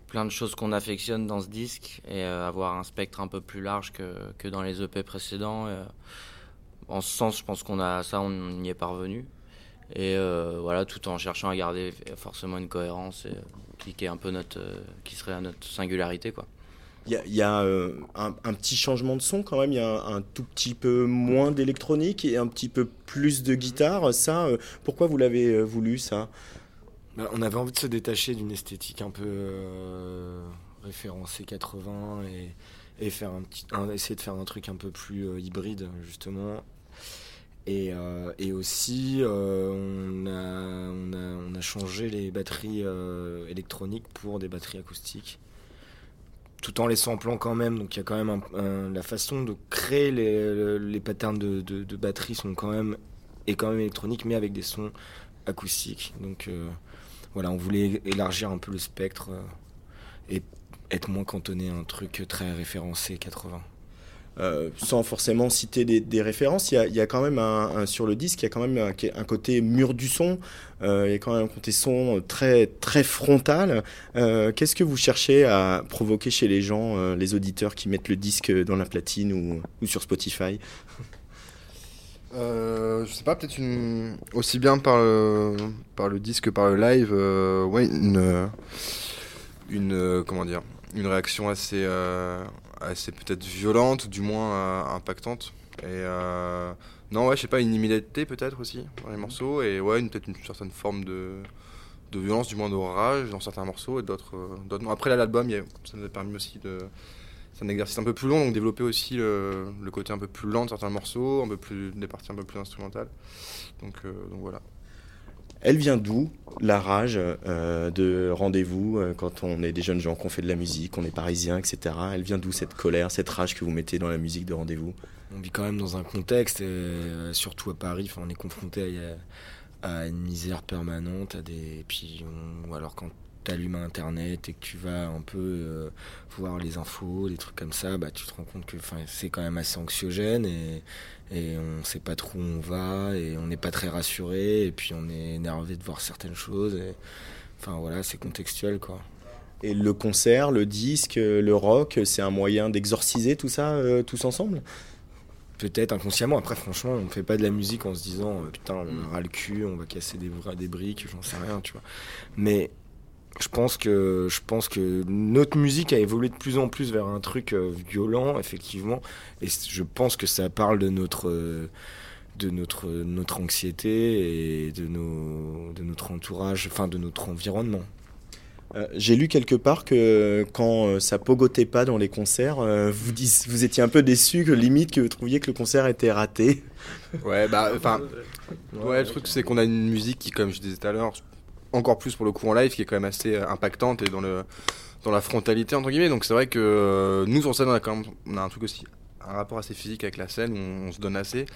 plein de choses qu'on affectionne dans ce disque et euh, avoir un spectre un peu plus large que, que dans les EP précédents. Euh, en ce sens, je pense qu'on a ça, on y est parvenu. Et euh, voilà, tout en cherchant à garder forcément une cohérence et euh, qui est un peu notre, qui serait notre singularité, quoi. Il y a, a, euh, un, petit changement de son quand même, il y a un, tout petit peu moins d'électronique et un petit peu plus de guitare. Ça, euh, pourquoi vous l'avez euh, voulu ça? Bah, on avait envie de se détacher d'une esthétique un peu référencée 80 et, et essayer de faire un truc un peu plus hybride justement. Et, aussi, on, a, on, a, changé les batteries électroniques pour des batteries acoustiques, tout en les samplant quand même. Donc il y a quand même la façon de créer les, patterns de, de, batterie sont quand même est quand même électronique, mais avec des sons acoustiques. Donc euh, voilà, on voulait élargir un peu le spectre euh, et être moins cantonné à un truc très référencé 80. Euh, sans forcément citer des, références, il y a, quand même un, sur le disque, il y a quand même un, côté mur du son, euh, il y a quand même un côté son très très frontal. Euh, Qu'est-ce que vous cherchez à provoquer chez les gens, les auditeurs qui mettent le disque dans la platine ou, sur Spotify? Euh, je sais pas, peut-être aussi bien par le, par le disque que par le live, ouais, une, une, comment dire, une réaction assez, assez peut-être violente, du moins euh, impactante. Et euh, non, ouais, je sais pas, une immédiateté peut-être aussi dans les morceaux, et ouais, peut-être une certaine forme de, de violence, du moins de rage dans certains morceaux, et d'autres euh. Après, là, l'album, ça nous a permis aussi de. C'est un exercice un peu plus long, donc développer aussi le, le côté un peu plus lent de certains morceaux, un peu plus, des parties un peu plus instrumentales. Donc, euh, donc voilà. Elle vient d'où la rage euh, de rendez-vous euh, quand on est des jeunes gens, qu'on fait de la musique, qu'on est parisien, etc. Elle vient d'où cette colère, cette rage que vous mettez dans la musique de rendez-vous? On vit quand même dans un contexte, euh, surtout à Paris, on est confronté à, à une misère permanente, à des, et puis on- ou alors quand tu allumes Internet et que tu vas un peu voir les infos, des trucs comme ça, bah, tu te rends compte que c'est quand même assez anxiogène et on sait pas trop où on va et on n'est pas très rassuré et puis on est énervé de voir certaines choses. Et, enfin voilà, c'est contextuel quoi. Et le concert, le disque, le rock, c'est un moyen d'exorciser tout ça euh, tous ensemble? Peut-être inconsciemment. Après, franchement, on ne fait pas de la musique en se disant euh, putain, on aura le cul, on va casser des, des briques, j'en sais rien, tu vois. Mais je pense que je pense que notre musique a évolué de plus en plus vers un truc euh, violent, effectivement. Et je pense que ça parle de notre euh, de notre notre anxiété et de nos de notre entourage, enfin de notre environnement. Euh, J'ai lu quelque part que quand euh, ça pogotait pas dans les concerts, euh, vous, dis- vous étiez un peu déçu, que limite que vous trouviez que le concert était raté. Ouais, bah, enfin, ouais, le truc c'est qu'on a une musique qui, comme je disais tout à l'heure, encore plus pour le coup en live, qui est quand même assez euh, impactante et dans le dans la frontalité entre guillemets. Donc c'est vrai que euh, nous sur scène on a quand même on a un truc aussi un rapport assez physique avec la scène on, on se donne assez.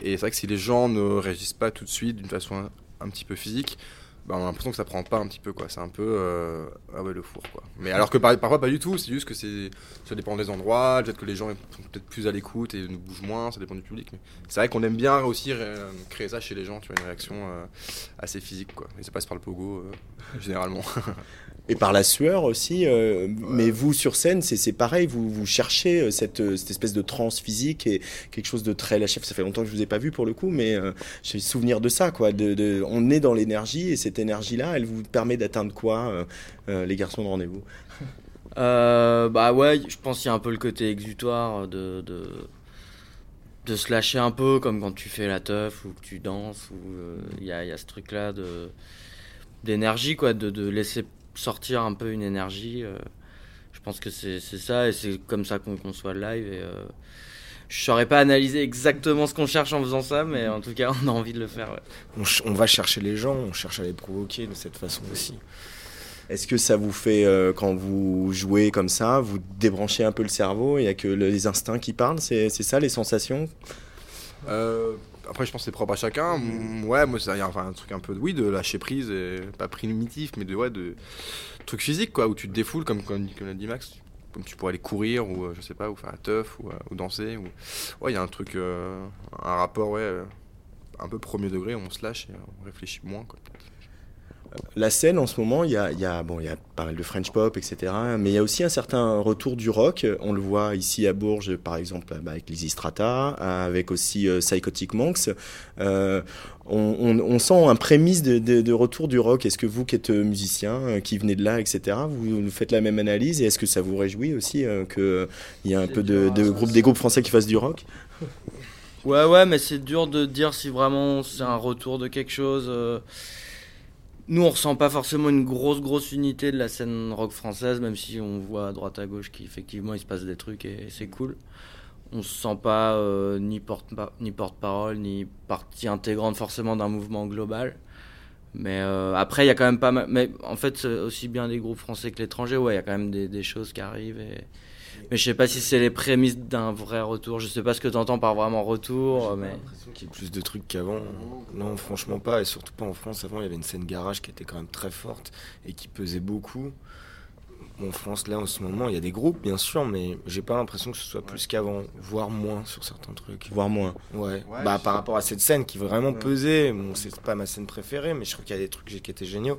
Et c'est vrai que si les gens ne réagissent pas tout de suite d'une façon un petit peu physique, bah, on a l'impression que ça prend pas un petit peu quoi. C'est un peu euh, ah ouais le four quoi. Mais alors que par- parfois pas du tout. C'est juste que c'est ça dépend des endroits. Peut-être que les gens sont peut-être plus à l'écoute et nous bougent moins. Ça dépend du public. Mais c'est vrai qu'on aime bien aussi créer ça chez les gens. Tu vois une réaction euh, assez physique quoi. Et ça passe par le pogo euh, généralement. Et par la sueur aussi. euh, Mais vous, sur scène, c'est c'est pareil. Vous, vous cherchez euh, cette, euh, cette espèce de transe physique et quelque chose de très lâché. Ça fait longtemps que je vous ai pas vu pour le coup, mais euh, j'ai le souvenir de ça. Quoi. De, de- on est dans l'énergie et cette énergie-là, elle vous permet d'atteindre quoi, euh, euh, les garçons de rendez-vous? Euh, bah ouais, je pense qu'il y a un peu le côté exutoire de, de, de se lâcher un peu, comme quand tu fais la teuf ou que tu danses, ou euh, il y, a, y a ce truc-là de d'énergie, quoi, de, de laisser sortir un peu une énergie. euh. je pense que c'est c'est ça, et c'est comme ça qu'on conçoit le live. Et, euh, je saurais pas analyser exactement ce qu'on cherche en faisant ça, mais en tout cas, on a envie de le faire. ouais. On, va chercher les gens, on cherche à les provoquer de cette façon aussi. Est-ce que ça vous fait, euh, quand vous jouez comme ça, vous débranchez un peu le cerveau Il n'y a que les instincts qui parlent C'est c'est ça les sensations? Euh, après, je pense que c'est propre à chacun. Mm, Ouais, moi, enfin, un truc un peu, de- oui, de lâcher prise, et pas primitif, mais de, ouais, de trucs physiques, quoi, où tu te défoules, comme, comme, comme l'a dit Max, comme tu pourrais aller courir, ou euh, je sais pas, ou faire la teuf, ou, euh, ou danser. Ou... Ouais, il y a un truc, euh, un rapport, ouais, un peu premier degré, on se lâche et on réfléchit moins, quoi. La scène en ce moment, il y a, y a, bon, il y a pas mal de French pop, etc. Mais il y a aussi un certain retour du rock. On le voit ici à Bourges, par exemple, bah, avec Lizzy Strata, avec aussi euh, Psychotic Monks. Euh, on, on- on sent un prémisse de, de- de retour du rock. Est-ce que vous, qui êtes musicien, euh, qui venez de là, etc., vous, vous faites la même analyse Et est-ce que ça vous réjouit aussi euh, qu'il y ait un peu de, de groupes, des groupes français qui fassent du rock? Ouais, ouais, mais c'est dur de dire si vraiment c'est un retour de quelque chose. Nous, on ressent pas forcément une grosse, grosse unité de la scène rock française, même si on voit à droite à gauche qu'effectivement il se passe des trucs et c'est cool. On se sent pas euh, ni porte ni porte-parole ni partie intégrante forcément d'un mouvement global. Mais euh, après, il y a quand même pas mal. Mais en fait, aussi bien des groupes français que l'étranger, ouais, il y a quand même des, des choses qui arrivent. Et... Mais je sais pas si c'est les prémices d'un vrai retour. Je sais pas ce que tu entends par vraiment retour, mais. qu'il y ait plus de trucs qu'avant. Non, franchement pas, et surtout pas en France. Avant, il y avait une scène garage qui était quand même très forte et qui pesait beaucoup. En France, là, en ce moment, il y a des groupes, bien sûr, mais j'ai pas l'impression que ce soit plus qu'avant, voire moins sur certains trucs. Voire moins. Ouais. bah, par rapport à cette scène qui vraiment pesait, bon, c'est pas ma scène préférée, mais je trouve qu'il y a des trucs qui étaient géniaux.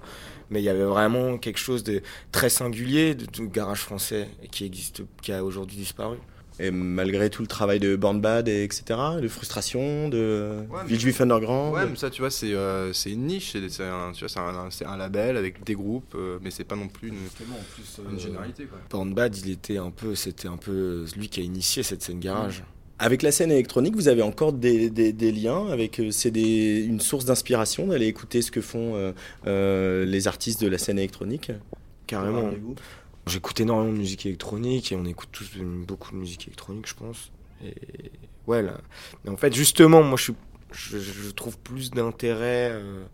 Mais il y avait vraiment quelque chose de très singulier de, de garage français qui existe, qui a aujourd'hui disparu. Et malgré tout le travail de Born Bad, et etc., de frustration, de Villejuif Underground. Ouais, mais ça, tu vois, c'est euh, c'est une niche, c'est un, tu vois, c'est un, c'est un label avec des groupes, euh, mais c'est pas non plus une, une généralité. Quoi. Born Bad, il était un peu, c'était un peu lui qui a initié cette scène garage. Avec la scène électronique, vous avez encore des, des- des liens avec euh, c'est des- une source d'inspiration d'aller écouter ce que font euh, euh, les artistes de la scène électronique? Carrément. J'écoute énormément de musique électronique et on écoute tous beaucoup de musique électronique, je pense. Et ouais, là. Mais en fait, justement, moi, je, trouve plus d'intérêt euh,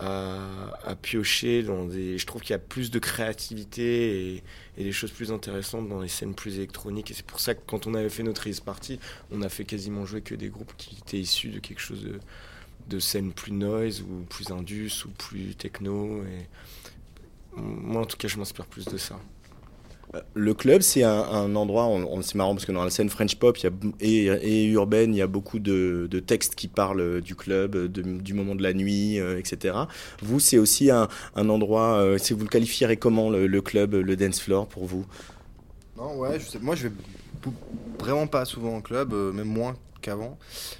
à, piocher dans des. Je trouve qu'il y a plus de créativité et, des choses plus intéressantes dans les scènes plus électroniques. Et c'est pour ça que quand on avait fait notre release party, on a fait quasiment jouer que des groupes qui étaient issus de quelque chose de, de scènes plus noise ou plus indus ou plus techno. Et moi, en tout cas, je m'inspire plus de ça. Le club, c'est un, un endroit, on, on- c'est marrant parce que dans la scène French pop il y a, et, et urbaine, il y a beaucoup de, de textes qui parlent du club, de- du moment de la nuit, euh, etc. Vous, c'est aussi un, un endroit, euh, si vous le qualifierez comment le, le club, le dance floor pour vous? Non, ouais, je sais, moi je vais vraiment pas souvent en club, euh, même moins qu'avant.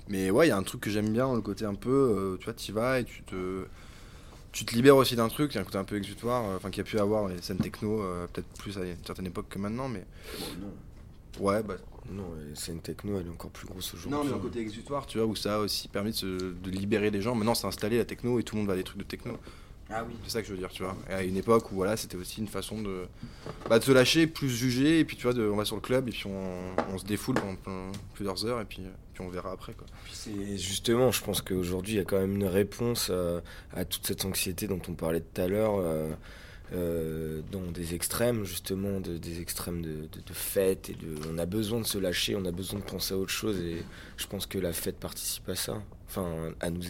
Mais ouais, il y a un truc que j'aime bien, le côté un peu, euh, tu vois, tu vas et tu te, tu te libères aussi d'un truc, il y a un côté un peu exutoire, euh, enfin qu'il y a pu avoir dans les scènes techno, euh, peut-être plus à une certaine époque que maintenant, mais. Ouais, bah. Non, les scènes techno, elle est encore plus grosse aujourd'hui. Non, mais un côté exutoire, tu vois, où ça a aussi permis de, se- de libérer les gens. Maintenant, c'est installé la techno et tout le monde va à des trucs de techno. Ah oui. C'est ça que je veux dire, tu vois. Et à une époque où voilà, c'était aussi une façon de, bah, de se lâcher, plus juger, et puis tu vois, de- on va sur le club et puis on, on se défoule pendant pendant plusieurs heures et puis, euh, on verra après. C'est justement, je pense qu'aujourd'hui, il y a quand même une réponse à, toute cette anxiété dont on parlait tout à l'heure, euh, euh, dans des extrêmes, justement, de- des extrêmes de, de, fête. Et on a besoin de se lâcher, on a besoin de penser à autre chose, et je pense que la fête participe à ça. Enfin, à nous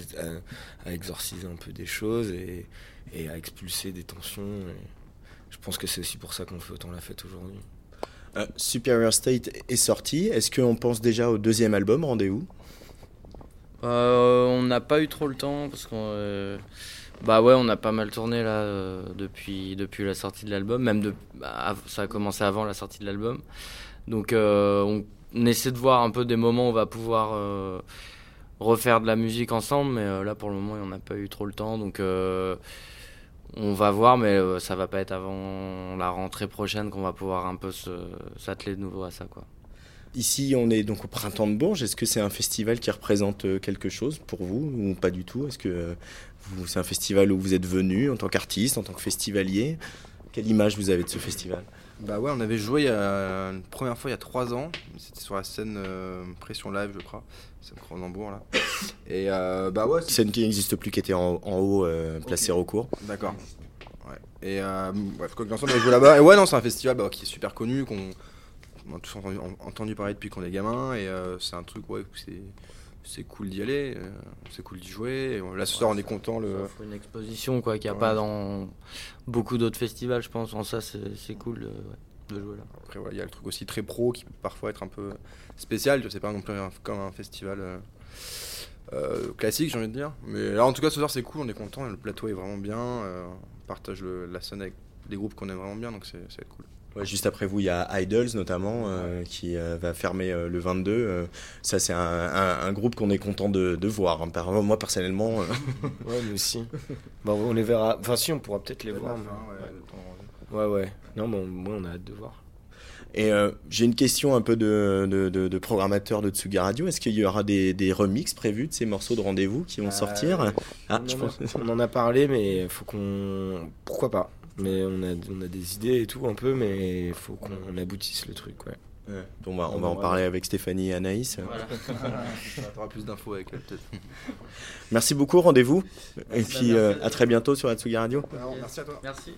à, exorciser un peu des choses et, et à expulser des tensions. et je pense que c'est aussi pour ça qu'on fait autant la fête aujourd'hui. Euh, Superior State est sorti. Est-ce qu'on pense déjà au deuxième album Rendez-vous? Euh, on n'a pas eu trop le temps parce qu'on. euh, bah ouais, on a pas mal tourné là depuis, depuis la sortie de l'album. Même de, bah, ça a commencé avant la sortie de l'album. Donc on, on essaie de voir un peu des moments où on va pouvoir refaire de la musique ensemble. Mais là pour le moment, on n'a pas eu trop le temps. Donc on va voir, mais euh, ça va pas être avant la rentrée prochaine qu'on va pouvoir un peu s'atteler de nouveau à ça. quoi. Ici, on est donc au printemps de Bourges. Est-ce que c'est un festival qui représente euh, quelque chose pour vous ou pas du tout? Est-ce que euh, c'est un festival où vous êtes venu en tant qu'artiste, en tant que festivalier? Quelle image vous avez de ce festival? Bah ouais, on avait joué il y a- une première fois il y a trois ans. C'était sur la scène euh, Pression Live, je crois. C'est Cronenbourg là. Et euh, bah ouais. Scène qui n'existe plus, qui était en, en haut, euh, place Sérocourt. D'accord. Ouais. Et bref, quoi on avait joué là-bas. Et ouais, non, c'est un festival bah, qui est super connu, qu'on on a tous entendu, en- entendu parler depuis qu'on est gamin. Et c'est un truc, ouais, c'est. C'est cool d'y aller, euh, c'est cool d'y jouer. Et, là, ce soir, on est content. Le... Ça une exposition quoi qu'il n'y a Ouais. pas dans beaucoup d'autres festivals je pense en ça c'est cool de, ouais, de jouer là Après, voilà, il y a le truc aussi très pro qui peut parfois être un peu spécial. Je sais pas non plus un- comme un festival euh, euh, classique, j'ai envie de dire. Mais là, en tout cas, ce soir, c'est cool, on est content. Le plateau est vraiment bien. euh, on partage le- la scène avec des groupes qu'on aime vraiment bien, donc c'est ça va être cool. Ouais, juste après vous, il y a Idols notamment euh, qui euh, va fermer euh, le 22. euh, ça, c'est un, un- un groupe qu'on est content de, de voir. hein. Par- Moi, personnellement. euh, Ouais, nous aussi. Bah, on les verra. Enfin, si, on pourra peut-être les Ouais, voir. fin, ouais, ouais. Non, mais on, moi, on a hâte de voir. Et euh, j'ai une question un peu de, de, de- de programmateur de Tsuga Radio. Est-ce qu'il y aura des, des remixes prévus de ces morceaux de rendez-vous qui vont sortir? Ah, on, je en pense. a, on en a parlé, mais faut qu'on. Pourquoi pas Mais on a, on a des idées et tout un peu, mais il faut qu'on aboutisse le truc, ouais. Ouais. On va, on va en parler avec Stéphanie et Anaïs. T'auras plus d'infos avec elle, peut-être. Merci beaucoup, rendez-vous. Et puis euh, à très bientôt sur la Tsuga Radio. Merci à toi. Merci.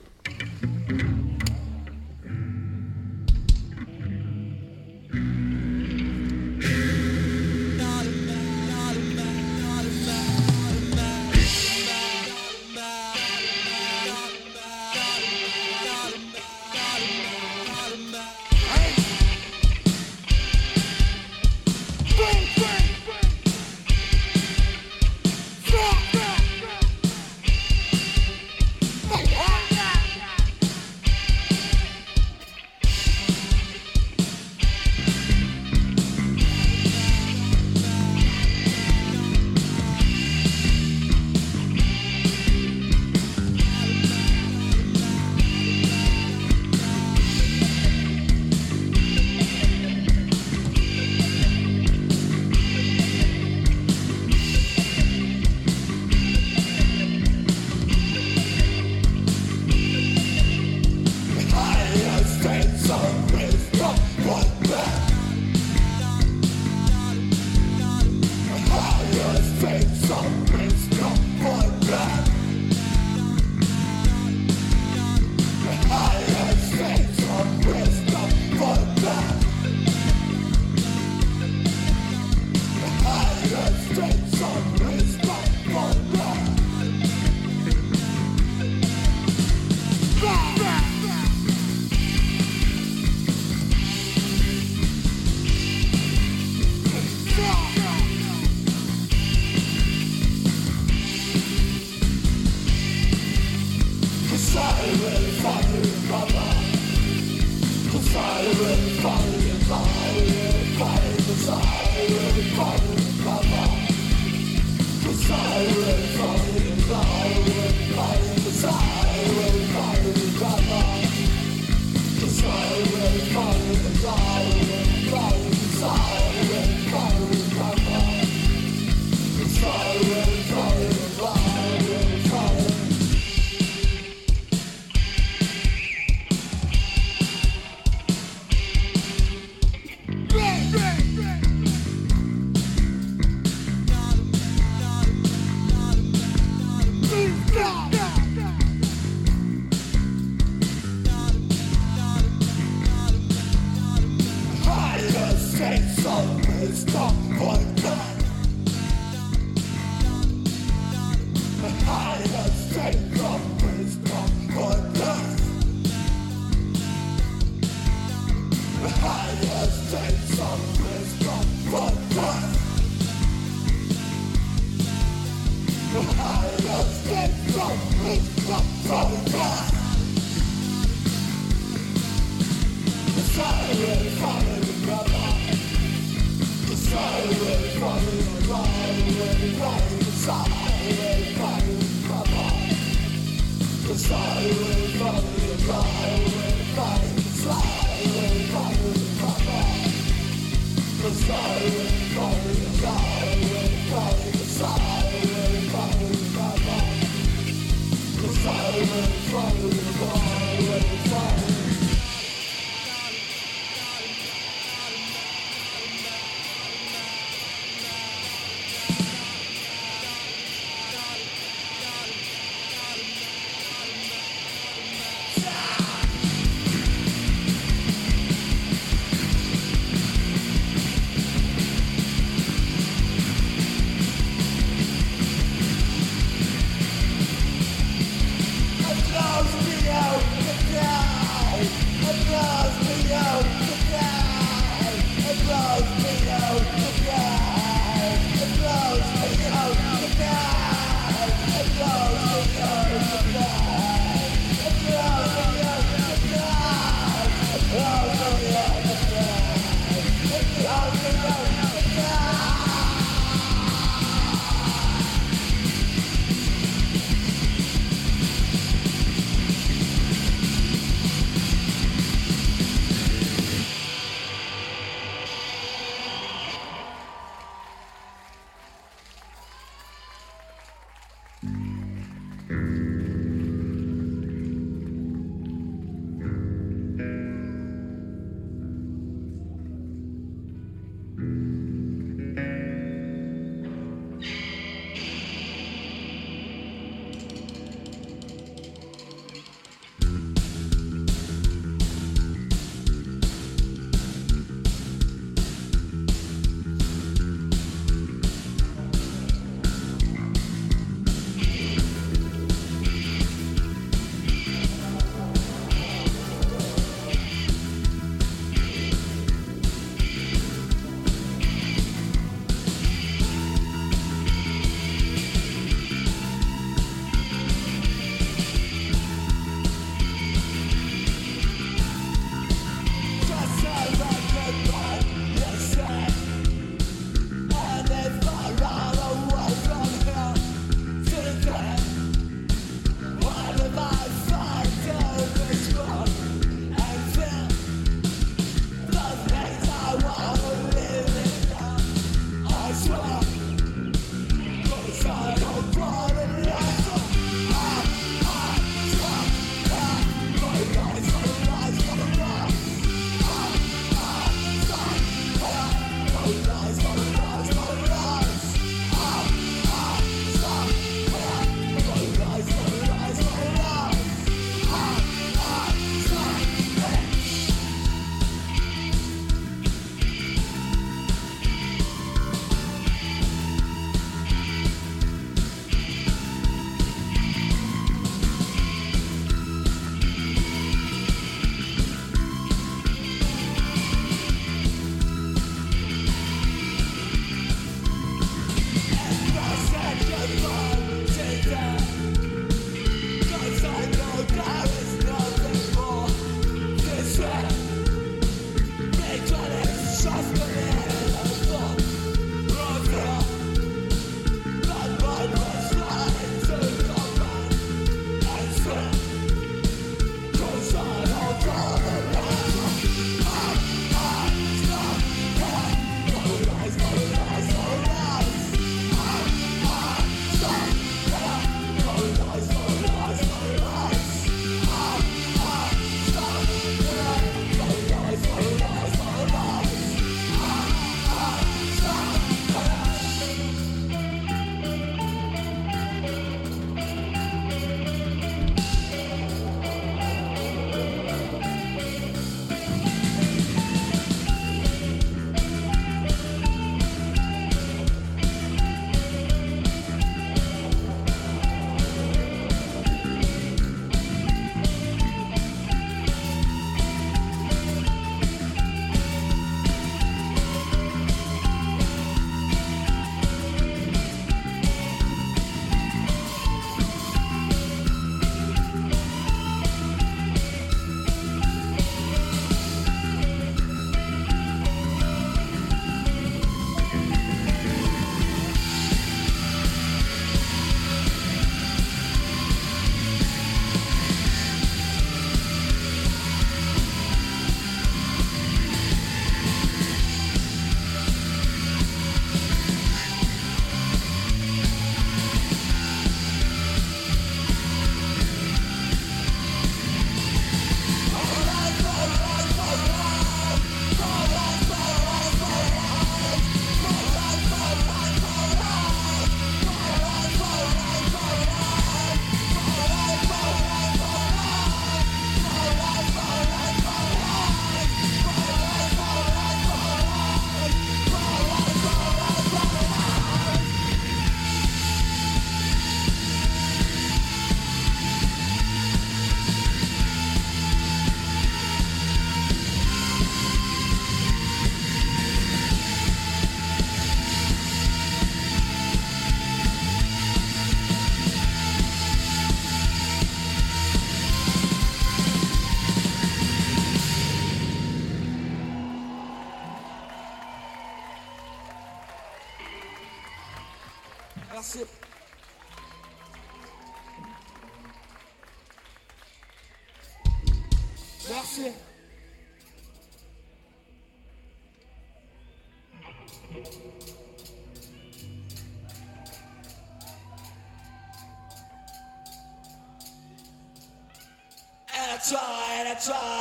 Try,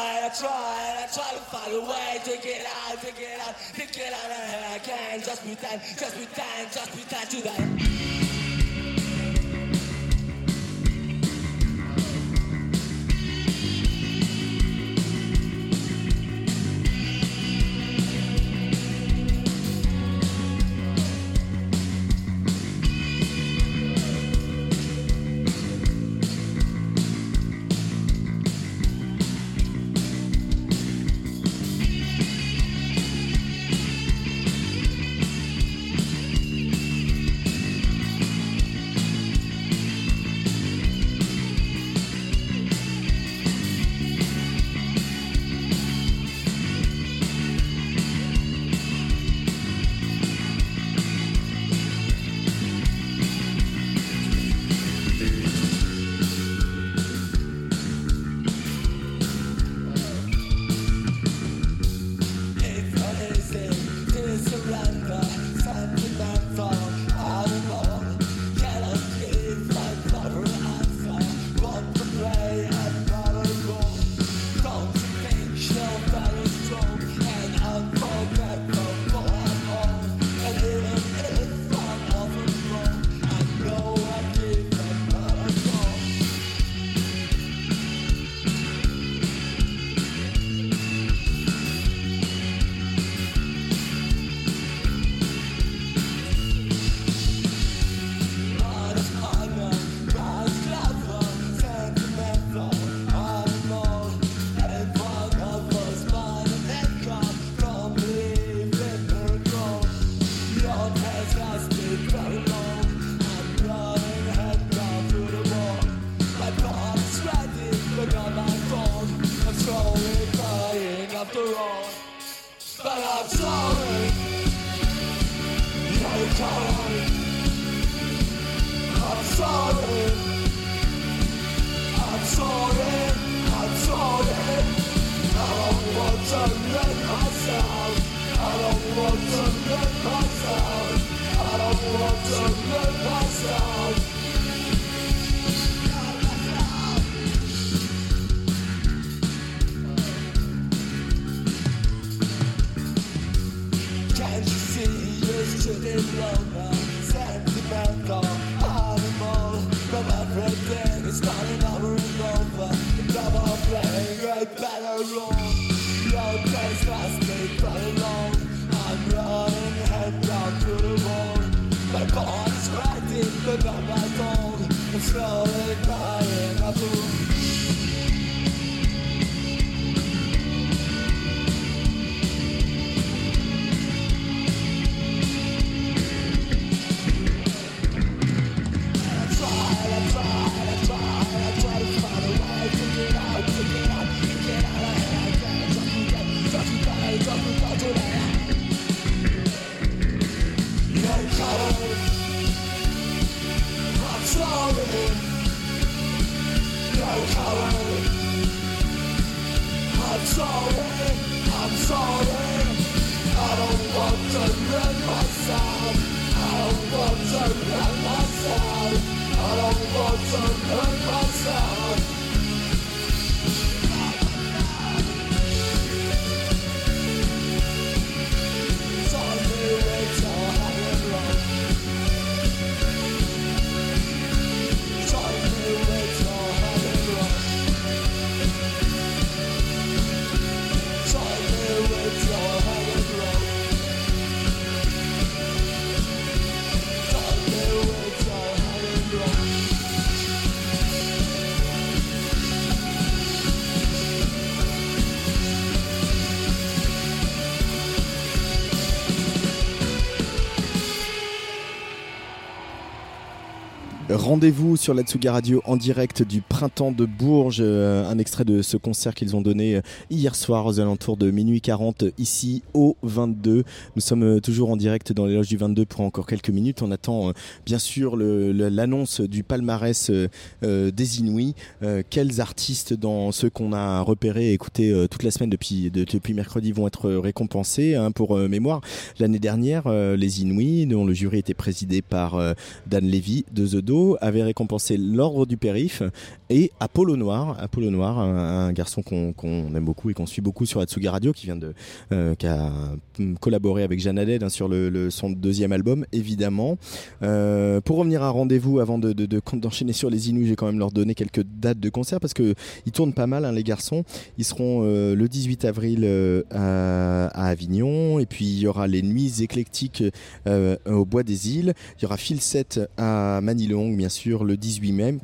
Rendez-vous sur la Tsuga Radio en direct du printemps de Bourges. Euh, un extrait de ce concert qu'ils ont donné euh, hier soir aux alentours de minuit 40 ici au 22. Nous sommes euh, toujours en direct dans les loges du 22 pour encore quelques minutes. On attend bien sûr l'annonce du palmarès des Inouïs. Quels artistes dans ceux qu'on a repérés et écoutés toute la semaine depuis, de- depuis mercredi vont être récompensés hein, Pour mémoire, l'année dernière, les Inouïs, dont le jury était présidé par Dan Levy de The Do, avait récompensé l'ordre du périph et Apollo Noir, Apollo Noir, un, un garçon qu'on aime beaucoup et qu'on suit beaucoup sur Atsugi Radio, qui vient de, euh, qui a mm, collaboré avec Jeanne Haddad hein, sur son deuxième album, évidemment. Euh, pour revenir à rendez-vous, avant de, de- de- d'enchaîner sur les Inuits, j'ai quand même leur donner quelques dates de concert parce que ils tournent pas mal, hein, les garçons. Ils seront euh, le 18 avril à, à Avignon, et puis il y aura les Nuits éclectiques au Bois des Îles. Il y aura Phil 7 à Manilong, bien sûr, le 18 mai.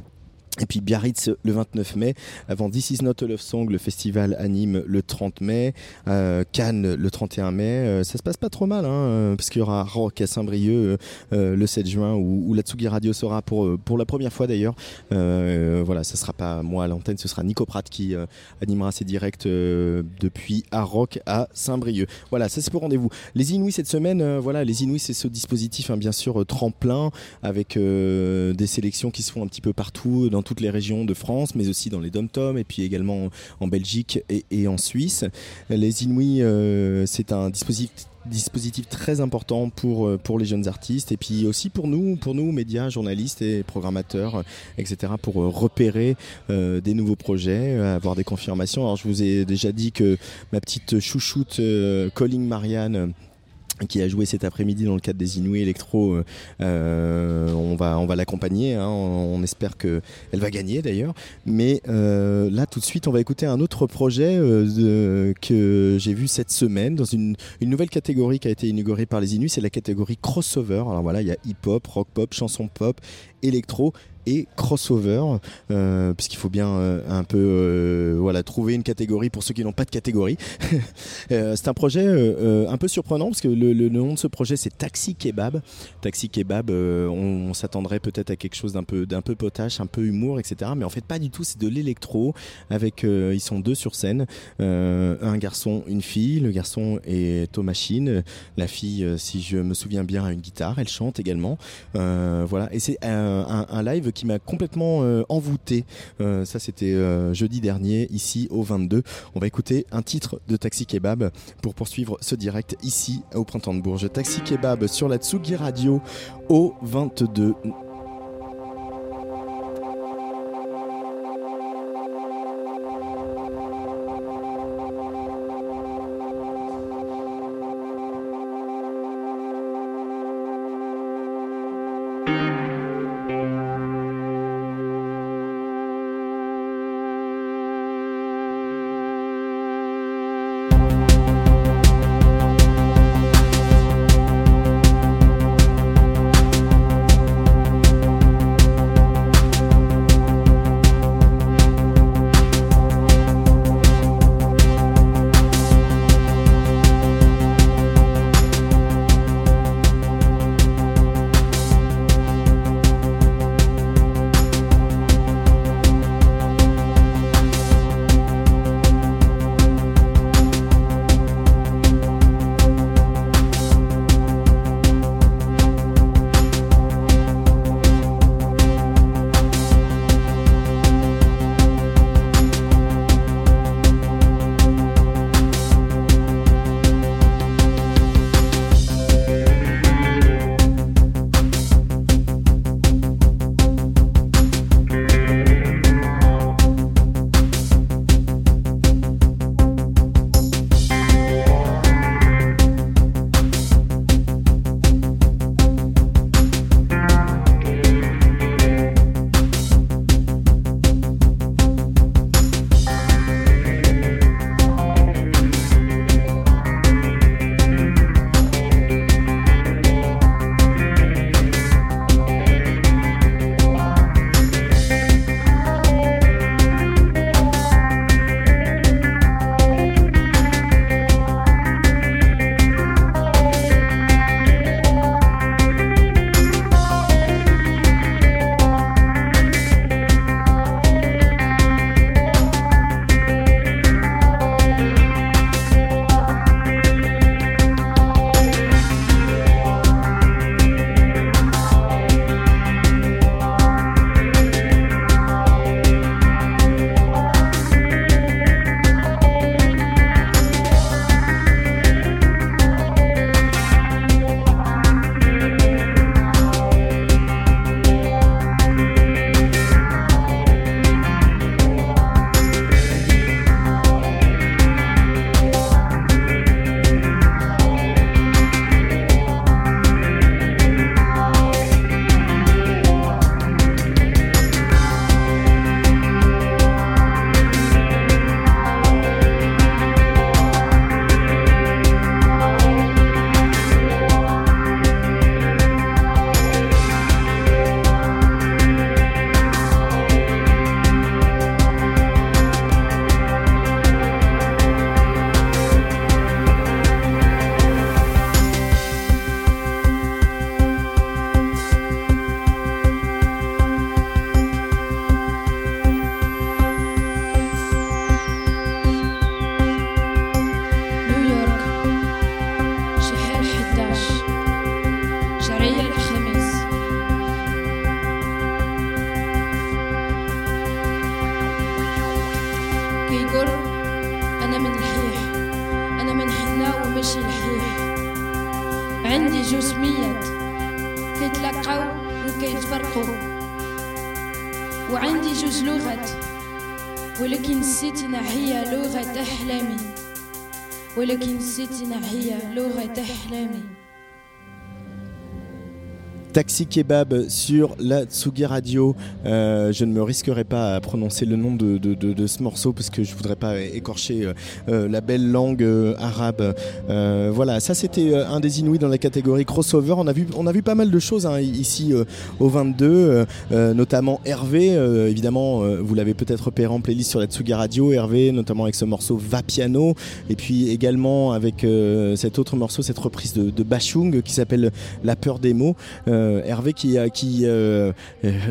Et puis Biarritz le 29 mai, avant This Is Not a Love Song, le festival anime le 30 mai, euh, Cannes le 31 mai. Euh, ça se passe pas trop mal, hein, euh, parce qu'il y aura Rock à Saint-Brieuc euh, euh, le 7 juin, où, où la Tsugi Radio sera pour, euh, pour la première fois d'ailleurs. Voilà, ça sera pas moi à l'antenne, ce sera Nico Pratt qui animera ses directs depuis Rock à Saint-Brieuc. Voilà, ça c'est pour rendez-vous. Les Inouïs cette semaine, voilà, les Inouïs c'est ce dispositif, hein, bien sûr, tremplin, avec des sélections qui se font un petit peu partout, dans toutes les régions de France, mais aussi dans les dom-toms, et puis également en Belgique et, en Suisse. Les Inouïs, euh, c'est un dispositif très important pour, euh, pour les jeunes artistes et puis aussi pour nous, pour nous médias, journalistes et programmateurs, etc., pour euh, repérer des nouveaux projets, avoir des confirmations. Alors je vous ai déjà dit que ma petite chouchoute euh, Calling Marianne qui a joué cet après-midi dans le cadre des Inouïs Electro. euh, euh, on va, on va l'accompagner. hein. on, espère que elle va gagner d'ailleurs. Mais euh, là, tout de suite, on va écouter un autre projet euh, que j'ai vu cette semaine dans une, une nouvelle catégorie qui a été inaugurée par les Inuits. C'est la catégorie crossover. Alors voilà, il y a hip-hop, rock-pop, chanson pop, électro et crossover euh, puisqu'il faut bien euh, un peu euh, voilà trouver une catégorie pour ceux qui n'ont pas de catégorie. C'est un projet un peu surprenant parce que le, nom de ce projet c'est Taxi Kebab. Taxi Kebab on, s'attendrait peut-être à quelque chose d'un peu d'un peu potache un peu humour etc mais en fait pas du tout c'est de l'électro avec ils sont deux sur scène un garçon une fille le garçon est aux machines la fille si je me souviens bien a une guitare elle chante également voilà et c'est un live qui m'a complètement euh, envoûté. Euh, ça c'était euh, jeudi dernier ici au 22 on va écouter un titre de Taxi Kebab pour poursuivre ce direct ici au printemps de Bourges. Taxi Kebab sur la Tsugi Radio au 22 ولكن نسيتنا هي لغة أحلامي Taxi Kebab sur la Tsugi Radio. Euh, je ne me risquerai pas à prononcer le nom de, de- de- de ce morceau parce que je voudrais pas écorcher euh, euh, la belle langue euh, arabe. Euh, voilà, ça c'était euh, un des Inuits dans la catégorie crossover. On a vu, on a vu pas mal de choses hein, ici euh, au 22, euh, euh, notamment Hervé. euh, évidemment, euh, vous l'avez peut-être repéré en playlist sur la Tsugi Radio. Hervé, notamment avec ce morceau Va et puis également avec euh, cet autre morceau, cette reprise de, de Bachung qui s'appelle La peur des mots. Euh, Hervé qui, euh,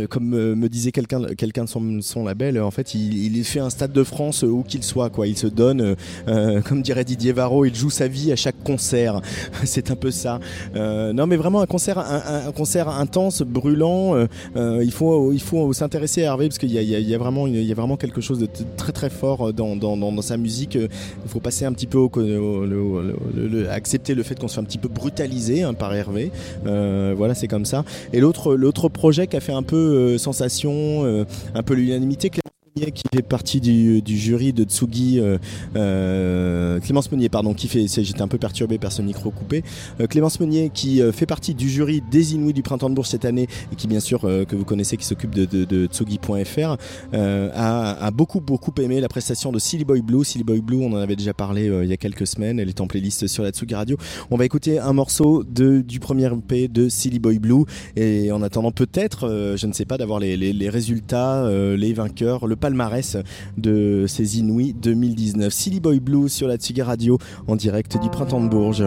comme me disait quelqu'un de son, label, en fait, il, fait un stade de France où qu'il soit, quoi. Il se donne, comme dirait Didier Varro, il joue sa vie à chaque concert. C'est un peu ça. Non, mais vraiment un concert, intense, brûlant. il faut, il faut s'intéresser à Hervé parce qu'il y a, vraiment, il y a vraiment quelque chose de très très fort dans sa musique. Il faut passer un petit peu accepter le fait qu'on soit un petit peu brutalisé hein, par Hervé. Euh, voilà, c'est comme ça. Et l'autre, l'autre projet qui a fait un peu euh, sensation, euh, un peu l'unanimité, Meunier, qui fait partie du, du jury de Tsugi, euh, euh, Clémence Meunier, pardon, qui fait, j'étais un peu perturbé par ce micro coupé. Euh, Clémence Meunier, qui euh, fait partie du jury des Inuits du Printemps de Bourges cette année, et qui bien sûr euh, que vous connaissez, qui s'occupe de, de, de Tsugi.fr, a, a beaucoup beaucoup aimé la prestation de Silly Boy Blue. Silly Boy Blue, on en avait déjà parlé il y a quelques semaines. Elle est en playlist sur la Tsugi Radio. On va écouter un morceau de, du premier EP de Silly Boy Blue. Et en attendant peut-être, je ne sais pas, d'avoir les, les- les résultats, les vainqueurs, le palmarès de ces Inuits 2019. Silly Boy Blue sur la Tsugi Radio en direct du Printemps de Bourges.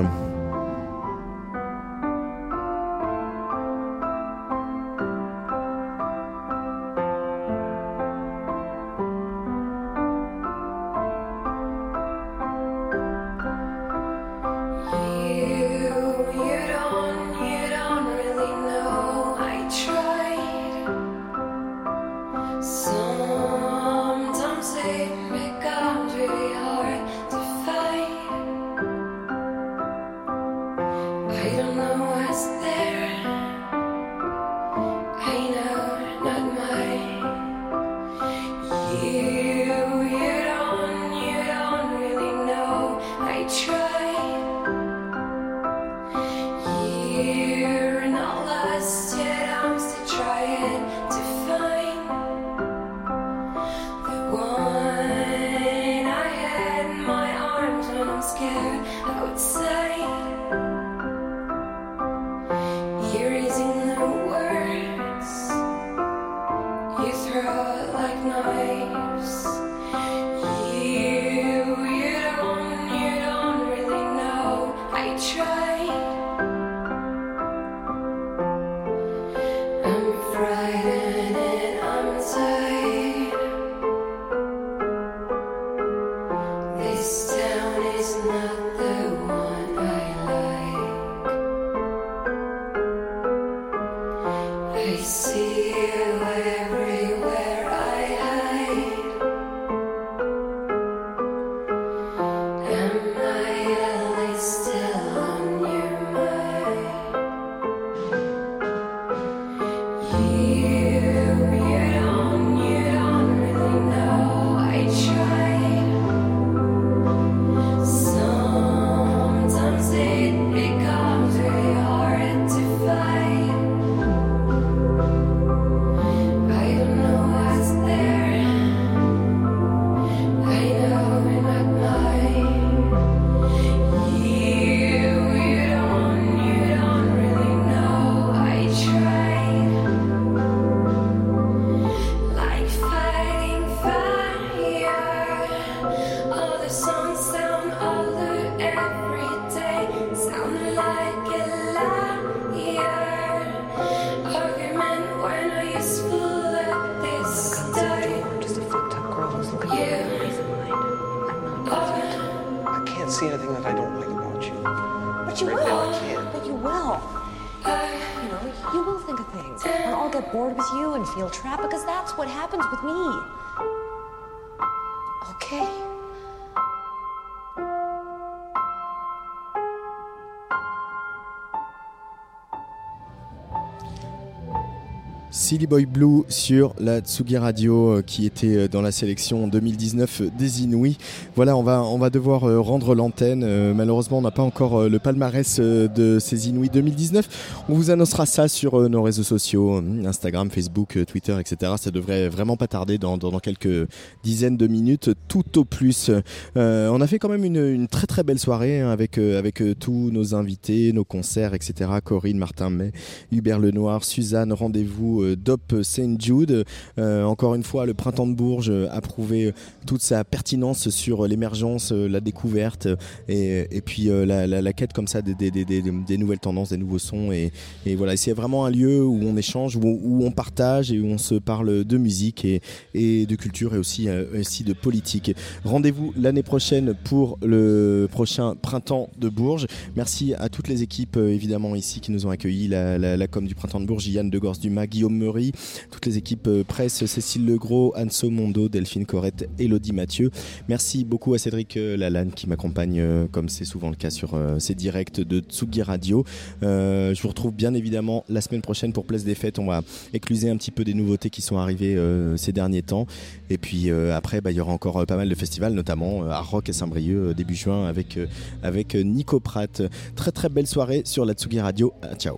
Boy Blue sur la Tsugi Radio euh, qui était euh, dans la sélection 2019 des Inouïs. Voilà, on va, on va devoir euh, rendre l'antenne. Euh, malheureusement, on n'a pas encore euh, le palmarès de ces Inouïs 2019. On vous annoncera ça sur nos réseaux sociaux, euh, Instagram, Facebook, Twitter, etc. Ça devrait vraiment pas tarder dans, dans, quelques dizaines de minutes, tout au plus. On a fait quand même une, une très très belle soirée hein, avec, avec tous nos invités, nos concerts, etc. Corinne, Martin May, Hubert Lenoir, Suzanne, rendez-vous Dop Saint Jude. Encore une fois, le printemps de Bourges a prouvé toute sa pertinence sur l'émergence, euh, la découverte euh, et, et puis euh, la, la, quête comme ça des, des, des, des, nouvelles tendances, des nouveaux sons. Et, et voilà, c'est vraiment un lieu où on échange, où, où on partage et où on se parle de musique et, et de culture et aussi, aussi de politique. Rendez-vous l'année prochaine pour le prochain printemps de Bourges. Merci à toutes les équipes évidemment ici qui nous ont accueillis, la, la, com du printemps de Bourges, Yann de Gors-Dumas, Guillaume Meury, toutes les équipes presse, Cécile Legros, Anso Mondo, Delphine Corrette, Elodie Mathieu. Merci beaucoup à Cédric euh, Lalanne qui m'accompagne euh, comme c'est souvent le cas sur euh, ces directs de Tsugi Radio. Je vous retrouve bien évidemment la semaine prochaine pour Place des Fêtes. On va écluser un petit peu des nouveautés qui sont arrivées ces derniers temps. Et puis après, bah, il y aura encore pas mal de festivals, notamment à Rock et Saint-Brieuc début juin avec, avec Nico Pratt. Très très belle soirée sur la Tsugi Radio. Ah, ciao.